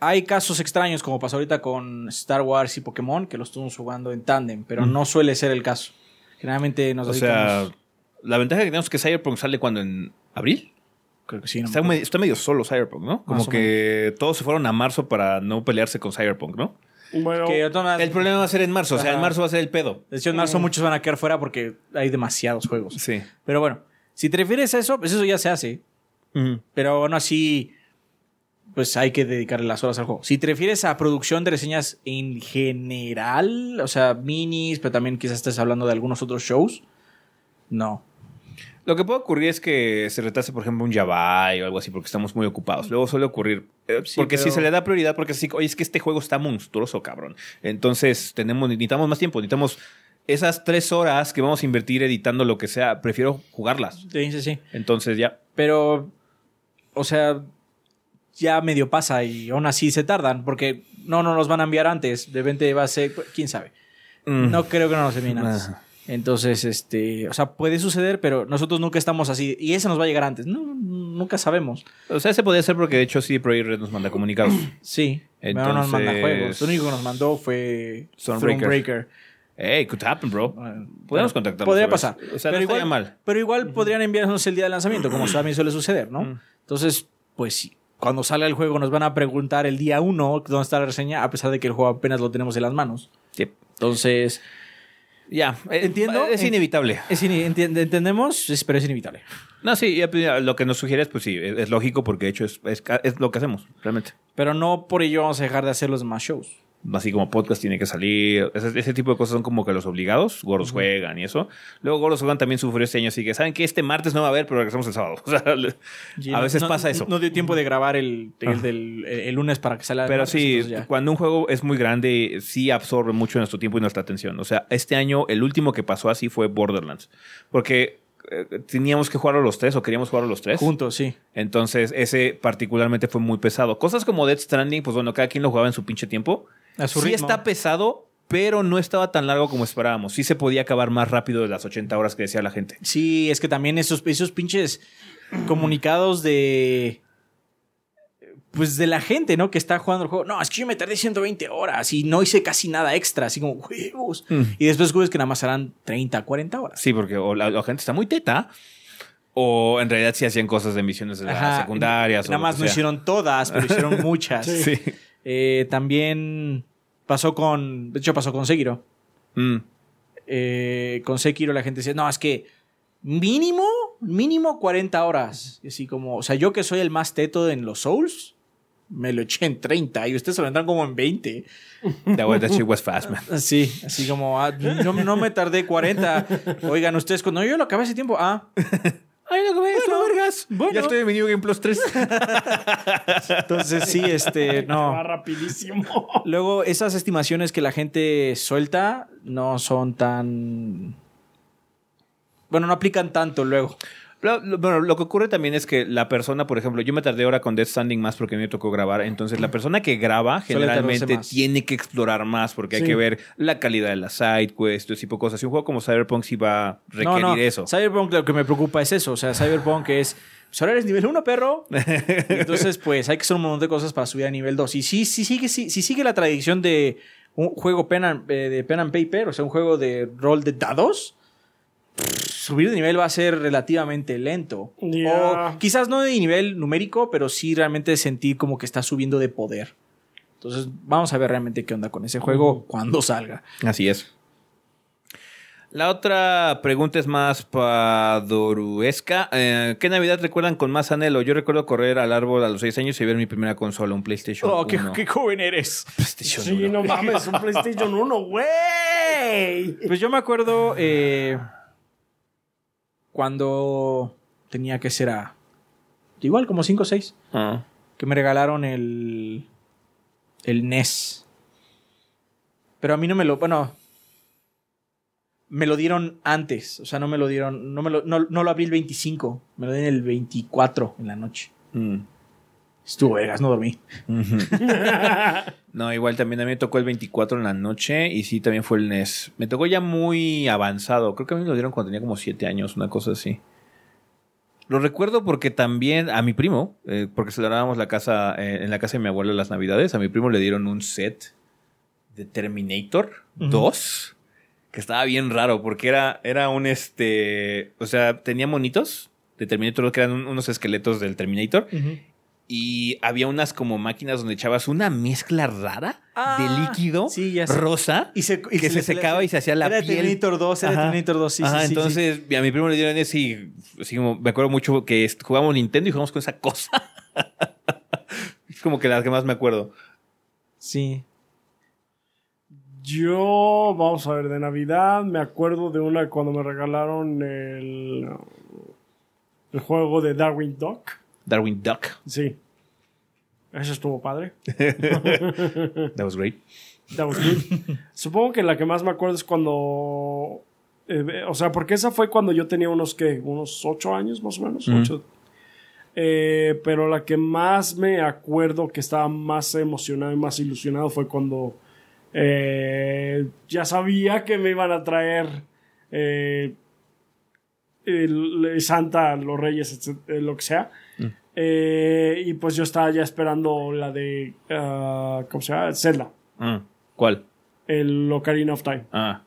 hay casos extraños como pasó ahorita con Star Wars y Pokémon, que los estuvimos jugando en tándem, pero no suele ser el caso. Generalmente nos o sea, dedicamos... la ventaja que tenemos es que Cyberpunk sale cuando en abril. creo que sí, no Está, medio, está medio solo Cyberpunk, ¿no? Como que todos se fueron a marzo para no pelearse con Cyberpunk, ¿no? Bueno, Que El problema va a ser en marzo, o sea, en marzo va a ser el pedo. de hecho, en marzo muchos van a quedar fuera porque hay demasiados juegos. Sí. Pero bueno, si te refieres a eso, pues eso ya se hace. Pero aún así, pues hay que dedicarle las horas al juego. Si te refieres a producción de reseñas en general, o sea, minis, pero también quizás estés hablando de algunos otros shows, no. Lo que puede ocurrir es que se retrase, por ejemplo, un Java o algo así, porque estamos muy ocupados. Luego suele ocurrir. eh, Sí, porque si pero- se le da prioridad, porque sí, oye, es que este juego está monstruoso, cabrón. Entonces, tenemos, necesitamos más tiempo, necesitamos esas tres horas que vamos a invertir editando lo que sea, prefiero jugarlas. Sí, sí, sí. Entonces, ya. Pero, o sea, ya medio pasa y aún así se tardan porque no no nos van a enviar antes. De repente va a ser, quién sabe. Mm. No creo que no nos envíen antes. Entonces, este, o sea, puede suceder, pero nosotros nunca estamos así. Y ese nos va a llegar antes. No, nunca sabemos. O sea, ese podía ser porque de hecho CD Projekt Red nos manda comunicados. Sí, pero no nos manda Entonces- juegos. Lo único que nos mandó fue. Thronebreaker. hey, could happen, bro. Podemos contactarlos. Podría pasar. O sea, pero, no igual, mal. pero igual podrían enviarnos el día de lanzamiento, como también suele suceder, ¿no? Entonces, pues sí, cuando salga el juego nos van a preguntar el día uno dónde está la reseña, a pesar de que el juego apenas lo tenemos en las manos. Yep. Entonces, Ya, eh, Entiendo. Es inevitable. es entendemos, pero es inevitable. No, sí, pues, lo que nos sugieres, pues sí, es, lógico porque de hecho es, es, es lo que hacemos, realmente. Pero no por ello vamos a dejar de hacer los demás shows. Así como podcast tiene que salir, ese, ese tipo de cosas son como que los obligados, gordos juegan y eso. Luego gordos juegan también sufrió este año, así que saben que este martes no va a haber, pero regresamos el sábado. O sea, a veces no- pasa eso. No dio tiempo de grabar el, el, del- el lunes para que salga. Pero martes, sí, cuando un juego es muy grande, sí absorbe mucho nuestro tiempo y nuestra atención. O sea, este año el último que pasó así fue Borderlands. Porque eh, teníamos que jugarlo los tres o queríamos jugarlo los tres. Juntos, sí. Entonces, ese particularmente fue muy pesado. Cosas como Dead Stranding, pues bueno, cada quien lo jugaba en su pinche tiempo. A su sí ritmo. está pesado, pero no estaba tan largo como esperábamos. Sí se podía acabar más rápido de las 80 horas que decía la gente. Sí, es que también esos, esos pinches comunicados de. Pues de la gente, ¿no? Que está jugando el juego. No, es que yo me tardé 120 horas y no hice casi nada extra, así como huevos. Mm. Y después descubres que nada más harán 30, 40 horas. Sí, porque o la, la gente está muy teta, o en realidad sí hacían cosas de misiones de las Ajá. secundarias. Nada más no hicieron todas, pero hicieron muchas. Sí. Eh, también pasó con. De hecho, pasó con Sekiro. Mm. eh, con Sekiro la gente decía, no, es que mínimo, mínimo 40 horas. Y así como, o sea, yo que soy el más teto en los Souls, me lo eché en 30 y ustedes se lo entran como en 20. That, was- that shit was fast, man. Así, así como, ah, no, no me tardé 40. Oigan, ustedes, cuando yo lo acabé hace tiempo, ah, Ay, no, que esto, vergas. bueno. Ya estoy en mi New Game Plus 3. entonces sí, este, Va no. rapidísimo. Luego, esas estimaciones que la gente suelta no son tan... Bueno, no aplican tanto luego. Lo, lo- bueno, lo que ocurre también es que la persona, por ejemplo, yo me tardé ahora con Death Standing más porque me tocó grabar. Entonces, la persona que graba generalmente tiene que explorar más porque hay que ver la calidad de la side quest, ese tipo de cosas. Y un juego como Cyberpunk sí va a requerir no, no. eso. Cyberpunk lo que me preocupa es eso. O sea, Cyberpunk es. Pues ahora eres nivel 1, perro. Y Entonces, pues hay que hacer un montón de cosas para subir a nivel 2. Y sí, sí sigue, sí, sí sigue la tradición de un juego pen and, eh, de pen and paper, o sea, un juego de rol de dados. Subir de nivel va a ser relativamente lento. O quizás no de nivel numérico, pero sí realmente sentir como que está subiendo de poder. Entonces, vamos a ver realmente qué onda con ese juego cuando salga. Así es. La otra pregunta es más padoruesca. Eh, ¿Qué Navidad recuerdan con más anhelo? Yo recuerdo correr al árbol a los 6 años y ver mi primera consola, un PlayStation Oh, qué, 1. qué joven eres. PlayStation Sí, 1. no mames, un PlayStation 1, güey. Pues yo me acuerdo eh, cuando tenía que ser a. Igual, como 5 o 6. Ah. Que me regalaron el. El NES. Pero a mí no me lo. Bueno. Me lo dieron antes. O sea, no me lo dieron. No, me lo, no, no lo abrí el 25. Me lo dieron el 24 en la noche. Mm. Estuvo vergas, no dormí. No, igual también a mí me tocó el 24 en la noche y sí, también fue el NES. Me tocó ya muy avanzado. Creo que a mí me lo dieron cuando tenía como 7 años, una cosa así. Lo recuerdo porque también a mi primo, eh, porque celebrábamos la casa, eh, en la casa de mi abuelo las navidades, a mi primo le dieron un set de Terminator 2, que estaba bien raro porque era, era un este, o sea, tenía monitos de Terminator 2 que eran un- unos esqueletos del Terminator y había unas como máquinas donde echabas una mezcla rara Ah, de líquido sí, ya sé. rosa Y se, y que se, secaba y se hacía la era piel. Terminator 2, era. Terminator 2, sí, Ajá, sí, entonces a mi primo le dieron ese y así como, me acuerdo mucho que jugábamos Nintendo y jugamos con esa cosa. es como que las que más me acuerdo. Sí. Yo, vamos a ver, de Navidad me acuerdo de una cuando me regalaron el, el juego de Darwin Duck. Darwin Duck. Sí. Eso estuvo padre. That was great. That was good. Supongo que la que más me acuerdo es cuando. eh, o sea, porque esa fue cuando yo tenía unos que unos ocho años más o menos. Ocho. Eh, pero la que más me acuerdo que estaba más emocionado y más ilusionado fue cuando eh, ya sabía que me iban a traer el- Santa, los Reyes, etc- lo que sea. Eh, y pues yo estaba ya esperando la de. ah, ¿Cómo se llama? Zelda. Ah, ¿Cuál? El Ocarina of Time. Ah.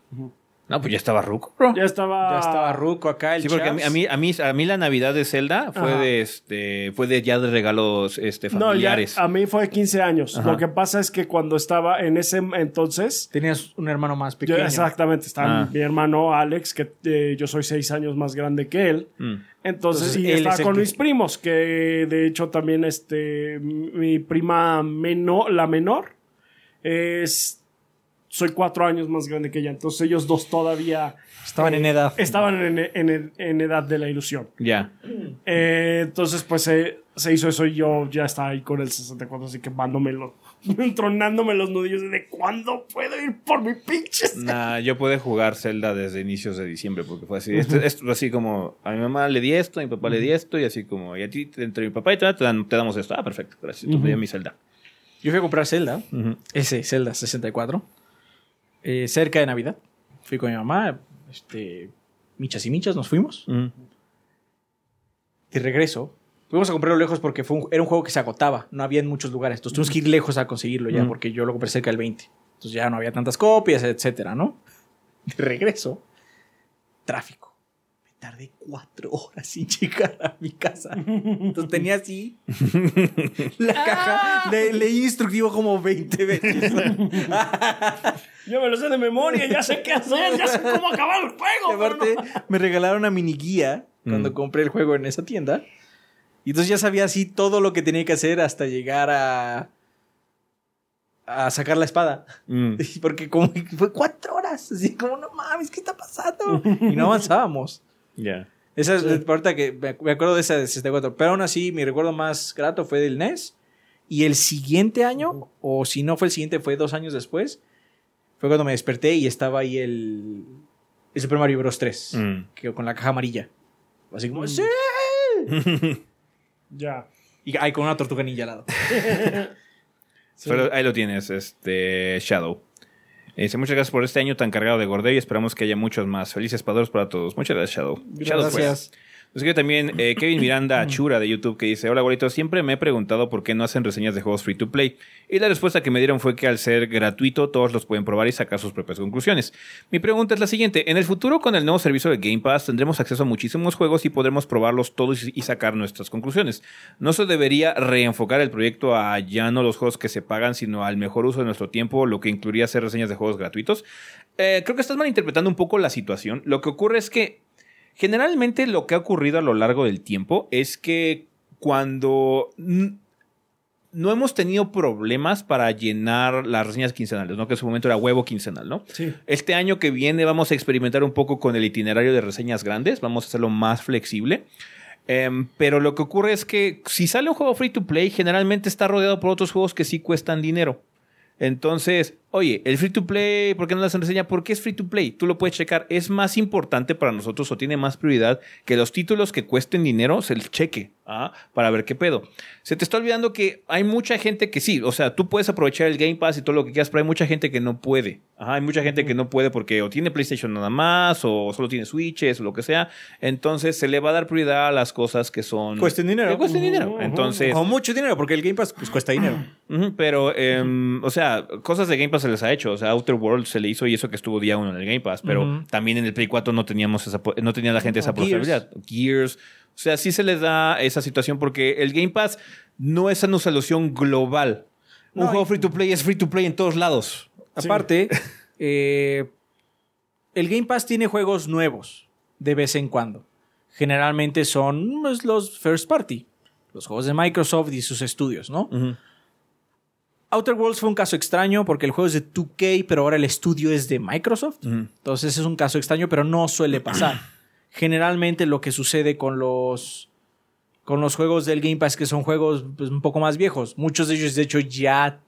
No, pues ya estaba ruco, bro. Ya estaba. Ya estaba Ruco acá, el Sí, porque a mí, Chaps. a mí, a mí, a mí la Navidad de Zelda fue Ajá. de este, fue de ya de regalos este, No, ya, familiares. a mí fue de 15 años. Ajá. Lo que pasa es que cuando estaba en ese entonces. Tenías un hermano más yo- pequeño. exactamente, estaba Ah. mi hermano Alex, que eh, yo soy 6 años más grande que él. Mm. Entonces, Entonces, y él estaba es con que- mis primos, que de hecho también este mi prima menor, la menor, es soy cuatro años más grande que ella. Entonces ellos dos todavía Estaban en edad. estaban en, en- en edad de la ilusión. Ya. Eh, entonces, pues eh, se hizo eso y yo ya estaba ahí con el 64, así que mándome tronándome los nudillos de cuándo puedo ir por mi pinche. Nah, yo pude jugar Zelda desde inicios de diciembre porque fue así. Esto, esto fue así como a mi mamá le di esto, a mi papá le di esto y así como y a ti entre mi papá y tú te, dan- te damos esto. Ah, perfecto, gracias. Tú me mi Zelda. Yo fui a comprar Zelda. Ese, Zelda 64. Eh, cerca de Navidad. Fui con mi mamá. Este, michas y michas, nos fuimos. De regreso. Fuimos a comprarlo lejos porque fue un- era un juego que se agotaba. No había en muchos lugares. Entonces tuvimos que ir lejos a conseguirlo ya porque yo lo compré cerca del 20. Entonces ya no había tantas copias, etcétera, ¿no? De regreso. Tráfico. Tardé cuatro horas sin llegar a mi casa. Entonces tenía así la caja. Le, leí instructivo como 20 veces. Yo me lo sé de memoria, ya sé qué hacer, ya sé cómo acabar el juego. aparte, no- me regalaron una mini guía cuando Mm. compré el juego en esa tienda. Y entonces ya sabía así todo lo que tenía que hacer hasta llegar a. a sacar la espada. Mm. Porque como fue cuatro horas. Así como, no mames, ¿qué está pasando? Y no avanzábamos. Ya. Esa es ahorita que me me acuerdo de esa de 64. Pero aún así, mi recuerdo más grato fue del NES. Y el siguiente año, o si no fue el siguiente, fue dos años después, fue cuando me desperté y estaba ahí el, el Super Mario Bros. 3, Mm. que, con la caja amarilla. Así como, ¡sí! Ya. Y ahí con una tortuga ninja al lado. Pero ahí lo tienes, este Shadow. Dice, muchas gracias por este año tan cargado de gordeo y esperamos que haya muchos más. Felices padros para todos. Muchas gracias, Shadow. Shadow fuera. Nos escribe también eh, Kevin Miranda Achura de YouTube que dice, hola abuelito, siempre me he preguntado por qué no hacen reseñas de juegos free to play. Y la respuesta que me dieron fue que al ser gratuito todos los pueden probar y sacar sus propias conclusiones. Mi pregunta es la siguiente, en el futuro con el nuevo servicio de Game Pass tendremos acceso a muchísimos juegos y podremos probarlos todos y sacar nuestras conclusiones. No se debería reenfocar el proyecto a ya no los juegos que se pagan, sino al mejor uso de nuestro tiempo, lo que incluiría hacer reseñas de juegos gratuitos. Eh, creo que estás malinterpretando un poco la situación. Lo que ocurre es que Generalmente lo que ha ocurrido a lo largo del tiempo es que cuando no hemos tenido problemas para llenar las reseñas quincenales, ¿no? Que en su momento era huevo quincenal, ¿no? Sí. Este año que viene vamos a experimentar un poco con el itinerario de reseñas grandes, vamos a hacerlo más flexible. Em, pero lo que ocurre es que si sale un juego free to play, generalmente está rodeado por otros juegos que sí cuestan dinero. Entonces, oye, el free to play, ¿por qué no las enseña? Porque es free to play. Tú lo puedes checar. Es más importante para nosotros o tiene más prioridad que los títulos que cuesten dinero se el cheque ¿ah? para ver qué pedo. Se te está olvidando que hay mucha gente que sí, o sea, tú puedes aprovechar el Game Pass y todo lo que quieras, pero hay mucha gente que no puede. Ajá, hay mucha gente que no puede porque o tiene PlayStation nada más o solo tiene Switches o lo que sea. Entonces se le va a dar prioridad a las cosas que son... Cuesten dinero. Que cuesten dinero. Entonces... O mucho dinero, porque el Game Pass pues, cuesta dinero. Pero, em, o sea, cosas de Game Pass se les ha hecho. O sea, Outer World se le hizo y eso que estuvo día uno en el Game Pass. Pero también en el Play 4 no teníamos esa, no tenía la gente esa Gears. posibilidad. Gears. O sea, sí se les da esa situación porque el Game Pass no es una solución global. Un No, juego y- free to play es free to play en todos lados. Aparte, eh, el Game Pass tiene juegos nuevos de vez en cuando. Generalmente son pues, los first party, los juegos de Microsoft y sus estudios, ¿no? Ujú. Outer Worlds fue un caso extraño porque el juego es de 2K, pero ahora el estudio es de Microsoft. Entonces es un caso extraño, pero no suele pasar. Generalmente lo que sucede con los con los juegos del Game Pass que son juegos pues, un poco más viejos. Muchos de ellos de hecho ya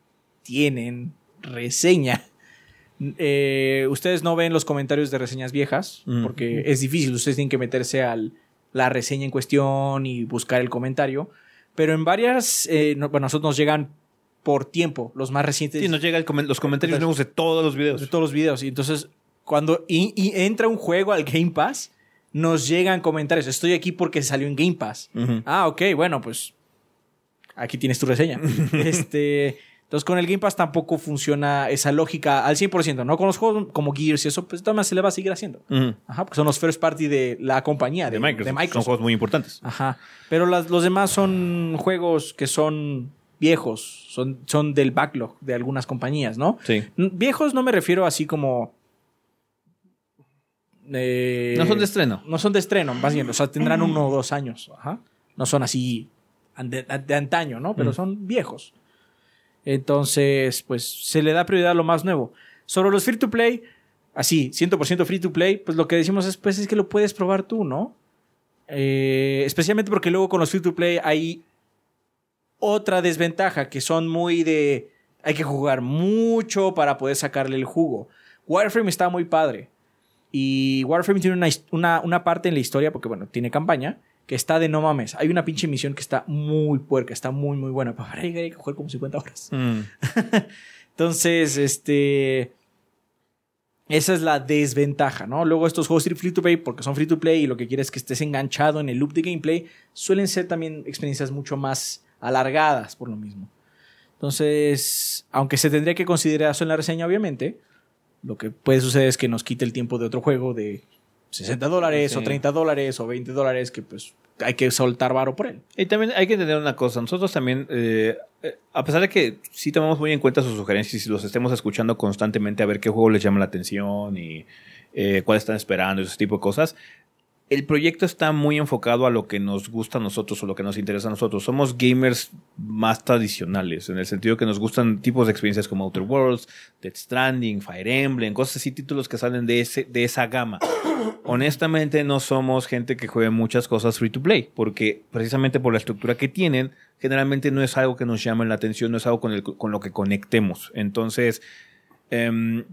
tienen reseña. Eh, ustedes no ven los comentarios de reseñas viejas Mm. porque es difícil. Ustedes tienen que meterse al la reseña en cuestión y buscar el comentario. Pero en varias, eh, no- bueno, nosotros nos llegan por tiempo, los más recientes Sí, nos llegan los comentarios nuevos de todos los videos. de todos los videos. Y entonces, cuando y, y entra un juego al Game Pass, nos llegan comentarios. Estoy aquí porque salió en Game Pass. Ujú. Ah, ok, bueno, pues aquí tienes tu reseña. este, entonces, con el Game Pass tampoco funciona esa lógica al 100%, ¿no? Con los juegos como Gears y eso, pues todavía se le va a seguir haciendo. Ujú. Ajá, porque son los first party de la compañía, De Microsoft. de Son juegos muy importantes. Ajá. Pero las- los demás son juegos que son viejos, son, son del backlog de algunas compañías, ¿no? Sí. Viejos no me refiero así como. eh, No son de estreno. No son de estreno, más bien. O sea, tendrán uno o dos años. Ajá. No son así de, de antaño, ¿no? Pero Mm. son viejos. Entonces, pues se le da prioridad a lo más nuevo. Sobre los free to play, así, 100% free to play, pues lo que decimos es, pues, es que lo puedes probar tú, ¿no? Eh, especialmente porque luego con los free to play hay otra desventaja que son muy de hay que jugar mucho para poder sacarle el jugo. Warframe está muy padre. Y Warframe tiene una, una, una parte en la historia, porque bueno, tiene campaña, que está de no mames. Hay una pinche misión que está muy puerca, está muy, muy buena. Para llegar hay que jugar como 50 horas. Mm. Entonces, este. Esa es la desventaja, ¿no? Luego estos juegos free to play, porque son free to play y lo que quieres es que estés enganchado en el loop de gameplay, suelen ser también experiencias mucho más alargadas por lo mismo. Entonces, aunque se tendría que considerar eso en la reseña, obviamente, lo que puede suceder es que nos quite el tiempo de otro juego de 60 dólares Sí. o 30 dólares o 20 dólares que pues hay que soltar varo por él. Y también hay que entender una cosa. Nosotros también, eh, eh, a pesar de que sí tomamos muy en cuenta sus sugerencias y los estemos escuchando constantemente a ver qué juego les llama la atención y eh, cuál están esperando y ese tipo de cosas, el proyecto está muy enfocado a lo que nos gusta a nosotros o lo que nos interesa a nosotros. Somos gamers más tradicionales, en el sentido que nos gustan tipos de experiencias como Outer Worlds, Death Stranding, Fire Emblem, cosas así, títulos que salen de, ese, de esa gama. Honestamente, no somos gente que juegue muchas cosas free to play, porque precisamente por la estructura que tienen, generalmente no es algo que nos llame la atención, no es algo con, el- con lo que conectemos. Entonces, em,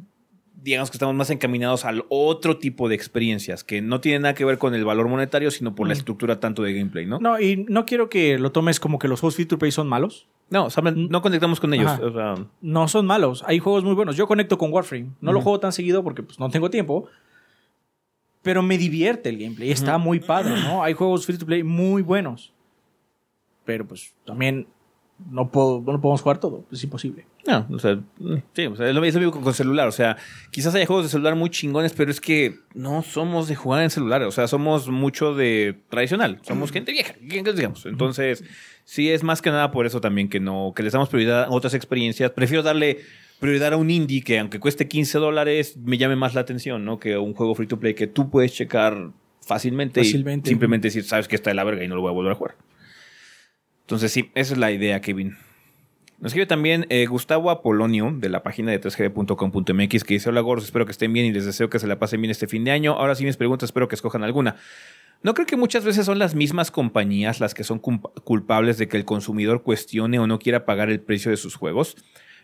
digamos que estamos más encaminados al otro tipo de experiencias que no tienen nada que ver con el valor monetario, sino por la Mm. estructura tanto de gameplay, ¿no? No, y no quiero que lo tomes como que los juegos free to play son malos. No, saben, no conectamos con ellos. O sea, No son malos. Hay juegos muy buenos. Yo conecto con Warframe. No lo juego tan seguido porque pues, no tengo tiempo. Pero me divierte el gameplay. Está muy padre, ¿no? Hay juegos free to play muy buenos. Pero pues también no, puedo, no podemos jugar todo. Es imposible. no, o sea, mm, sí, o sea, es lo es lo mismo con, con celular. O sea, quizás haya juegos de celular muy chingones, pero es que no somos de jugar en celular. O sea, somos mucho de tradicional. Somos gente vieja, digamos. Entonces, sí es más que nada por eso también que no, que les damos prioridad a otras experiencias. Prefiero darle prioridad a un indie que aunque cueste 15 dólares, me llame más la atención, ¿no? Que un juego free to play que tú puedes checar fácilmente, Fácilmente. y simplemente decir, sabes que está de la verga y no lo voy a volver a jugar. Entonces, sí, esa es la idea, Kevin. Nos escribe también eh, Gustavo Apolonio de la página de 3gd.com.mx que dice: Hola gordos, espero que estén bien y les deseo que se la pasen bien este fin de año. Ahora sí, mis preguntas, espero que escojan alguna. ¿No creo que muchas veces son las mismas compañías las que son culp- culpables de que el consumidor cuestione o no quiera pagar el precio de sus juegos?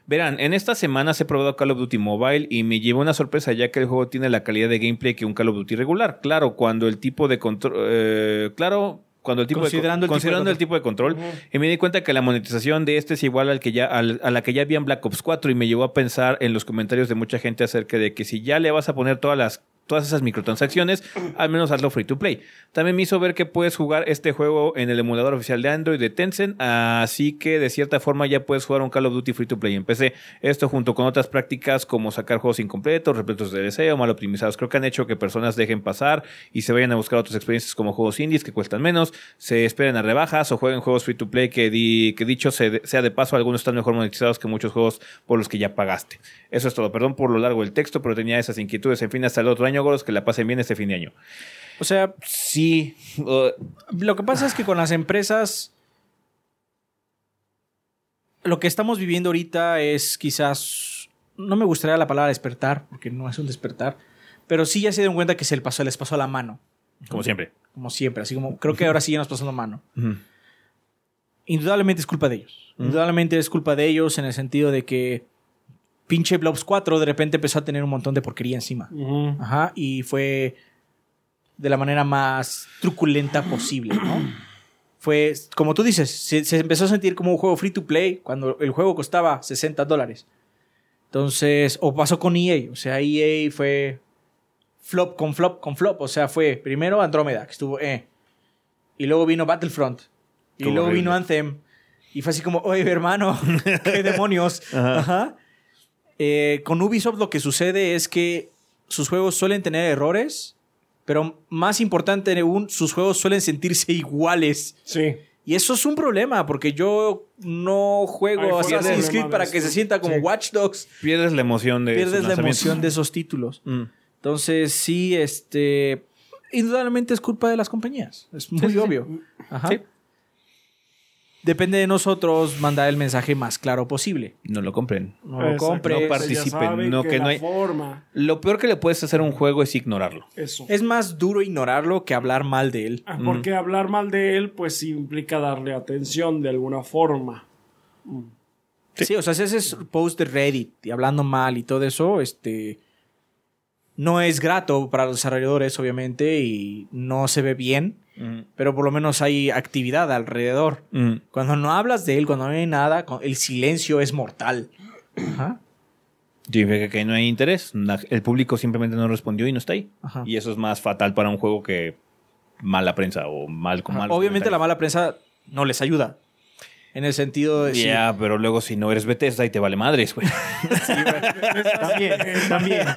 Verán, en estas semanas he probado Call of Duty Mobile y me llevó una sorpresa ya que el juego tiene la calidad de gameplay que un Call of Duty regular. Claro, cuando el tipo de control... eh, claro, cuando el tipo Considerando de, el tipo de el tipo de control. Y me di cuenta que la monetización de este es igual al que ya, al- a la que ya había en Black Ops 4 y me llevó a pensar en los comentarios de mucha gente acerca de que si ya le vas a poner todas las todas esas microtransacciones, al menos hazlo free to play. También me hizo ver que puedes jugar este juego en el emulador oficial de Android de Tencent, así que de cierta forma ya puedes jugar un Call of Duty free to play en PC. Esto junto con otras prácticas como sacar juegos incompletos, repletos de deseo, mal optimizados, creo que han hecho que personas dejen pasar y se vayan a buscar otras experiencias como juegos indies que cuestan menos, se esperen a rebajas o jueguen juegos free to play que, di- que dicho se- sea de paso, algunos están mejor monetizados que muchos juegos por los que ya pagaste. Eso es todo. Perdón por lo largo del texto, pero tenía esas inquietudes. En fin, hasta el otro año, Goros, que la pasen bien este fin de año. O sea, Sí. uh, lo que pasa es que con las empresas. Lo que estamos viviendo ahorita es quizás. No me gustaría la palabra despertar, porque no es un despertar. Pero sí ya se dieron cuenta que se les pasó, les pasó la mano. como siempre. Como siempre. Así como creo que ahora sí ya nos pasó la mano. Indudablemente es culpa de ellos. Indudablemente es culpa de ellos en el sentido de que pinche Blobs 4 de repente empezó a tener un montón de porquería encima. Ajá, y fue de la manera más truculenta posible, ¿no? Fue, como tú dices, se, se empezó a sentir como un juego free to play cuando el juego costaba 60 dólares. Entonces, o pasó con EA, o sea, EA fue flop con flop con flop, o sea, fue primero Andrómeda, que estuvo, eh, y luego vino Battlefront, y luego horrible. vino Anthem, y fue así como, oye, hermano, qué demonios. Ajá. Ajá. Eh, con Ubisoft lo que sucede es que sus juegos suelen tener errores, pero más importante aún, sus juegos suelen sentirse iguales. Sí. Y eso es un problema, porque yo no juego Assassin's Creed para que se sienta como Sí. Watch Dogs. Pierdes la emoción de Pierdes la emoción de esos títulos. Mm. Entonces, sí, este. Indudablemente es culpa de las compañías. Es muy Sí, sí, sí. obvio. Ajá. Sí. Depende de nosotros mandar el mensaje más claro posible. No lo compren. No lo compres. No participen, no, que no hay- forma. Lo peor que le puedes hacer a un juego es ignorarlo. Eso. Es más duro ignorarlo que hablar mal de él. Ah, Porque Mm. hablar mal de él, pues implica darle atención de alguna forma. Sí. o sea, si haces post de Reddit y hablando mal y todo eso, este. No es grato para los desarrolladores, obviamente, y no se ve bien, Mm. pero por lo menos hay actividad alrededor. Mm. Cuando no hablas de él, cuando no hay nada, el silencio es mortal. Ajá. Significa que no hay interés. El público simplemente no respondió y no está ahí. Ajá. Y eso es más fatal para un juego que mala prensa o mal con malos Obviamente la mala prensa no les ayuda. En el sentido de... sí, Ya, pero luego si no eres Bethesda y te vale madres, güey. también, también.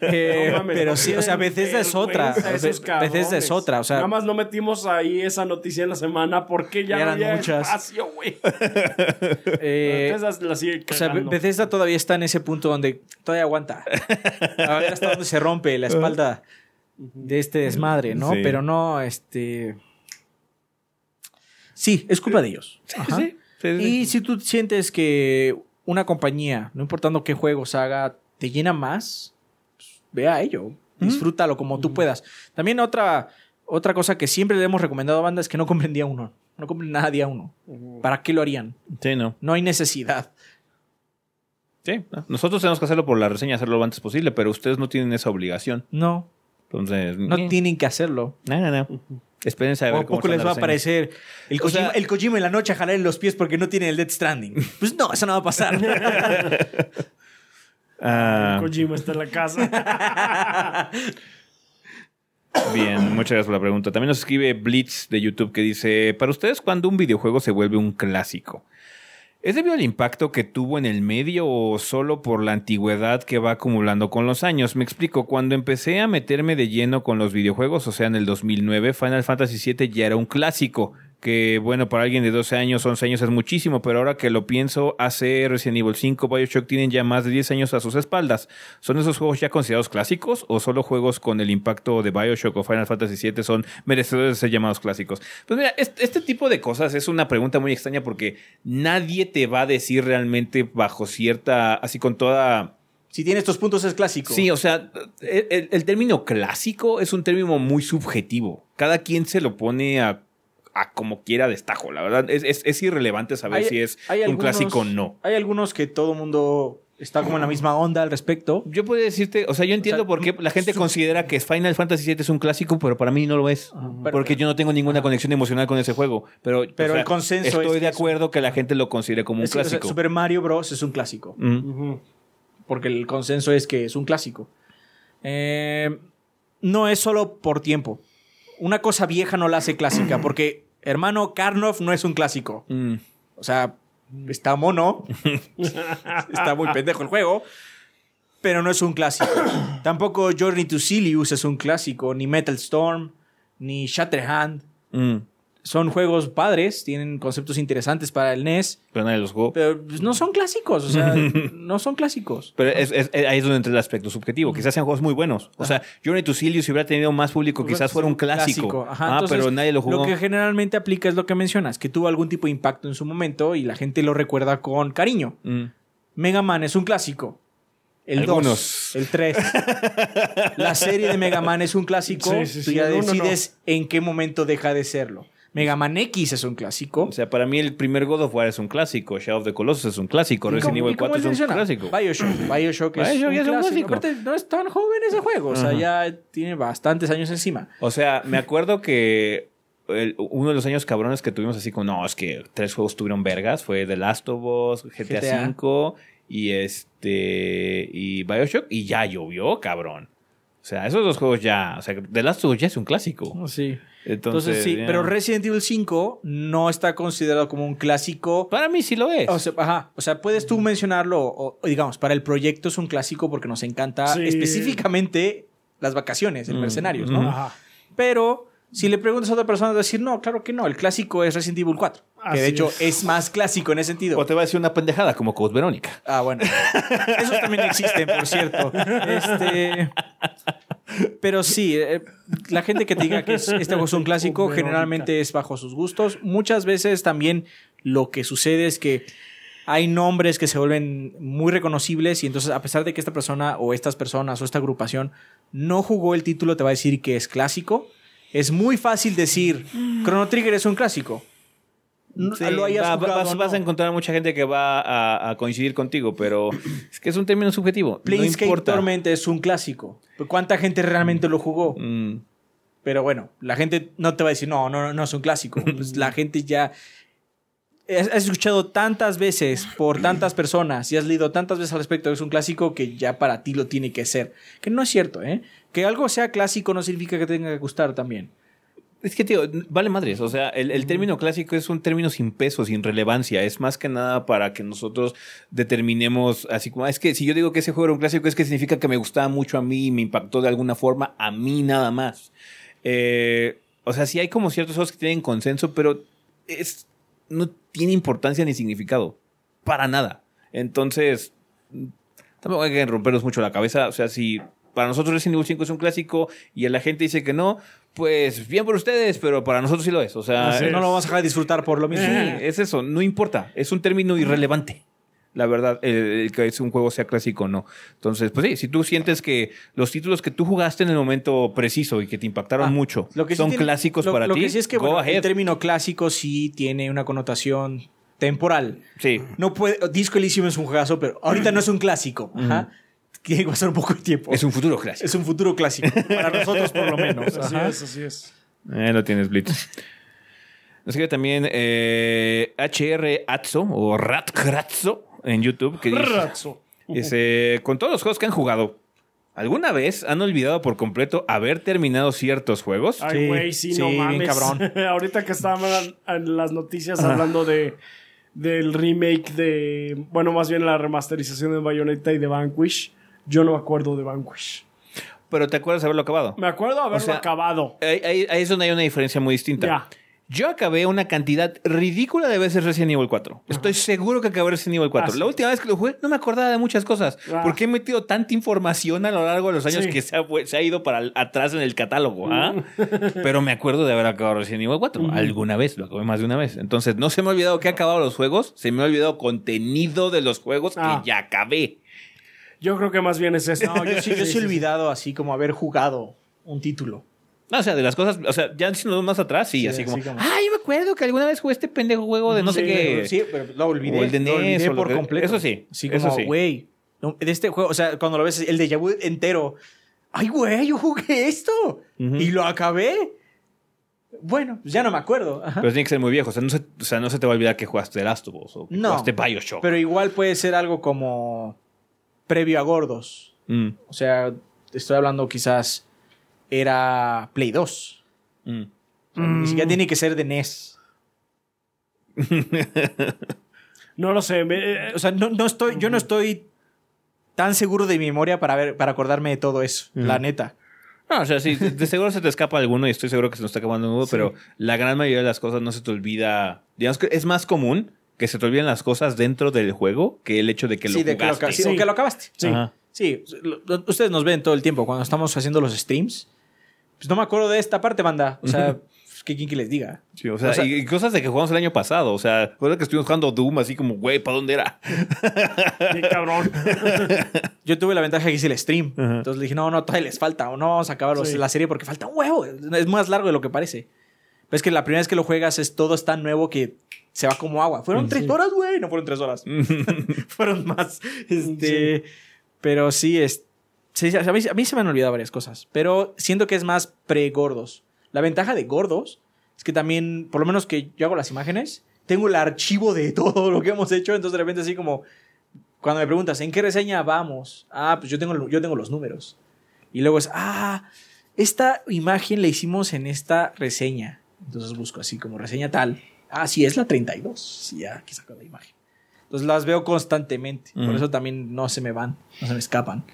Eh, No mames, pero no sí, o sea, Bethesda es otra. Bethesda es otra, o sea... Nada más no metimos ahí esa noticia en la semana porque ya no Eran había muchas. espacio, güey. eh, Bethesda la sigue o sea. Bethesda todavía está en ese punto donde todavía aguanta. A ver hasta dónde se rompe la espalda de este desmadre, ¿no? Sí. Pero no, este... Sí, es culpa de ellos. Ajá. Sí, sí, sí. Y si tú sientes que una compañía, no importando qué juegos haga, te llena más, pues, ve a ello. Disfrútalo como tú puedas. También otra, otra cosa que siempre le hemos recomendado a bandas es que no compren día uno. No compren nada día uno. ¿Para qué lo harían? Sí, no. No hay necesidad. Sí, no. nosotros tenemos que hacerlo por la reseña, hacerlo lo antes posible, pero ustedes no tienen esa obligación. No, Entonces, no eh, tienen que hacerlo. No, no, no. Espérense a ver ¿O a cómo poco les va a aparecer el O Kojima, sea- el Kojima en la noche a jalar en los pies porque no tiene el Dead Stranding? Pues no, eso no va a pasar. Ah, Kojima está en la casa. bien, muchas gracias por la pregunta. También nos escribe Blitz de YouTube que dice, para ustedes, ¿cuándo un videojuego se vuelve un clásico? ¿Es debido al impacto que tuvo en el medio o solo por la antigüedad que va acumulando con los años? Me explico, cuando empecé a meterme de lleno con los videojuegos, o sea, en el 2009, Final Fantasy VII ya era un clásico, que bueno, para alguien de 12 años, 11 años es muchísimo, pero ahora que lo pienso, hace Resident Evil 5, Bioshock tienen ya más de 10 años a sus espaldas. ¿Son esos juegos ya considerados clásicos o solo juegos con el impacto de Bioshock o Final Fantasy VII son merecedores de ser llamados clásicos? Pues mira, este, este tipo de cosas es una pregunta muy extraña porque nadie te va a decir realmente bajo cierta, así con toda... si tiene estos puntos es clásico. Sí, o sea, el, el- el término clásico es un término muy subjetivo. Cada quien se lo pone a, a como quiera destajo, la verdad. Es, es- es irrelevante saber Hay- si es un algunos- clásico o no. Hay algunos que todo mundo está como en la misma onda al respecto. Yo puedo decirte, o sea, yo entiendo sea, por qué la gente considera que Final Fantasy VII es un clásico, pero para mí no lo es. pero- porque yo no tengo ninguna conexión emocional con ese juego. Pero, Pero o sea, el consenso Estoy es de acuerdo que la gente lo considere como un Es que, o sea, clásico. Super Mario Bros. es un clásico. Mm. Porque el consenso es que es un clásico. Eh, no es solo por tiempo. Una cosa vieja no la hace clásica. Porque, hermano, Karnov no es un clásico. Mm. O sea, está mono. está muy pendejo el juego. Pero no es un clásico. Tampoco Journey to Silius es un clásico. Ni Metal Storm. Ni Shatterhand. Mm. Son juegos padres. Tienen conceptos interesantes para el NES. Pero nadie los jugó. Pero pues, no son clásicos. O sea, no son clásicos. Pero es, es- ahí es donde entra el aspecto subjetivo. Quizás sean juegos muy buenos. O sea, Journey to Silius si hubiera tenido más público, quizás fuera un clásico. Ajá, ah, entonces, pero nadie lo jugó. que generalmente aplica es lo que mencionas, que tuvo algún tipo de impacto en su momento y la gente lo recuerda con cariño. Mm. Mega Man es un clásico. El Algunos. 2, el 3. la serie de Mega Man es un clásico. Sí, sí, Tú sí, ya el uno decides en qué momento deja de serlo. Mega Man X es un clásico. O sea, para mí el primer God of War es un clásico, Shadow of the Colossus es un clásico, ¿Y Resident Evil y cómo 4 es un clásico. Bioshock. Bioshock es, Bioshock un, es un clásico. Aparte, no es tan joven ese juego. O sea, ya tiene bastantes años encima. O sea, me acuerdo que el- uno de los años cabrones que tuvimos así como, no, es que tres juegos tuvieron vergas, fue The Last of Us, GTA, GTA. V y este y Bioshock y ya llovió, cabrón. O sea, esos dos juegos ya, o sea, The Last of Us ya es un clásico. Sí. Entonces, Entonces, sí, ya. pero Resident Evil 5 no está considerado como un clásico. para mí sí lo es. O sea, ajá, o sea, puedes tú mencionarlo, o, o digamos, para el proyecto es un clásico porque nos encanta Sí. específicamente las vacaciones en Mm, Mercenarios, ¿no? mm. Ajá. Pero si le preguntas a otra persona, va a decir, no, claro que no, el clásico es Resident Evil 4. Que de hecho es. es. más clásico en ese sentido. o te va a decir una pendejada como Code Verónica. Ah, bueno. Esos también existen, por cierto. Este. Pero sí, eh, la gente que te diga que es- este juego es un clásico, generalmente es bajo sus gustos. Muchas veces también lo que sucede es que hay nombres que se vuelven muy reconocibles y entonces a pesar de que esta persona o estas personas o esta agrupación no jugó el título, te va a decir que es clásico. Es muy fácil decir, Chrono Trigger es un clásico. No- Sí, lo hayas va- jugado vas, a no. encontrar mucha gente que va a, a coincidir contigo, pero es que es un término subjetivo. No Planescape importa. Torment es un clásico. ¿Cuánta gente realmente lo jugó? Mm. Pero bueno, la gente no te va a decir, no, no, no, no es un clásico. Pues la gente ya... Has has escuchado tantas veces por tantas personas y has leído tantas veces al respecto que es un clásico que ya para ti lo tiene que ser. Que no es cierto, ¿eh? Que algo sea clásico no significa que tenga que gustar también. Es que, tío, vale madres. O sea, el, el término clásico es un término sin peso, sin relevancia. Es más que nada para que nosotros determinemos, así como, "Ah, es que si yo digo que ese juego era un clásico, es que significa que me gustaba mucho a mí y me impactó de alguna forma a mí nada más. Eh, o sea, sí hay como ciertos juegos que tienen consenso, pero es, no tiene importancia ni significado. Para nada. Entonces, tampoco hay que rompernos mucho la cabeza. O sea, si para nosotros Resident Evil 5 es un clásico y a la gente dice que no, pues bien por ustedes, pero para nosotros sí lo es. O sea, Así es. No lo vamos a dejar de disfrutar por lo mismo. sí, es eso, no importa. Es un término irrelevante. La verdad, el, el que es un juego sea clásico o no. Entonces, pues sí, si tú sientes que los títulos que tú jugaste en el momento preciso y que te impactaron Ah, mucho Lo que sí son tiene- clásicos lo- para lo ti, que sí es que go bueno, ahead. el término clásico sí tiene una connotación temporal. Sí. No puede, Disco Elysium es un juegazo, pero ahorita no es un clásico. Ajá. Tiene que pasar un poco de tiempo. Es un futuro clásico. Es un futuro clásico. Para nosotros, por lo menos. Así Ajá. es, así es. Eh, lo tienes, Blitz. Nos escribe también eh, HR Atzo o Ratkratzo en YouTube que dice, Razzo. dice, con todos los juegos que han jugado, ¿alguna vez han olvidado por completo haber terminado ciertos juegos? Ay, Sí, güey, sí, sí, no bien mames. cabrón. Ahorita que estaban en las noticias hablando de del remake de, bueno, más bien la remasterización de Bayonetta y de Vanquish, yo no me acuerdo de Vanquish. Pero te acuerdas de haberlo acabado. Me acuerdo haberlo sea, acabado. Ahí, ahí- ahí es donde hay una diferencia muy distinta. Ya. Yo acabé una cantidad ridícula de veces Resident Evil 4. Estoy seguro que acabé Resident Evil 4. Ah, sí. La última vez que lo jugué no me acordaba de muchas cosas. Ah. Porque he metido tanta información a lo largo de los años Sí. que se ha, fue- se ha ido para atrás en el catálogo. ¿ah? Pero me acuerdo de haber acabado Resident Evil 4. Alguna vez, lo acabé más de una vez. Entonces no se me ha olvidado que he acabado los juegos, se me ha olvidado contenido de los juegos Ah. que ya acabé. Yo creo que más bien es eso. No, yo sí, yo sí he olvidado así como haber jugado un título. No, o sea, de las cosas, o sea, ya si nos más atrás, sí, Sí, así como, así como- ah, yo me acuerdo que alguna vez jugué este pendejo juego de no sé Sí, qué. Sí, pero lo olvidé. O el de lo olvidé NES o lo por que- completo. eso sí, eso como, sí. güey, no, de este juego, o sea, cuando lo ves, el de vu entero. Ay, güey, yo jugué esto. Y lo acabé. Bueno, pues ya no me acuerdo. Ajá. Pero tiene que ser muy viejo. O sea, no se, o sea, no se te va a olvidar que jugaste The Last of Us o que No, jugaste Bioshock. Pero igual puede ser algo como previo a Gordos. Mm, O sea, estoy hablando quizás era Play 2. mm. O sea, Ni siquiera tiene que ser de NES. No lo sé. me- O sea, no, no estoy, yo no estoy tan seguro de mi memoria para ver, para acordarme de todo eso, la neta. No, o sea, sí, de seguro se te escapa alguno y estoy seguro que se nos está acabando uno, pero la gran mayoría de las cosas no se te olvida. Digamos que es más común que se te olviden las cosas dentro del juego que el hecho de que lo sí, de que lo, sí, Sí. o que lo acabaste. Sí. Ajá. Sí, ustedes nos ven todo el tiempo cuando estamos haciendo los streams. Pues no me acuerdo de esta parte, banda. O sea, pues, ¿qué quién que les diga? Sí, o sea, O sea- y, y cosas de que jugamos el año pasado. O sea, recuerda que estuvimos jugando Doom así como, güey, ¿para dónde era? Qué cabrón. Yo tuve la ventaja que hice el stream. Entonces le dije, no, no, todavía les falta. O no vamos a acabar Sí. la serie porque falta un huevo. Es más largo de lo que parece. Ves que la primera vez que lo juegas es todo es tan nuevo que se va como agua. Fueron tres horas, güey. No fueron tres horas. fueron más. Este. Pero sí, es. sí, a, mí, a mí se me han olvidado varias cosas. Pero siento que es más pre-gordos. La ventaja de gordos es que también, por lo menos que yo hago las imágenes, tengo el archivo de todo lo que hemos hecho. Entonces de repente así como. Cuando me preguntas, ¿en qué reseña vamos? Ah, pues yo tengo, yo tengo los números. Y luego es, ah, esta imagen la hicimos en esta reseña. Entonces busco así como reseña tal. Ah, sí, es la 32. Sí, ya, aquí saco la imagen. Entonces las veo constantemente. Por eso también no se me van, no se me escapan.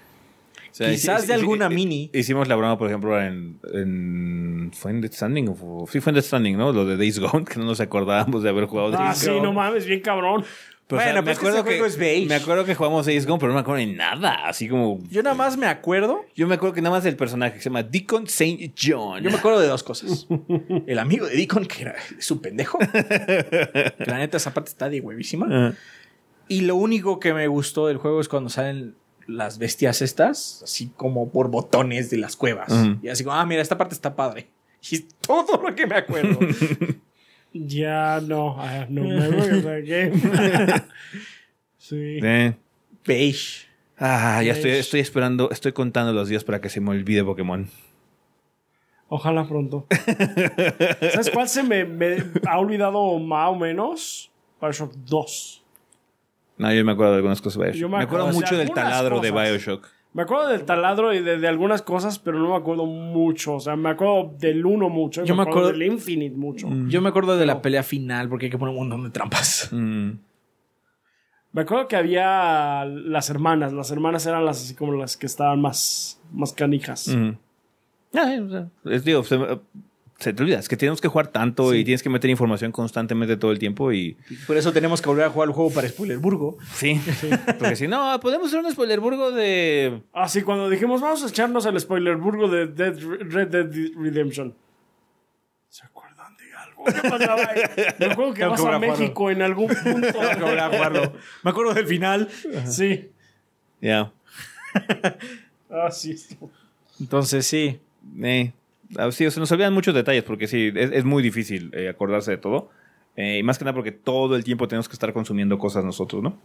O sea, Quizás de alguna mini. Hicimos la broma, por ejemplo, en, en. ¿Fue en Death Standing? Sí, fue en Death Standing, ¿no? Lo de Days Gone, que no nos acordábamos de haber jugado Ah, Days sí, Gone. no mames, bien cabrón. Pero, o sea, Bueno, me pues es que acuerdo juego es beige. Me acuerdo que jugamos Days Gone, pero no me acuerdo de nada. Así como. Yo nada más me acuerdo. Yo me acuerdo que nada más del personaje que se llama Deacon St. John. Yo me acuerdo de dos cosas. El amigo de Deacon, que era es un pendejo. Que la neta, esa parte está de huevísima. Ah. Y lo único que me gustó del juego es cuando salen las bestias estas, así como por botones de las cuevas. Ujú. Y así como, ah, mira, esta parte está padre. Y es todo lo que me acuerdo. Ya no, I have no memory of that game. sí. Eh. Beige. Ah, ya estoy, estoy esperando, estoy contando los días para que se me olvide Pokémon. Ojalá pronto. ¿Sabes cuál se me, me ha olvidado más o menos? Bioshock 2. No, yo me acuerdo de algunas cosas de Bioshock. Yo me me acuerdo mucho del taladro de. Bioshock. Me acuerdo del taladro y de, de algunas cosas, pero no me acuerdo mucho. O sea, me acuerdo del 1 mucho. Yo me acuerdo- del Infinite mucho. Yo me acuerdo de la pelea final porque hay que poner un montón de trampas. Mm. Me acuerdo que había las hermanas. Las hermanas eran las así como las que estaban más, más canijas. Mm. Ah, o sea, es, digo, se, te olvida, es que tenemos que jugar tanto y tienes que meter información constantemente todo el tiempo y... Por eso tenemos que volver a jugar el juego para Spoilerburgo. Sí, porque si no, podemos hacer un spoilerburgo de... Así cuando dijimos, vamos a echarnos el spoilerburgo de Dead, Red Dead Redemption. ¿Se acuerdan de algo? ¿Qué pasaba ahí? Me acuerdo que vas a jugarlo. México en algún punto. Tengo que volver a jugarlo. Me acuerdo del final. sí. Ya. Ah, sí. Entonces, sí. Eh, ah, sí, se nos olvidan muchos detalles porque sí, es, muy difícil eh, acordarse de todo. Eh, y más que nada porque todo el tiempo tenemos que estar consumiendo cosas nosotros, ¿no?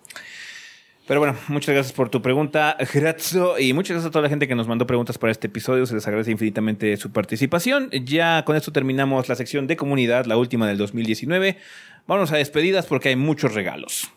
Pero bueno, muchas gracias por tu pregunta, Grazzo, y muchas gracias a toda la gente que nos mandó preguntas para este episodio. Se les agradece infinitamente su participación. Ya con esto terminamos la sección de comunidad, la última del 2019. Vámonos a despedidas porque hay muchos regalos.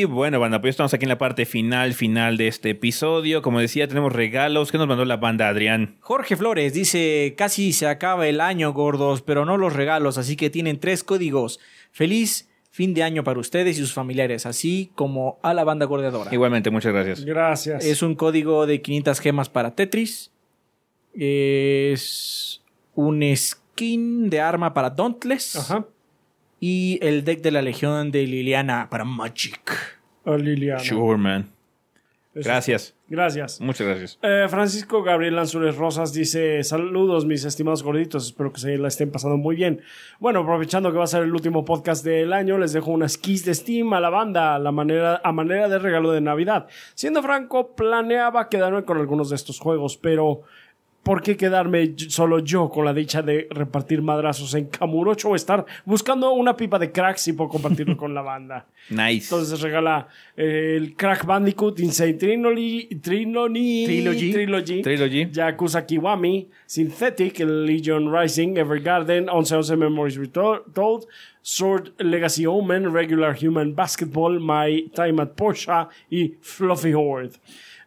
Y bueno, banda, pues estamos aquí en la parte final, final de este episodio. Como decía, tenemos regalos que nos mandó la banda Adrián. Jorge Flores dice, casi se acaba el año, gordos, pero no los regalos, así que tienen tres códigos. Feliz fin de año para ustedes y sus familiares, así como a la banda gordeadora. Igualmente, muchas gracias. Gracias. Es un código de 500 gemas para Tetris. Es un skin de arma para Dauntless. Ajá. Y el deck de la Legión de Liliana para Magic. A Liliana. Sure, man. Eso. Gracias. Gracias. Muchas gracias. Eh, Francisco Gabriel Lanzules Rosas dice: Saludos, mis estimados gorditos. Espero que se la estén pasando muy bien. Bueno, aprovechando que va a ser el último podcast del año, les dejo unas keys de Steam a la banda a, la manera, a manera de regalo de Navidad. Siendo franco, planeaba quedarme con algunos de estos juegos, pero. ¿Por qué quedarme solo yo con la dicha de repartir madrazos en Camurocho o estar buscando una pipa de cracks y por compartirlo con la banda? Nice. Entonces regala eh, el Crack Bandicoot, Insane Trilogy, Trilogy, Trilogy. Trilogy, Trilogy. Yakuza Kiwami, Synthetic, Legion Rising, Evergarden, 1111 Memories Retold, Sword Legacy Omen, Regular Human Basketball, My Time at Porsche y Fluffy Horde.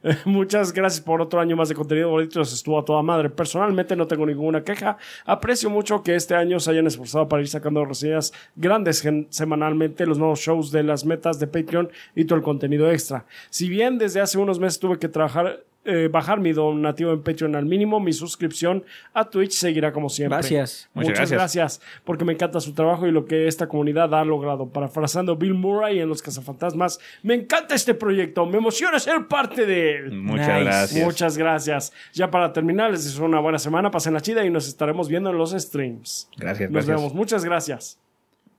Muchas gracias por otro año más de contenido gorditos. Estuvo a toda madre. Personalmente no tengo ninguna queja. Aprecio mucho que este año se hayan esforzado para ir sacando reseñas grandes semanalmente, los nuevos shows de las metas de Patreon y todo el contenido extra. Si bien desde hace unos meses tuve que trabajar eh, bajar mi donativo en Patreon al mínimo, mi suscripción a Twitch seguirá como siempre. Gracias. Muchas, Muchas gracias. porque me encanta su trabajo y lo que esta comunidad ha logrado. Parafrasando Bill Murray en Los Cazafantasmas, me encanta este proyecto, me emociona ser parte de él. Muchas Nice. gracias. Muchas gracias. Ya para terminar, les deseo una buena semana, pasen la chida y nos estaremos viendo en los streams. Gracias, Nos gracias. vemos. Muchas gracias.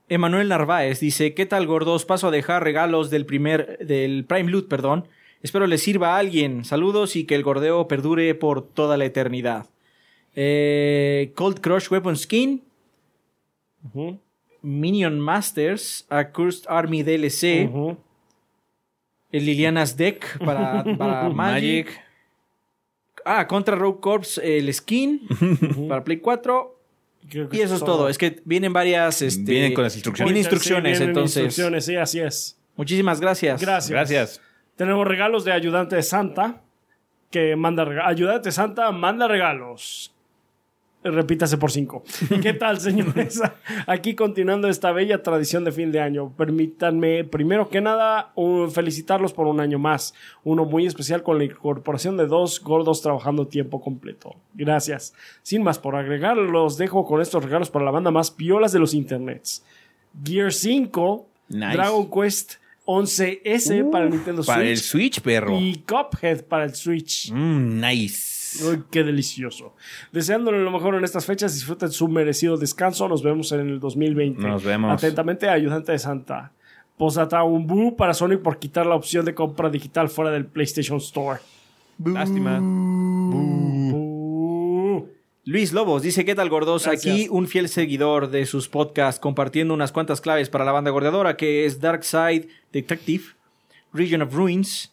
Emanuel Narváez dice, ¿qué tal gordos? Paso a dejar regalos del primer, del Prime Loot, perdón. Espero les sirva a alguien. Saludos y que el gordeo perdure por toda la eternidad. Eh, Cold Crush Weapon Skin, Minion Masters, A Cursed Army DLC, el Liliana's Deck para, para Magic. Magic. Ah, Contra Rogue Corps, el skin para Play 4. Creo que Y eso es todo. Es que vienen varias... Este, Vienen con las instrucciones. Vienen Sí, instrucciones, vienen entonces. instrucciones, sí, así es. Muchísimas gracias. Gracias. Gracias. Tenemos regalos de ayudante de Santa, que manda regalos. Ayudante Santa manda regalos. Repítase por cinco. ¿Qué tal, señores? Aquí continuando esta bella tradición de fin de año. Permítanme, primero que nada, felicitarlos por un año más. Uno muy especial con la incorporación de dos gordos trabajando tiempo completo. Gracias. Sin más por agregar, los dejo con estos regalos para la banda más piolas de los internets. Gear 5, Nice. Dragon Quest 11S para Nintendo Switch. Para el Switch, perro. Y Cuphead para el Switch. Mm, nice. Uy, qué delicioso. Deseándole lo mejor en estas fechas, disfruten su merecido descanso. Nos vemos en el 2020. Nos vemos. Atentamente, ayudante de Santa. Posata un boo para Sony por quitar la opción de compra digital fuera del PlayStation Store. Lástima. Boo. Luis Lobos dice, ¿qué tal gordos? Gracias. Aquí un fiel seguidor de sus podcasts compartiendo unas cuantas claves para la banda gordeadora que es Dark Side Detective, Region of Ruins,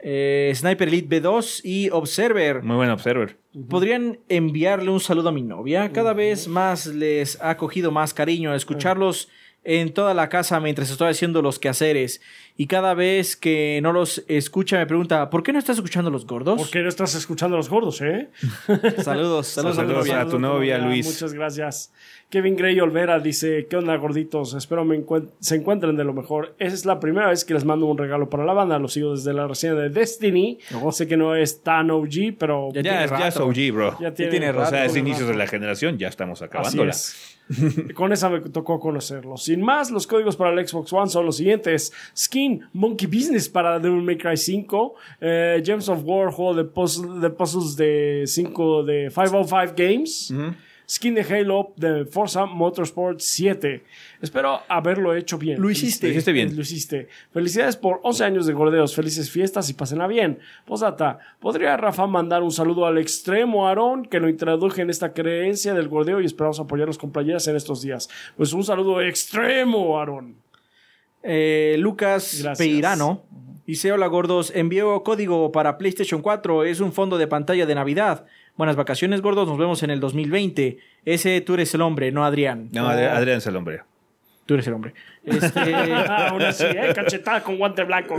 eh, Sniper Elite B2 y Observer. Muy buen observer. ¿Podrían enviarle un saludo a mi novia? Cada vez más les ha cogido más cariño escucharlos en toda la casa mientras estoy haciendo los quehaceres. Y cada vez que no los escucha me pregunta, ¿por qué no estás escuchando los gordos? ¿Por qué no estás escuchando a los gordos, eh? Saludos, saludos, a novia. a tu novia, Luis. Muchas gracias. Kevin Gray Olvera dice, ¿qué onda gorditos? Espero me encuent- se encuentren de lo mejor. Esa es la primera vez que les mando un regalo para la banda. Lo sigo desde la reseña de Destiny. Sé que no es tan OG, pero Ya Ya, ya es. OG, bro. ya tiene, tiene o sea, es rato. inicios de la generación, ya estamos Así acabándola. es. Con esa me tocó conocerlo. Sin más, los códigos para el Xbox One son los siguientes: Skin Monkey Business para Devil May Cry 5, eh, Gems of War, juego de, de puzzles de 5 de 505 Games, Skin de Halo de Forza Motorsport 7. Espero haberlo hecho bien. Lo hiciste. Lo hiciste bien. Lo hiciste. Felicidades por 11 años de gordeos. Felices fiestas y pásenla bien. Posata, ¿podría Rafa mandar un saludo al extremo Aarón que lo introduje en esta creencia del gordeo y esperamos apoyarnos con playeras en estos días? Pues un saludo extremo Aarón. Eh, Lucas Gracias. Peirano dice: Hola gordos, envío código para PlayStation 4. Es un fondo de pantalla de Navidad. Buenas vacaciones, gordos. Nos vemos en el 2020. Ese tú eres el hombre, no Adrián. No, Ad- Adrián es el hombre. Tú eres el hombre. Este, Aún así, ¿eh? cachetada con guante blanco.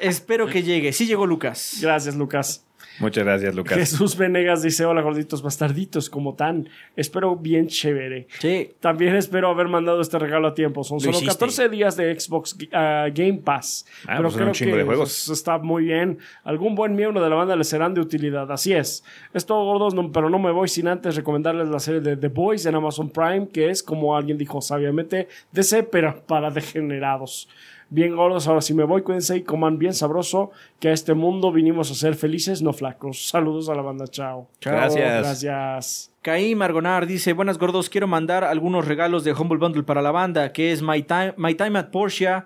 espero que llegue. Sí llegó Lucas. Gracias, Lucas. Muchas gracias, Lucas. Jesús Venegas dice: Hola, gorditos bastarditos, como tan. Espero bien chévere. Sí. También espero haber mandado este regalo a tiempo. Son Lo solo hiciste. 14 días de Xbox ah, Game Pass. Ah, pero pues son creo un chingo que de juegos. está muy bien. Algún buen miembro de la banda les serán de utilidad. Así es. Es todo gordos, no- pero no me voy sin antes recomendarles la serie de The Boys en Amazon Prime, que es, como alguien dijo sabiamente, DC, pero para degenerados. Bien gordos, ahora sí me voy, cuídense y coman bien sabroso, que a este mundo vinimos a ser felices, no flacos. Saludos a la banda, chao. Chao. Gracias. Gracias. Caí Margonar dice, buenas gordos, quiero mandar algunos regalos de Humble Bundle para la banda, que es My Time, My Time at Porsche,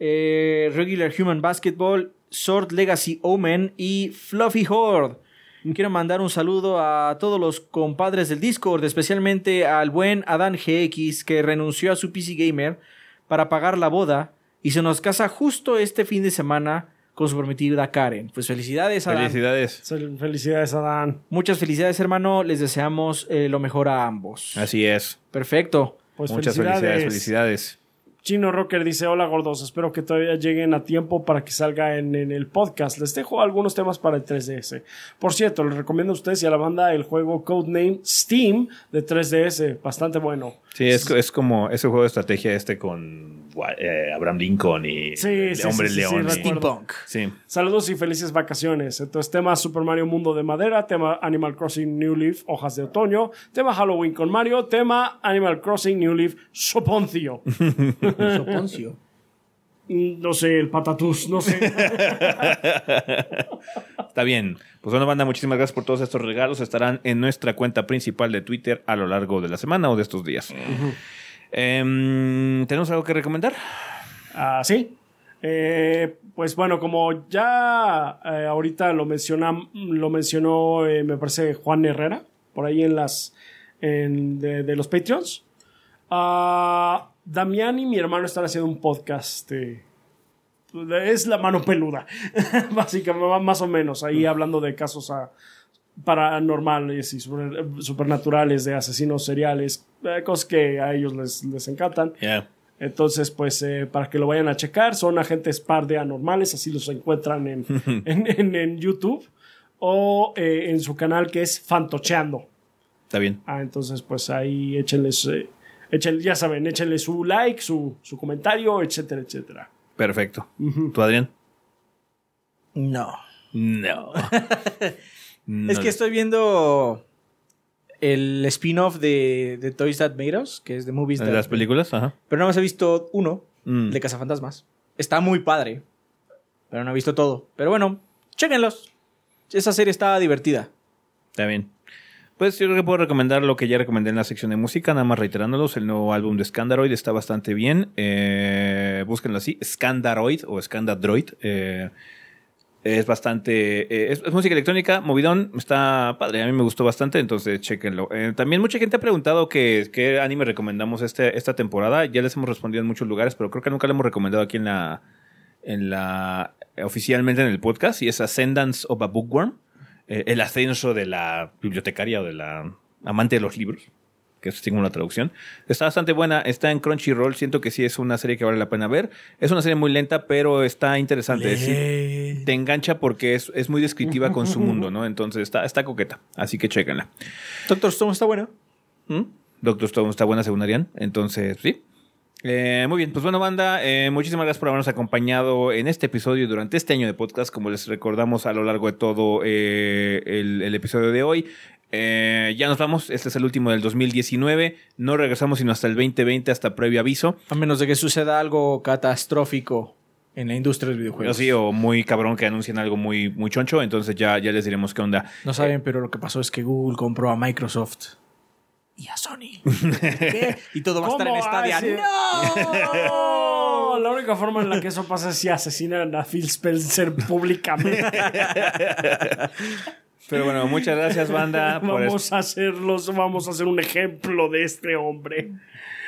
eh, Regular Human Basketball, Sword Legacy Omen y Fluffy Horde. Quiero mandar un saludo a todos los compadres del Discord, especialmente al buen Adán GX, que renunció a su PC Gamer para pagar la boda y se nos casa justo este fin de semana con su prometida Karen. Pues felicidades, Adán. Felicidades. Felicidades, Adán. Muchas felicidades, hermano. Les deseamos eh, lo mejor a ambos. Así es. Perfecto. Pues Muchas felicidades. felicidades, felicidades. Chino Rocker dice, hola gordos, espero que todavía lleguen a tiempo para que salga en, en, el podcast. Les dejo algunos temas para el 3DS. Por cierto, les recomiendo a ustedes y a la banda el juego Codename Steam de 3DS, bastante bueno. Sí, es, es como ese juego de estrategia este con eh, Abraham Lincoln y sí, sí, Hombre sí, León. Sí, Steampunk. Sí. Saludos y felices vacaciones. Entonces, tema Super Mario Mundo de Madera, tema Animal Crossing New Leaf, Hojas de Otoño, tema Halloween con Mario, tema Animal Crossing New Leaf, Soponcio. Soponcio. No sé, el patatús, no sé. Está bien. Pues bueno, banda, muchísimas gracias por todos estos regalos. Estarán en nuestra cuenta principal de Twitter a lo largo de la semana o de estos días. Em, ¿Tenemos algo que recomendar? Ah, sí. Eh, pues bueno, como ya eh, ahorita lo, menciona, lo mencionó, eh, me parece, Juan Herrera, por ahí en las en, de, de, los Patreons. Ah, Damián y mi hermano están haciendo un podcast. es la mano peluda, básicamente, más o menos, ahí hablando de casos a, paranormales y super, supernaturales, de asesinos seriales, cosas que a ellos les, les encantan. Yeah. Entonces, pues, eh, para que lo vayan a checar, son agentes par de anormales, así los encuentran en, en, en, en, YouTube o eh, en su canal que es Fantocheando. Está bien. Ah, entonces, pues ahí échenles, échenle, ya saben, échenle su like, su, su comentario, etcétera, etcétera. Perfecto. Uh -huh. ¿Tú, Adrián? No. No. no. Es que estoy viendo el spin-off de, de, Toys That Made Us, que es de Movies. ¿De las películas? Ajá. Pero nada más he visto uno, mm. de Cazafantasmas. Está muy padre, pero no he visto todo. Pero bueno, chéquenlos. Esa serie está divertida. Está bien. Pues yo creo que puedo recomendar lo que ya recomendé en la sección de música, nada más reiterándolos. El nuevo álbum de Scandaroid está bastante bien. Eh, búsquenlo así, Scandaroid o Scandadroid. Eh, es bastante. Eh, es, música electrónica, movidón, está padre. A mí me gustó bastante, entonces chequenlo. Eh, también mucha gente ha preguntado qué anime recomendamos este, esta temporada. Ya les hemos respondido en muchos lugares, pero creo que nunca lo hemos recomendado aquí en la. En la oficialmente en el podcast. Y es Ascendance of a Bookworm. Eh, el ascenso de la bibliotecaria o de la amante de los libros que es tengo una traducción. Está bastante buena, está en Crunchyroll, siento que sí es una serie que vale la pena ver. Es una serie muy lenta, pero está interesante. Sí, te engancha porque es, es, muy descriptiva con su mundo, ¿no? Entonces está, está coqueta, así que chéquenla. Doctor Stone está buena. ¿Mm? Doctor Stone está buena, según Arián. Entonces, sí. Eh, muy bien, pues bueno, banda, eh, muchísimas gracias por habernos acompañado en este episodio durante este año de podcast, como les recordamos a lo largo de todo eh, el, el, episodio de hoy. Ya nos vamos, este es el último del 2019, no regresamos sino hasta el 2020, hasta previo aviso. A menos de que suceda algo catastrófico en la industria del videojuego. Sí, o muy cabrón que anuncien algo muy, muy choncho, entonces ya, ya les diremos qué onda. No saben, pero lo que pasó es que Google compró a Microsoft y a Sony. ¿Qué? Y todo va a estar en Stadia. ¡No! La única forma en la que eso pasa es si asesinan a Phil Spencer públicamente. Pero bueno, muchas gracias, banda. vamos a hacerlos, vamos a hacer un ejemplo de este hombre.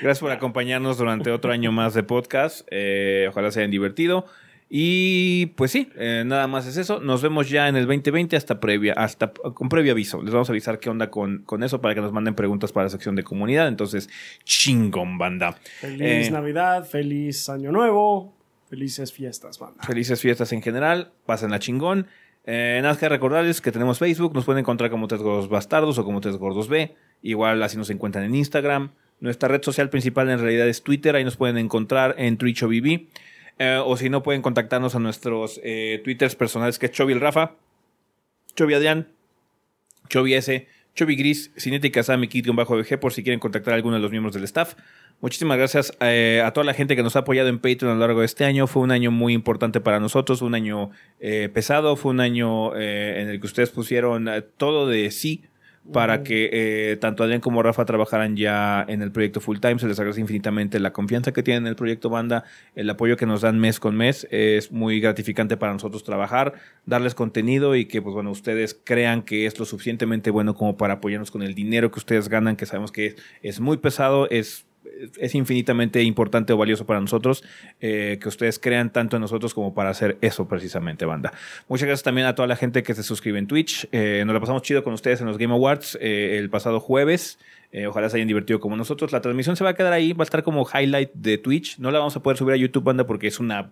Gracias por acompañarnos durante otro año más de podcast. Eh, ojalá se hayan divertido. Y pues sí, eh, nada más es eso. Nos vemos ya en el 2020 hasta previa, hasta con previo aviso. Les vamos a avisar qué onda con, con eso para que nos manden preguntas para la sección de comunidad. Entonces, chingón, banda. Feliz eh, Navidad, feliz Año Nuevo, felices fiestas, banda. Felices fiestas en general, pásenla chingón. Eh, nada más que recordarles que tenemos Facebook, nos pueden encontrar como Tres Gordos Bastardos o como Tres Gordos B. Igual así nos encuentran en Instagram. Nuestra red social principal en realidad es Twitter, ahí nos pueden encontrar en Twitch o BB. Eh, o si no, pueden contactarnos a nuestros eh, Twitters personales, que es Chovy Rafa, Chovy Adrián, Chovy S, Chovy Gris, Cinética bajo VG, por si quieren contactar a alguno de los miembros del staff. Muchísimas gracias eh, a toda la gente que nos ha apoyado en Patreon a lo largo de este año. Fue un año muy importante para nosotros, un año pesado, fue un año en el que ustedes pusieron todo de sí para que eh, tanto Adrián como Rafa trabajaran ya en el proyecto full time. Se les agradece infinitamente la confianza que tienen en el proyecto Banda, el apoyo que nos dan mes con mes. Es muy gratificante para nosotros trabajar, darles contenido y que, pues bueno, ustedes crean que es lo suficientemente bueno como para apoyarnos con el dinero que ustedes ganan, que sabemos que es, es muy pesado, es es infinitamente importante o valioso para nosotros eh, que ustedes crean tanto en nosotros como para hacer eso precisamente, banda. Muchas gracias también a toda la gente que se suscribe en Twitch. Eh, nos la pasamos chido con ustedes en los Game Awards eh, el pasado jueves. Ojalá se hayan divertido como nosotros. La transmisión se va a quedar ahí, va a estar como highlight de Twitch. No la vamos a poder subir a YouTube, banda, porque es una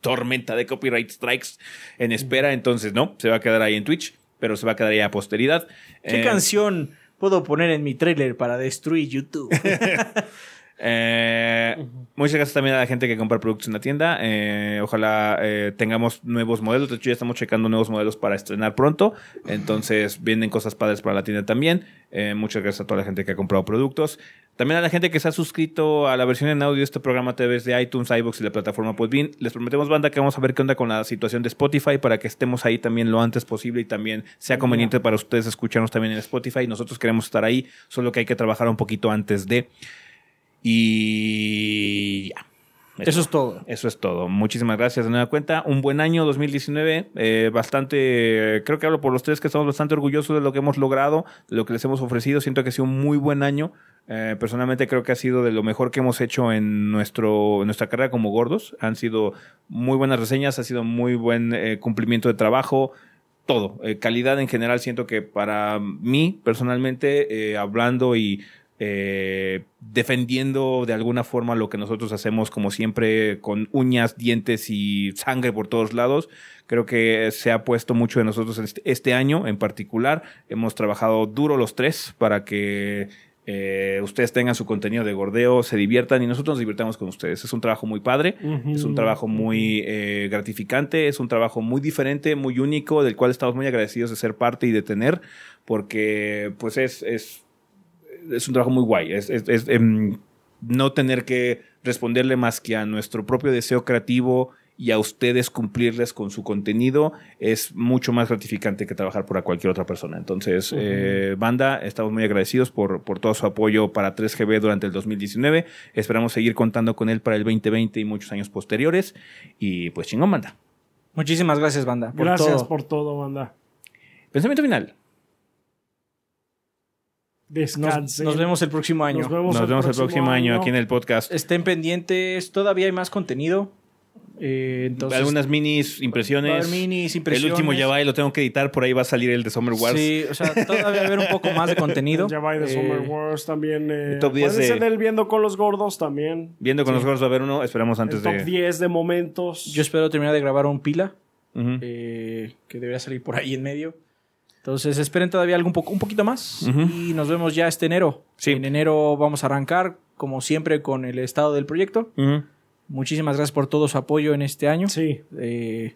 tormenta de copyright strikes en espera. Entonces, no, se va a quedar ahí en Twitch, pero se va a quedar ahí a posteridad. ¿Qué canción puedo poner en mi trailer para destruir YouTube? Eh, muchas gracias también a la gente que compra productos en la tienda. Eh, ojalá eh, tengamos nuevos modelos. De hecho, ya estamos checando nuevos modelos para estrenar pronto. Entonces, vienen cosas padres para la tienda también. Eh, muchas gracias a toda la gente que ha comprado productos. También a la gente que se ha suscrito a la versión en audio de este programa través de iTunes, iBox y la plataforma Podbean. Les prometemos, banda, que vamos a ver qué onda con la situación de Spotify para que estemos ahí también lo antes posible y también sea conveniente para ustedes escucharnos también en Spotify. Nosotros queremos estar ahí, solo que hay que trabajar un poquito antes de. Y ya. Eso es todo. Eso es todo. Muchísimas gracias de nueva cuenta. Un buen año 2019. eh, bastante, creo que hablo por los tres que estamos bastante orgullosos de lo que hemos logrado, de lo que les hemos ofrecido. Siento que ha sido un muy buen año. Eh, personalmente creo que ha sido de lo mejor que hemos hecho en, nuestro, en nuestra carrera como gordos. Han sido muy buenas reseñas, ha sido muy buen eh, cumplimiento de trabajo. Todo. Eh, calidad en general siento que para mí, personalmente, eh, hablando y eh, defendiendo de alguna forma lo que nosotros hacemos, como siempre, con uñas, dientes y sangre por todos lados. Creo que se ha puesto mucho de nosotros este, este año en particular. Hemos trabajado duro los tres para que eh, ustedes tengan su contenido de gordeo, se diviertan y nosotros nos divirtamos con ustedes. Es un trabajo muy padre, es un trabajo muy eh, gratificante, es un trabajo muy diferente, muy único, del cual estamos muy agradecidos de ser parte y de tener, porque pues es, es es un trabajo muy guay. Es, es- es, em, no tener que responderle más que a nuestro propio deseo creativo y a ustedes cumplirles con su contenido es mucho más gratificante que trabajar para cualquier otra persona. Entonces, eh, banda, estamos muy agradecidos por, por todo su apoyo para 3GB durante el 2019. Esperamos seguir contando con él para el 2020 y muchos años posteriores. Y pues chingón, banda. Muchísimas gracias, banda. Por Gracias todo. por todo, banda. Pensamiento final. Nos, Descansen. nos vemos el próximo año. Nos vemos, Nos vemos el próximo año aquí en el podcast. Estén pendientes. Todavía hay más contenido. Eh, entonces, Algunas minis, va a haber impresiones. minis, El impresiones. último ya va y lo tengo que editar. Por ahí va a salir el de Summer Wars. Sí, o sea, todavía va a haber un poco más de contenido. Ya va de Eh, Summer Wars también. Eh, Top 10 puede de- ser el viendo con los gordos también. Viendo con los gordos va a haber uno. Esperamos antes el top de. 10 de momentos. Yo espero terminar de grabar un pila. Eh, que debería salir por ahí en medio. Entonces esperen todavía algo un, poco, un poquito más y nos vemos ya este enero. Sí. En enero vamos a arrancar, como siempre, con el estado del proyecto. Muchísimas gracias por todo su apoyo en este año. Sí. Eh,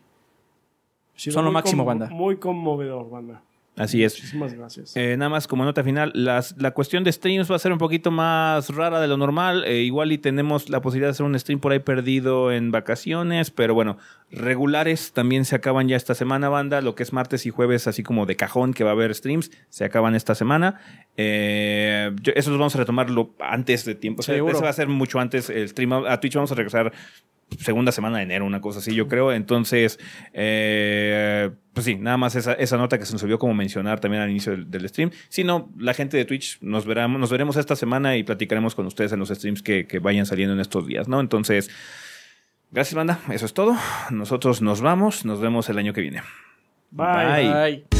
Son lo máximo, banda. Muy conmovedor, banda. Así es. Muchísimas gracias. Eh, nada más como nota final, las, la cuestión de streams va a ser un poquito más rara de lo normal. Eh, igual y tenemos la posibilidad de hacer un stream por ahí perdido en vacaciones, pero bueno, regulares también se acaban ya esta semana, banda. Lo que es martes y jueves, así como de cajón que va a haber streams, se acaban esta semana. Eh, yo- eso los vamos a retomarlo antes de tiempo. O sea, ese va a ser mucho antes el stream. A Twitch vamos a regresar segunda semana de enero, una cosa así, yo creo. Entonces, eh, pues sí, nada más esa, esa nota que se nos olvidó como mencionar también al inicio del, del stream. Si no, la gente de Twitch nos, verá, nos veremos esta semana y platicaremos con ustedes en los streams que, que vayan saliendo en estos días, ¿no? Entonces, gracias, banda. Eso es todo. Nosotros nos vamos. Nos vemos el año que viene. Bye. bye.